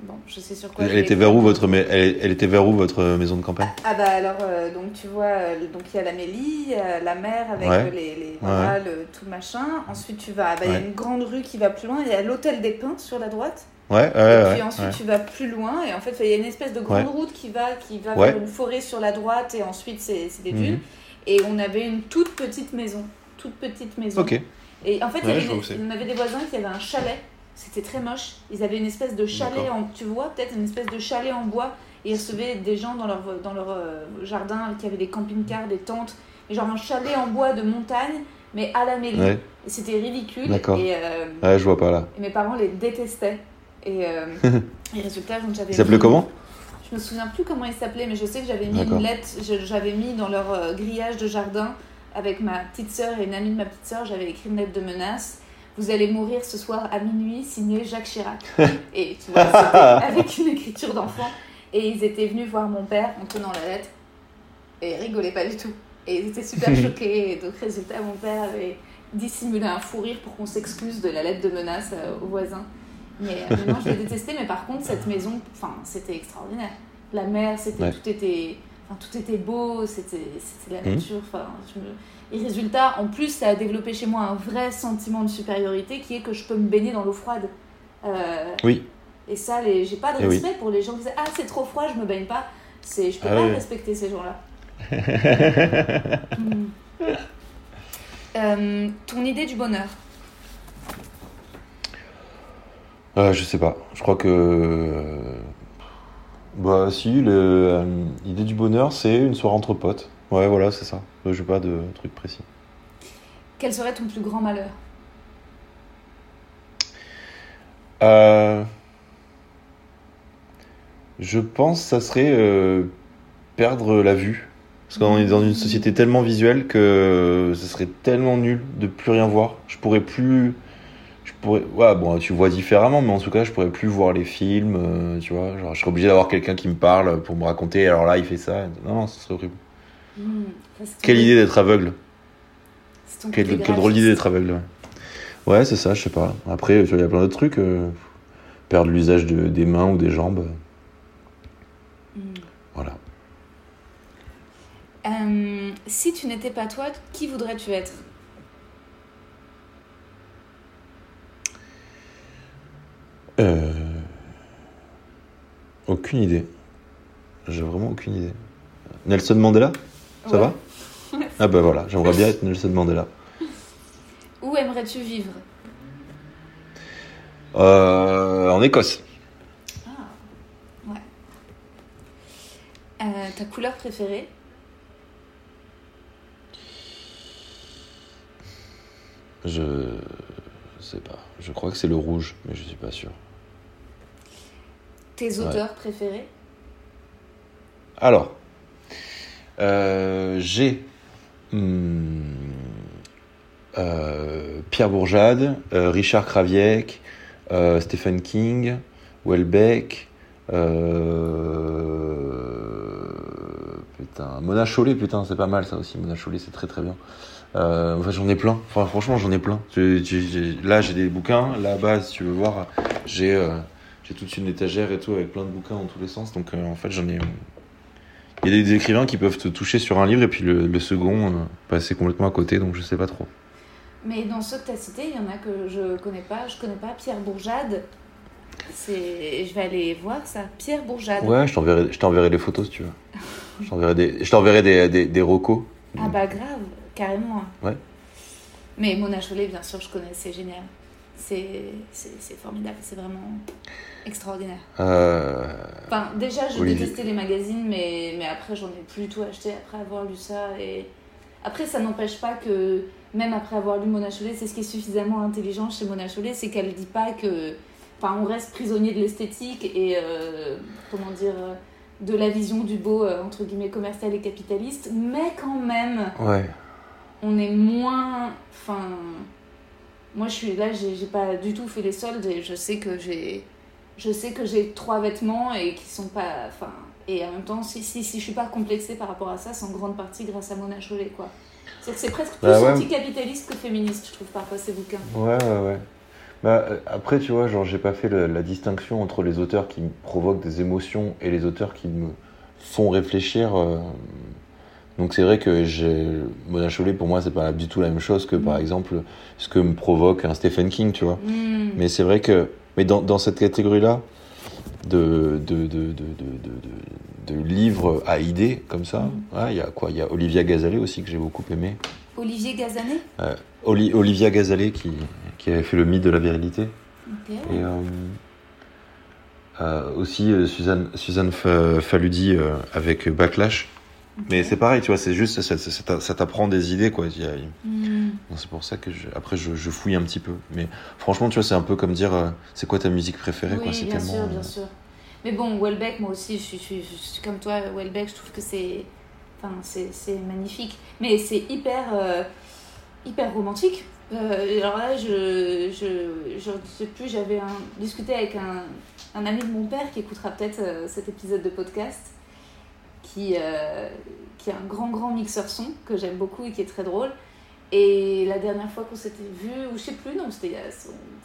Speaker 2: Bon, je sais sur quoi.
Speaker 3: Elle était vers où votre, mais- elle, elle était vers où votre maison de campagne?
Speaker 2: Ah bah alors euh, donc tu vois euh, donc il y a la Mélie, la mer avec
Speaker 3: Ouais.
Speaker 2: euh, les, les voilà, le tout machin. Ensuite tu vas bah, il y a une grande rue qui va plus loin, il y a l'hôtel des Pins sur la droite.
Speaker 3: Ouais, ouais,
Speaker 2: et
Speaker 3: ouais.
Speaker 2: puis ensuite
Speaker 3: ouais.
Speaker 2: tu vas plus loin et en fait il y a une espèce de grande
Speaker 3: Ouais.
Speaker 2: route qui va qui va
Speaker 3: Ouais.
Speaker 2: vers une forêt sur la droite et ensuite c'est c'est des
Speaker 3: Mhm.
Speaker 2: dunes et on avait une toute petite maison, toute petite maison.
Speaker 3: Ok.
Speaker 2: Et en fait, il y avait on avait des voisins qui avaient un chalet. C'était très moche. Ils avaient une espèce de chalet, en, tu vois, peut-être une espèce de chalet en bois. Et ils recevaient des gens dans leur, dans leur euh, jardin qui avaient des camping-cars, des tentes. Et genre un chalet en bois de montagne, mais à la mêlée.
Speaker 3: Ouais,
Speaker 2: c'était ridicule.
Speaker 3: D'accord.
Speaker 2: Et, euh,
Speaker 3: ouais, je vois pas là.
Speaker 2: et mes parents les détestaient. Et, euh, et résultat, donc j'avais.
Speaker 3: Il s'appelait comment?
Speaker 2: Je me souviens plus comment ils s'appelaient, mais je sais que j'avais mis une lettre, j'avais mis dans leur euh, grillage de jardin avec ma petite sœur et une amie de ma petite sœur, j'avais écrit une lettre de menace. Vous allez mourir ce soir à minuit, signé Jacques Chirac. et tu vois, avec une écriture d'enfant. Et ils étaient venus voir mon père en tenant la lettre. Et ils rigolaient pas du tout. Et ils étaient super choqués. Et donc, résultat, mon père avait dissimulé un fou rire pour qu'on s'excuse de la lettre de menace euh, aux voisins. Mais euh, non, je l'ai détesté, mais par contre, cette maison, c'était extraordinaire. La mer, c'était,
Speaker 3: Ouais.
Speaker 2: tout, était, enfin, tout était beau, c'était, la
Speaker 3: Mhm.
Speaker 2: nature. Enfin, je me- Et résultat, en plus, ça a développé chez moi un vrai sentiment de supériorité qui est que je peux me baigner dans l'eau froide. Euh,
Speaker 3: Oui.
Speaker 2: et ça, les... j'ai pas de
Speaker 3: Eh oui.
Speaker 2: respect pour les gens qui disent Ah, c'est trop froid, je me baigne pas. C'est... Je peux
Speaker 3: Ah
Speaker 2: pas
Speaker 3: oui.
Speaker 2: respecter ces gens-là. Hmm. Euh, ton idée du bonheur
Speaker 3: Euh, je sais pas. Je crois que. euh, Bah, si, le- l'idée du bonheur, c'est une soirée entre potes. Ouais, voilà, c'est ça. Euh, J'ai pas de truc précis.
Speaker 2: Quel serait ton plus grand malheur?
Speaker 3: Euh, Je pense que ça serait euh, perdre la vue. Parce qu'on est dans une société tellement visuelle que ce serait tellement nul de plus rien voir. Je pourrais plus. Je pourrais. Ouais, bon, tu vois différemment, mais en tout cas, je pourrais plus voir les films. euh, tu vois, genre, je serais obligé d'avoir quelqu'un qui me parle pour me raconter. Alors là, il fait ça. Non, non, ce serait horrible.
Speaker 2: Hmm,
Speaker 3: Quelle idée d'être aveugle.
Speaker 2: c'est ton
Speaker 3: Quelle, drôle d'idée d'être aveugle. Ouais, ouais c'est ça, je sais pas. Après, il y a plein d'autres trucs. euh, perdre l'usage de- des mains ou des jambes.
Speaker 2: Hmm.
Speaker 3: Voilà.
Speaker 2: si tu n'étais pas toi, qui voudrais-tu être?
Speaker 3: Euh, Aucune idée. J'ai vraiment aucune idée. Nelson Mandela? Ça
Speaker 2: Ouais.
Speaker 3: va Ah bah voilà, j'aimerais bien être Nelson Mandela.
Speaker 2: Où aimerais-tu vivre?
Speaker 3: Euh, en Écosse.
Speaker 2: Ouais. Euh, ta couleur préférée?
Speaker 3: Je sais pas. Je crois que c'est le rouge, mais je suis pas sûr.
Speaker 2: Tes auteurs préférés?
Speaker 3: Alors, euh, j'ai hum, euh, Pierre Bourjade, euh, Richard Kraviec, Stephen King, Welbeck, putain, Mona Chollet, putain, c'est pas mal ça aussi. Mona Chollet, c'est très très bien. Enfin, j'en ai plein. Franchement, j'en ai plein. Là, j'ai des bouquins. Là-bas, si tu veux voir, j'ai toute une étagère et tout avec plein de bouquins dans tous les sens. Donc, en fait, j'en ai. Il y a des écrivains qui peuvent te toucher sur un livre et puis le, le second euh, passer complètement à côté. Donc, je sais pas trop.
Speaker 2: Mais dans ceux que tu as cités, il y en a que je connais pas. Je connais pas Pierre Bourjade. Je vais aller voir ça. Pierre Bourjade.
Speaker 3: Ouais, je t'enverrai, je t'enverrai des photos si tu veux. Je t'enverrai des, je t'enverrai des, des, des recos.
Speaker 2: Ah bah grave, carrément.
Speaker 3: Ouais.
Speaker 2: Mais Mona Chollet, bien sûr, je connais, c'est génial. C'est, c'est, c'est formidable, c'est vraiment extraordinaire.
Speaker 3: Euh,
Speaker 2: Enfin, déjà, je
Speaker 3: Olivier.
Speaker 2: détestais les magazines, mais, mais après, j'en ai plus du tout acheté après avoir lu ça. Et après, ça n'empêche pas que, même après avoir lu Mona Chollet, c'est ce qui est suffisamment intelligent chez Mona Chollet, c'est qu'elle dit pas que. Enfin, on reste prisonnier de l'esthétique et, euh, comment dire, de la vision du beau, euh, entre guillemets, commercial et capitaliste, mais quand même
Speaker 3: ouais.
Speaker 2: on est moins. Enfin. Moi, je suis là, j'ai pas du tout fait les soldes et je sais que j'ai. Je sais que j'ai trois vêtements et qui sont pas. Enfin. Et en même temps, si, si, si je suis pas complexée par rapport à ça, c'est en grande partie grâce à Mona Chollet, quoi. C'est que c'est presque plus
Speaker 3: Bah ouais.
Speaker 2: anticapitaliste que féministe, je trouve, parfois, ces bouquins.
Speaker 3: Ouais, ouais, ouais. Bah, euh, après, tu vois, genre, j'ai pas fait la distinction entre les auteurs qui me provoquent des émotions et les auteurs qui me font réfléchir. euh. Donc, c'est vrai que. Mona Chollet, pour moi, c'est pas du tout la même chose que, par
Speaker 2: Mm.
Speaker 3: exemple, ce que me provoque un Stephen King, tu vois.
Speaker 2: Hmm.
Speaker 3: Mais c'est vrai que. Mais dans, dans cette catégorie-là, de, de, de, de, livres à idées, comme ça,
Speaker 2: Mm.
Speaker 3: ouais, il y a quoi? Il y a Olivia Gazalet aussi, que j'ai beaucoup aimé.
Speaker 2: Olivier Gazanet
Speaker 3: Oli- Olivia Gazalet, qui, qui avait fait le mythe de la virilité. Et euh, euh, aussi euh, Suzanne, Suzanne Fa- Faludi euh, avec Backlash. Mais c'est pareil, tu vois, c'est juste, ça, ça- ça t'a- ça t'apprend des idées, quoi. Bon, c'est pour ça que je- après je, je fouille un petit peu. Mais franchement, tu vois, c'est un peu comme dire, euh, c'est quoi ta musique préférée, quoi? C'est
Speaker 2: bien
Speaker 3: tellement.
Speaker 2: sûr, bien sûr. Mais bon, Welbeck, moi aussi, je suis, je comme toi, Welbeck, je trouve que c'est, enfin, c'est, magnifique. Mais c'est hyper, euh, hyper romantique. Euh, alors là, je, je, je ne sais plus, j'avais discuté avec un, un ami de mon père qui écoutera peut-être euh, cet épisode de podcast, qui, euh, qui est un grand, grand mixeur son, que j'aime beaucoup et qui est très drôle. Et la dernière fois qu'on s'était vu, ou je sais plus, non, c'était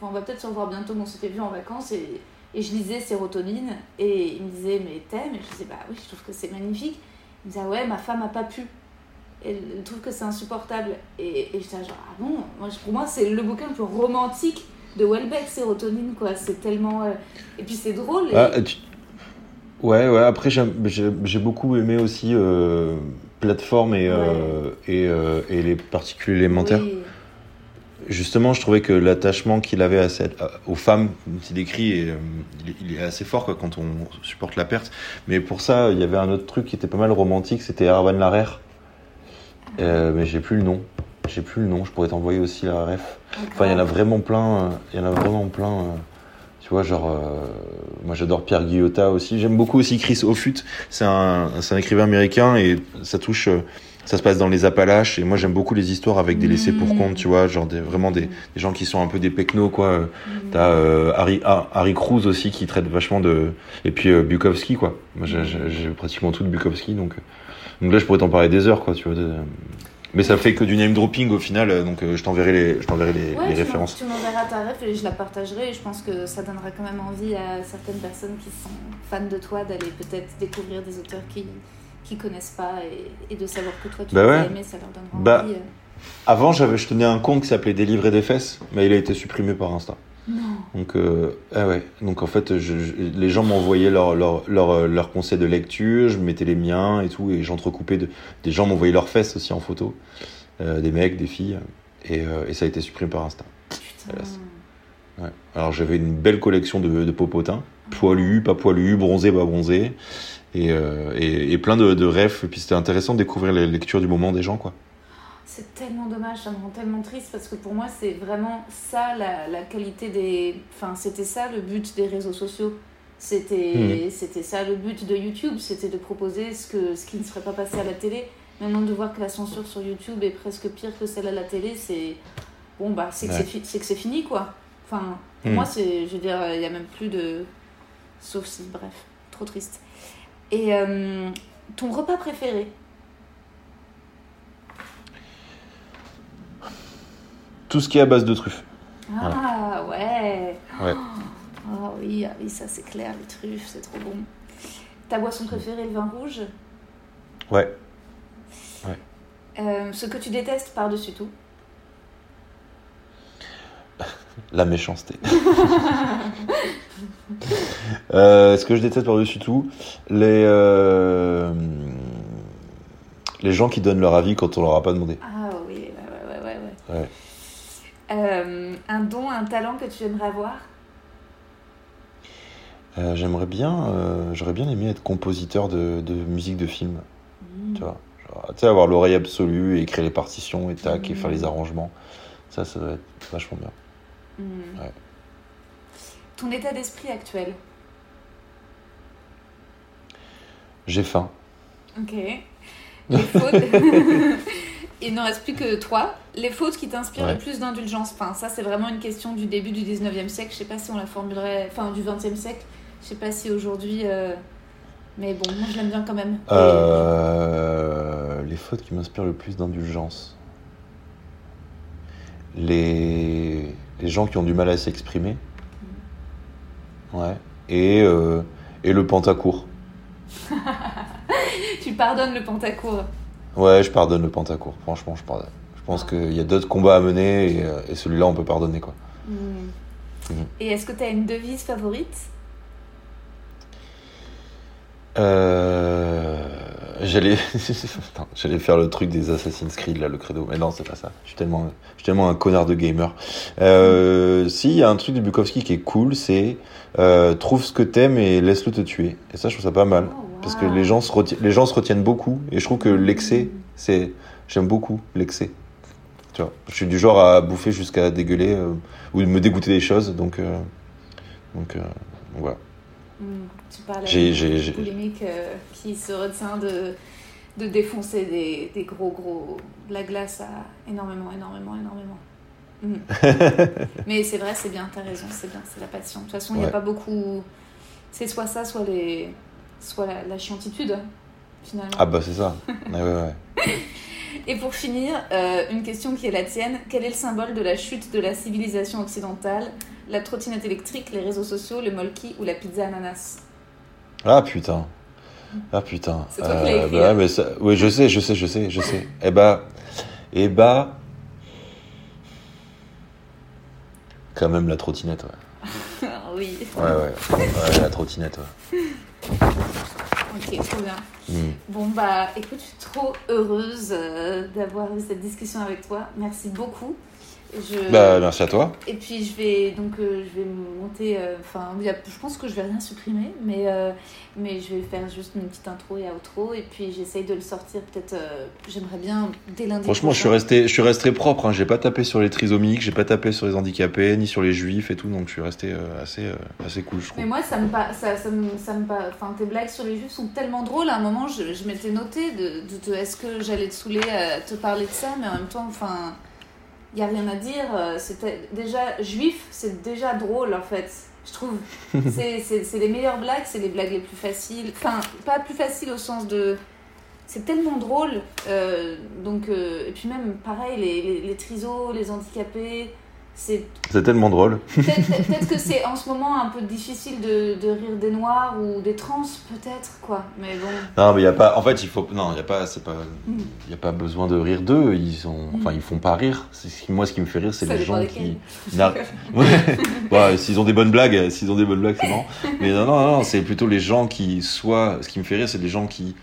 Speaker 2: on va peut-être se revoir bientôt, mais on s'était vu en vacances et, et je lisais Sérotonine et il me disait mais t'aimes? Et je disais bah oui, je trouve que c'est magnifique. Il me disait ah ouais, ma femme a pas pu. Elle trouve que c'est insupportable. Et, et j'étais genre ah bon, moi, pour moi c'est le bouquin le plus romantique de Welbeck, Sérotonine quoi. C'est tellement. euh, Et puis c'est drôle.
Speaker 3: Ah, Ouais, ouais. Après, j'ai j'ai beaucoup aimé aussi euh, plateforme et, euh, et, euh, et les particules élémentaires.
Speaker 2: Oui.
Speaker 3: Justement, je trouvais que l'attachement qu'il avait à cette, à- aux femmes, comme il décrit, est, euh, il, est, il est assez fort quoi, quand on supporte la perte. Mais pour ça, il y avait un autre truc qui était pas mal romantique, c'était Arvan Larère. Mais j'ai plus le nom. J'ai plus le nom, je pourrais t'envoyer aussi la ref. Enfin, il y en a vraiment plein. Il y en a vraiment plein. Euh, Tu vois, genre, euh, moi j'adore Pierre Guillotat aussi. J'aime beaucoup aussi Chris Offutt. C'est un, un écrivain américain et ça touche. euh, Ça se passe dans les Appalaches et moi j'aime beaucoup les histoires avec des laissés pour compte, tu vois, genre vraiment des, des gens qui sont un peu des pecnos, quoi. T'as euh, Harry, Harry Cruz aussi qui traite vachement de. Et puis euh, Bukowski, quoi. Moi j'ai- pratiquement tout de Bukowski donc. euh, Donc là je pourrais t'en parler des heures, quoi, tu vois. Mais ça fait que du name dropping au final, euh, donc euh, je t'enverrai les, je t'enverrai les,
Speaker 2: Ouais,
Speaker 3: les
Speaker 2: tu
Speaker 3: références.
Speaker 2: Tu m'enverras ta ref et je la partagerai. Et je pense que ça donnera quand même envie à certaines personnes qui sont fans de toi d'aller peut-être découvrir des auteurs qui, qui connaissent pas et, et de savoir que toi tu
Speaker 3: Bah
Speaker 2: les
Speaker 3: ouais.
Speaker 2: ça leur donnera
Speaker 3: Bah,
Speaker 2: envie. euh.
Speaker 3: Avant, j'avais, je tenais un compte qui s'appelait Délivrer des fesses, mais il a été supprimé par Insta. Donc, euh, ah ouais. Donc en fait, je- je- les gens m'envoyaient leurs leur, leur, leur conseils de lecture, je mettais les miens et tout, et j'entrecoupais de, des gens m'envoyaient leurs fesses aussi en photo, euh, des mecs, des filles, et, euh, et ça a été supprimé par Insta.
Speaker 2: Putain.
Speaker 3: Hélas. Ouais. Alors j'avais une belle collection de, de popotins, poilus, pas poilus, bronzés, pas bronzés, et, euh, et, et plein de, de refs. Et puis c'était intéressant de découvrir les lectures du moment des gens, quoi.
Speaker 2: C'est tellement dommage, ça me rend tellement triste parce que pour moi c'est vraiment ça la, la qualité des... Enfin c'était ça le but des réseaux sociaux. C'était c'était ça le but de YouTube, c'était de proposer ce, que, ce qui ne serait pas passé à la télé. Maintenant de voir que la censure sur YouTube est presque pire que celle à la télé, c'est... Bon bah c'est que
Speaker 3: Ouais.
Speaker 2: c'est fi- c'est que c'est fini quoi. Enfin pour
Speaker 3: Hmm.
Speaker 2: moi c'est... Je veux dire, il n'y a même plus de... Sauf si, bref, trop triste. Et euh, ton repas préféré?
Speaker 3: Tout ce qui est à base de truffes.
Speaker 2: Ah ouais
Speaker 3: Ouais.
Speaker 2: Ah oui, ah oui, ça c'est clair, les truffes, c'est trop bon. Ta boisson préférée, le vin rouge?
Speaker 3: Ouais.
Speaker 2: Euh, Ce que tu détestes par-dessus tout?
Speaker 3: La méchanceté. Euh, ce que je déteste par-dessus tout, les, euh, les gens qui donnent leur avis quand on leur a pas demandé.
Speaker 2: Ah oui, ouais, ouais, ouais, ouais. ouais. Euh, un don, un talent que tu aimerais avoir?
Speaker 3: Euh, J'aimerais bien, euh, j'aurais bien aimé être compositeur de, de musique de film.
Speaker 2: Mm.
Speaker 3: Tu vois, Genre, tu sais, avoir l'oreille absolue, et écrire les partitions et tac, et faire les arrangements. Ça, ça doit être vachement bien.
Speaker 2: Mm.
Speaker 3: Ouais.
Speaker 2: Ton état d'esprit actuel?
Speaker 3: J'ai faim.
Speaker 2: Ok. Les fautes? Il n'en reste plus que trois. Les fautes qui t'inspirent
Speaker 3: Ouais.
Speaker 2: le plus d'indulgence. Enfin, ça, c'est vraiment une question du début du 19e siècle. Je sais pas si on la formulerait. Enfin, du 20e siècle. Je sais pas si aujourd'hui. euh, Mais bon, moi, je l'aime bien quand même.
Speaker 3: Euh, les fautes qui m'inspirent le plus d'indulgence. Les... les gens qui ont du mal à s'exprimer. Ouais. Et, euh, et le pentacourt.
Speaker 2: Tu pardonnes le pentacourt.
Speaker 3: Ouais, je pardonne le pentacourt. Franchement, je pardonne. Je pense
Speaker 2: Ah.
Speaker 3: qu'il y a d'autres combats à mener et, euh, et celui-là, on peut pardonner, quoi.
Speaker 2: Mm.
Speaker 3: Mhm.
Speaker 2: Et est-ce que tu as une devise favorite?
Speaker 3: Euh... J'allais faire le truc des Assassin's Creed, là, le credo. Mais non, c'est pas ça. Je suis tellement, je suis tellement un connard de gamer. Euh... Si, il y a un truc de Bukowski qui est cool, c'est euh, trouve ce que t'aimes et laisse-le te tuer. Et ça, je trouve ça pas mal.
Speaker 2: Oh,
Speaker 3: Parce que les gens, se les gens se retiennent beaucoup. Et je trouve que l'excès, c'est... J'aime beaucoup l'excès. Tu vois, je suis du genre à bouffer jusqu'à dégueuler euh, ou me dégoûter des choses. Donc, euh, donc, euh, voilà.
Speaker 2: Mm. Tu parles
Speaker 3: j'ai-
Speaker 2: polémique euh, qui se retient de, de défoncer des, des gros gros de la glace à énormément énormément énormément. Mm. Mais c'est vrai, c'est bien, t'as raison, c'est bien, c'est la passion. De toute façon, il n'y a
Speaker 3: Ouais.
Speaker 2: pas beaucoup. C'est soit ça, soit les, soit la, la chiantitude finalement.
Speaker 3: Ah bah c'est ça. Ouais, ouais, ouais.
Speaker 2: Et pour finir, euh, une question qui est la tienne. Quel est le symbole de la chute de la civilisation occidentale? La trottinette électrique, les réseaux sociaux, le molki ou la pizza ananas?
Speaker 3: Ah putain. Ah putain.
Speaker 2: C'est toi qui l'as écrit,
Speaker 3: bah,
Speaker 2: hein.
Speaker 3: mais ça... Oui, je sais, je sais, je sais, je sais. Eh bah, eh bah, quand même la trottinette, ouais.
Speaker 2: Oui.
Speaker 3: Ouais, ouais. Ouais, la trottinette, ouais.
Speaker 2: Ok, trop bien.
Speaker 3: Hmm.
Speaker 2: Bon, bah, écoute, je suis trop heureuse euh, d'avoir eu cette discussion avec toi. Merci beaucoup. Je...
Speaker 3: Bah, merci à toi.
Speaker 2: Et puis, je vais donc euh, je vais monter. euh, Enfin, je pense que je vais rien supprimer, mais, euh, mais je vais faire juste une petite intro et outro. Et puis, j'essaye de le sortir. Peut-être, j'aimerais bien dès lundi.
Speaker 3: Franchement, je suis resté, je suis resté propre. Hein. J'ai pas tapé sur les trisomiques, j'ai pas tapé sur les handicapés, ni sur les juifs et tout. Donc, je suis resté assez, assez cool, je trouve.
Speaker 2: Mais moi, ça me pa- ça, ça me, ça me pa- enfin, tes blagues sur les juifs sont tellement drôles. À un moment, je, je m'étais noté de, de, te- est-ce que j'allais te saouler à te parler de ça, mais en même temps, enfin, il y a rien à dire. euh, C'était déjà juif, c'est déjà drôle en fait. Je trouve. C'est les meilleures blagues, c'est les blagues les plus faciles. Enfin, pas plus faciles au sens de. C'est tellement drôle. euh, donc, euh, et puis même, pareil, les, les, les trisos, les handicapés.
Speaker 5: C'est
Speaker 3: tellement drôle.
Speaker 5: peut-être que c'est en ce moment un peu difficile de, de rire des noirs ou des trans, peut-être, quoi. Mais bon.
Speaker 3: Non, mais il y a pas. En fait, il faut. Non, il y a pas. C'est pas.
Speaker 5: Mm.
Speaker 3: Il y a pas besoin de rire d'eux. Ils sont. Enfin, ils font pas rire. Moi, ce qui me fait rire, c'est les gens qui. Ouais. S'ils ont des bonnes blagues, s'ils ont des bonnes blagues, c'est marrant. Mais non, non, non, c'est plutôt les gens qui soit. Ce qui me fait rire, c'est les gens qui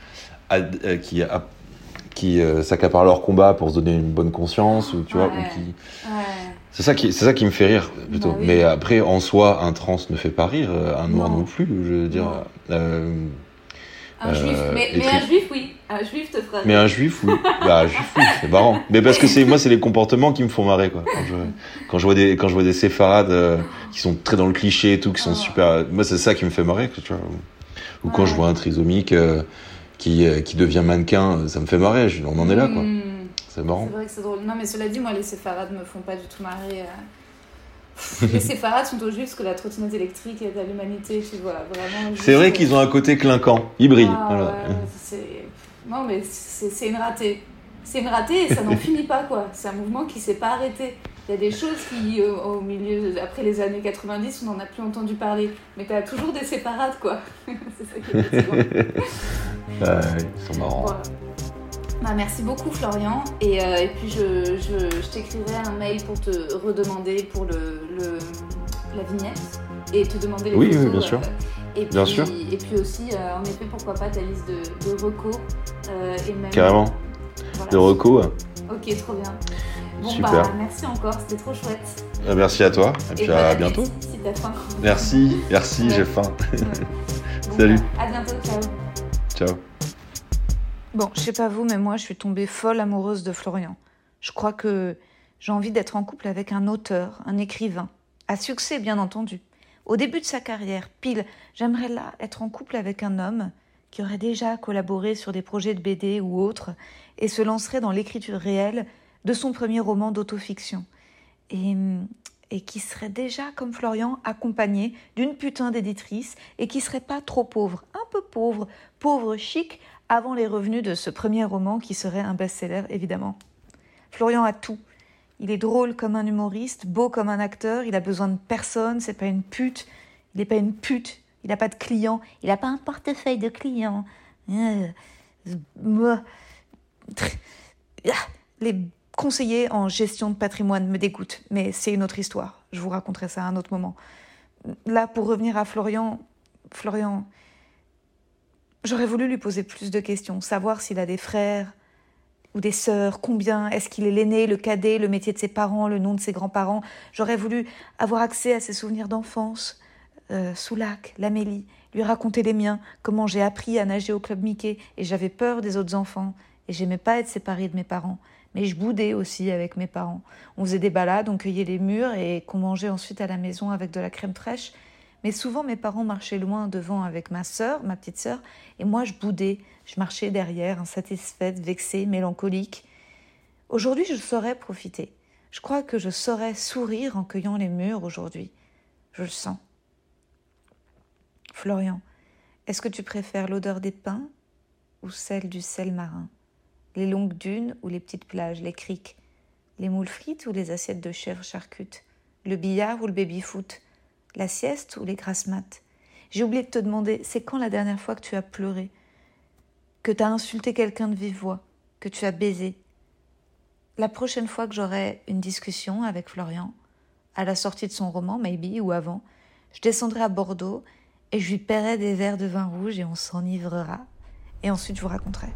Speaker 3: ad- euh, qui a- qui euh, s'accaparent leur combat pour se donner une bonne conscience ou tu vois ou qui.
Speaker 5: Ouais.
Speaker 3: C'est ça qui c'est ça qui me fait rire plutôt.
Speaker 5: Bah oui.
Speaker 3: Mais après, en soi, un trans ne fait pas rire, euh, un noir
Speaker 5: Non.
Speaker 3: non, plus. Je veux dire. Euh,
Speaker 5: Un
Speaker 3: Euh,
Speaker 5: juif, mais,
Speaker 3: et
Speaker 5: mais un juif, oui. Un juif te fera
Speaker 3: Mais un juif, oui. Bah, un juif, oui, c'est marrant. Mais parce que c'est, moi, c'est les comportements qui me font marrer, quoi. Quand je, quand je vois des, quand je vois des séfarades, euh, qui sont très dans le cliché et tout, qui sont super, moi, c'est ça qui me fait marrer, tu vois. Ou quand je vois un trisomique, euh, qui, euh, qui devient mannequin, ça me fait marrer. Je- on en est là, quoi.
Speaker 5: Hmm.
Speaker 3: C'est marrant.
Speaker 5: C'est vrai que c'est drôle. Non, mais cela dit, moi, les séfarades me font pas du tout marrer. euh. les séfarades sont au juste que la trottinette électrique est à l'humanité, tu vois. Vraiment.
Speaker 3: C'est vrai qu'ils ont un côté clinquant. Ils brillent.
Speaker 5: Ah,
Speaker 3: voilà.
Speaker 5: ouais, Non, mais c'est une ratée. C'est une ratée et ça n'en finit pas, quoi. C'est un mouvement qui s'est pas arrêté. Il y a des choses qui, euh, au milieu, après les années 90, on n'en a plus entendu parler. Mais t'as toujours des séparades, quoi. c'est ça qui est fatigant.
Speaker 3: Ouais, ils sont marrants.
Speaker 5: Voilà. Bah, merci beaucoup Florian et, euh, et puis je, je, je t'écrirai un mail pour te redemander pour le, le- la vignette et te demander les
Speaker 3: Oui,
Speaker 5: photos.
Speaker 3: oui, bien sûr.
Speaker 5: et
Speaker 3: Bien
Speaker 5: puis,
Speaker 3: sûr.
Speaker 5: Et puis aussi, euh, en effet, pourquoi pas ta liste de, de recos euh, et même,
Speaker 3: Carrément.
Speaker 5: voilà.
Speaker 3: De reco.
Speaker 5: Ok, trop bien. Bon
Speaker 3: Super.
Speaker 5: bah merci encore, c'était trop chouette.
Speaker 3: Euh, Merci à toi. Et puis à bientôt.
Speaker 5: Si t'as faim.
Speaker 3: Merci, merci,
Speaker 5: Ouais.
Speaker 3: j'ai faim.
Speaker 5: Bon,
Speaker 3: Salut.
Speaker 5: bah, à bientôt, ciao.
Speaker 3: Ciao.
Speaker 2: Bon, je sais pas vous, mais moi, je suis tombée folle amoureuse de Florian. Je crois que j'ai envie d'être en couple avec un auteur, un écrivain, à succès, bien entendu. Au début de sa carrière, pile, j'aimerais là être en couple avec un homme qui aurait déjà collaboré sur des projets de BD ou autres et se lancerait dans l'écriture réelle de son premier roman d'autofiction. Et, et qui serait déjà, comme Florian, accompagné d'une putain d'éditrice et qui serait pas trop pauvre, un peu pauvre, pauvre chic, avant les revenus de ce premier roman qui serait un best-seller, évidemment. Florian a tout. Il est drôle comme un humoriste, beau comme un acteur, il a besoin de personne, c'est pas une pute. Il n'est pas une pute, il n'a pas de clients, il n'a pas un portefeuille de clients. Euh, ah, Les conseillers en gestion de patrimoine me dégoûtent, mais c'est une autre histoire. Je vous raconterai ça à un autre moment. Là, pour revenir à Florian, Florian, J'aurais voulu lui poser plus de questions, savoir s'il a des frères ou des sœurs, combien, est-ce qu'il est l'aîné, le cadet, le métier de ses parents, le nom de ses grands-parents. J'aurais voulu avoir accès à ses souvenirs d'enfance, euh, Soulac, l'Amélie, lui raconter les miens, comment j'ai appris à nager au club Mickey et j'avais peur des autres enfants et j'aimais pas être séparée de mes parents. Mais je boudais aussi avec mes parents. On faisait des balades, on cueillait les murs et qu'on mangeait ensuite à la maison avec de la crème fraîche. Mais souvent, mes parents marchaient loin devant avec ma sœur, ma petite sœur, et moi, je boudais. Je marchais derrière, insatisfaite, vexée, mélancolique. Aujourd'hui, je saurais profiter. Je crois que je saurais sourire en cueillant les murs aujourd'hui. Je le sens. Florian, est-ce que tu préfères l'odeur des pins ou celle du sel marin? Les longues dunes ou les petites plages, les criques? Les moules frites ou les assiettes de chèvres charcutes Le billard ou le baby-foot la sieste ou les grasses mates J'ai oublié de te demander, c'est quand la dernière fois que tu as pleuré? Que tu as insulté quelqu'un de vive voix Que tu as baisé? La prochaine fois que j'aurai une discussion avec Florian, à la sortie de son roman, maybe, ou avant, je descendrai à Bordeaux et je lui paierai des verres de vin rouge et on s'enivrera. Et ensuite, je vous raconterai.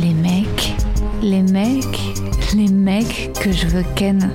Speaker 2: Les mecs, les mecs, les mecs que je veux ken.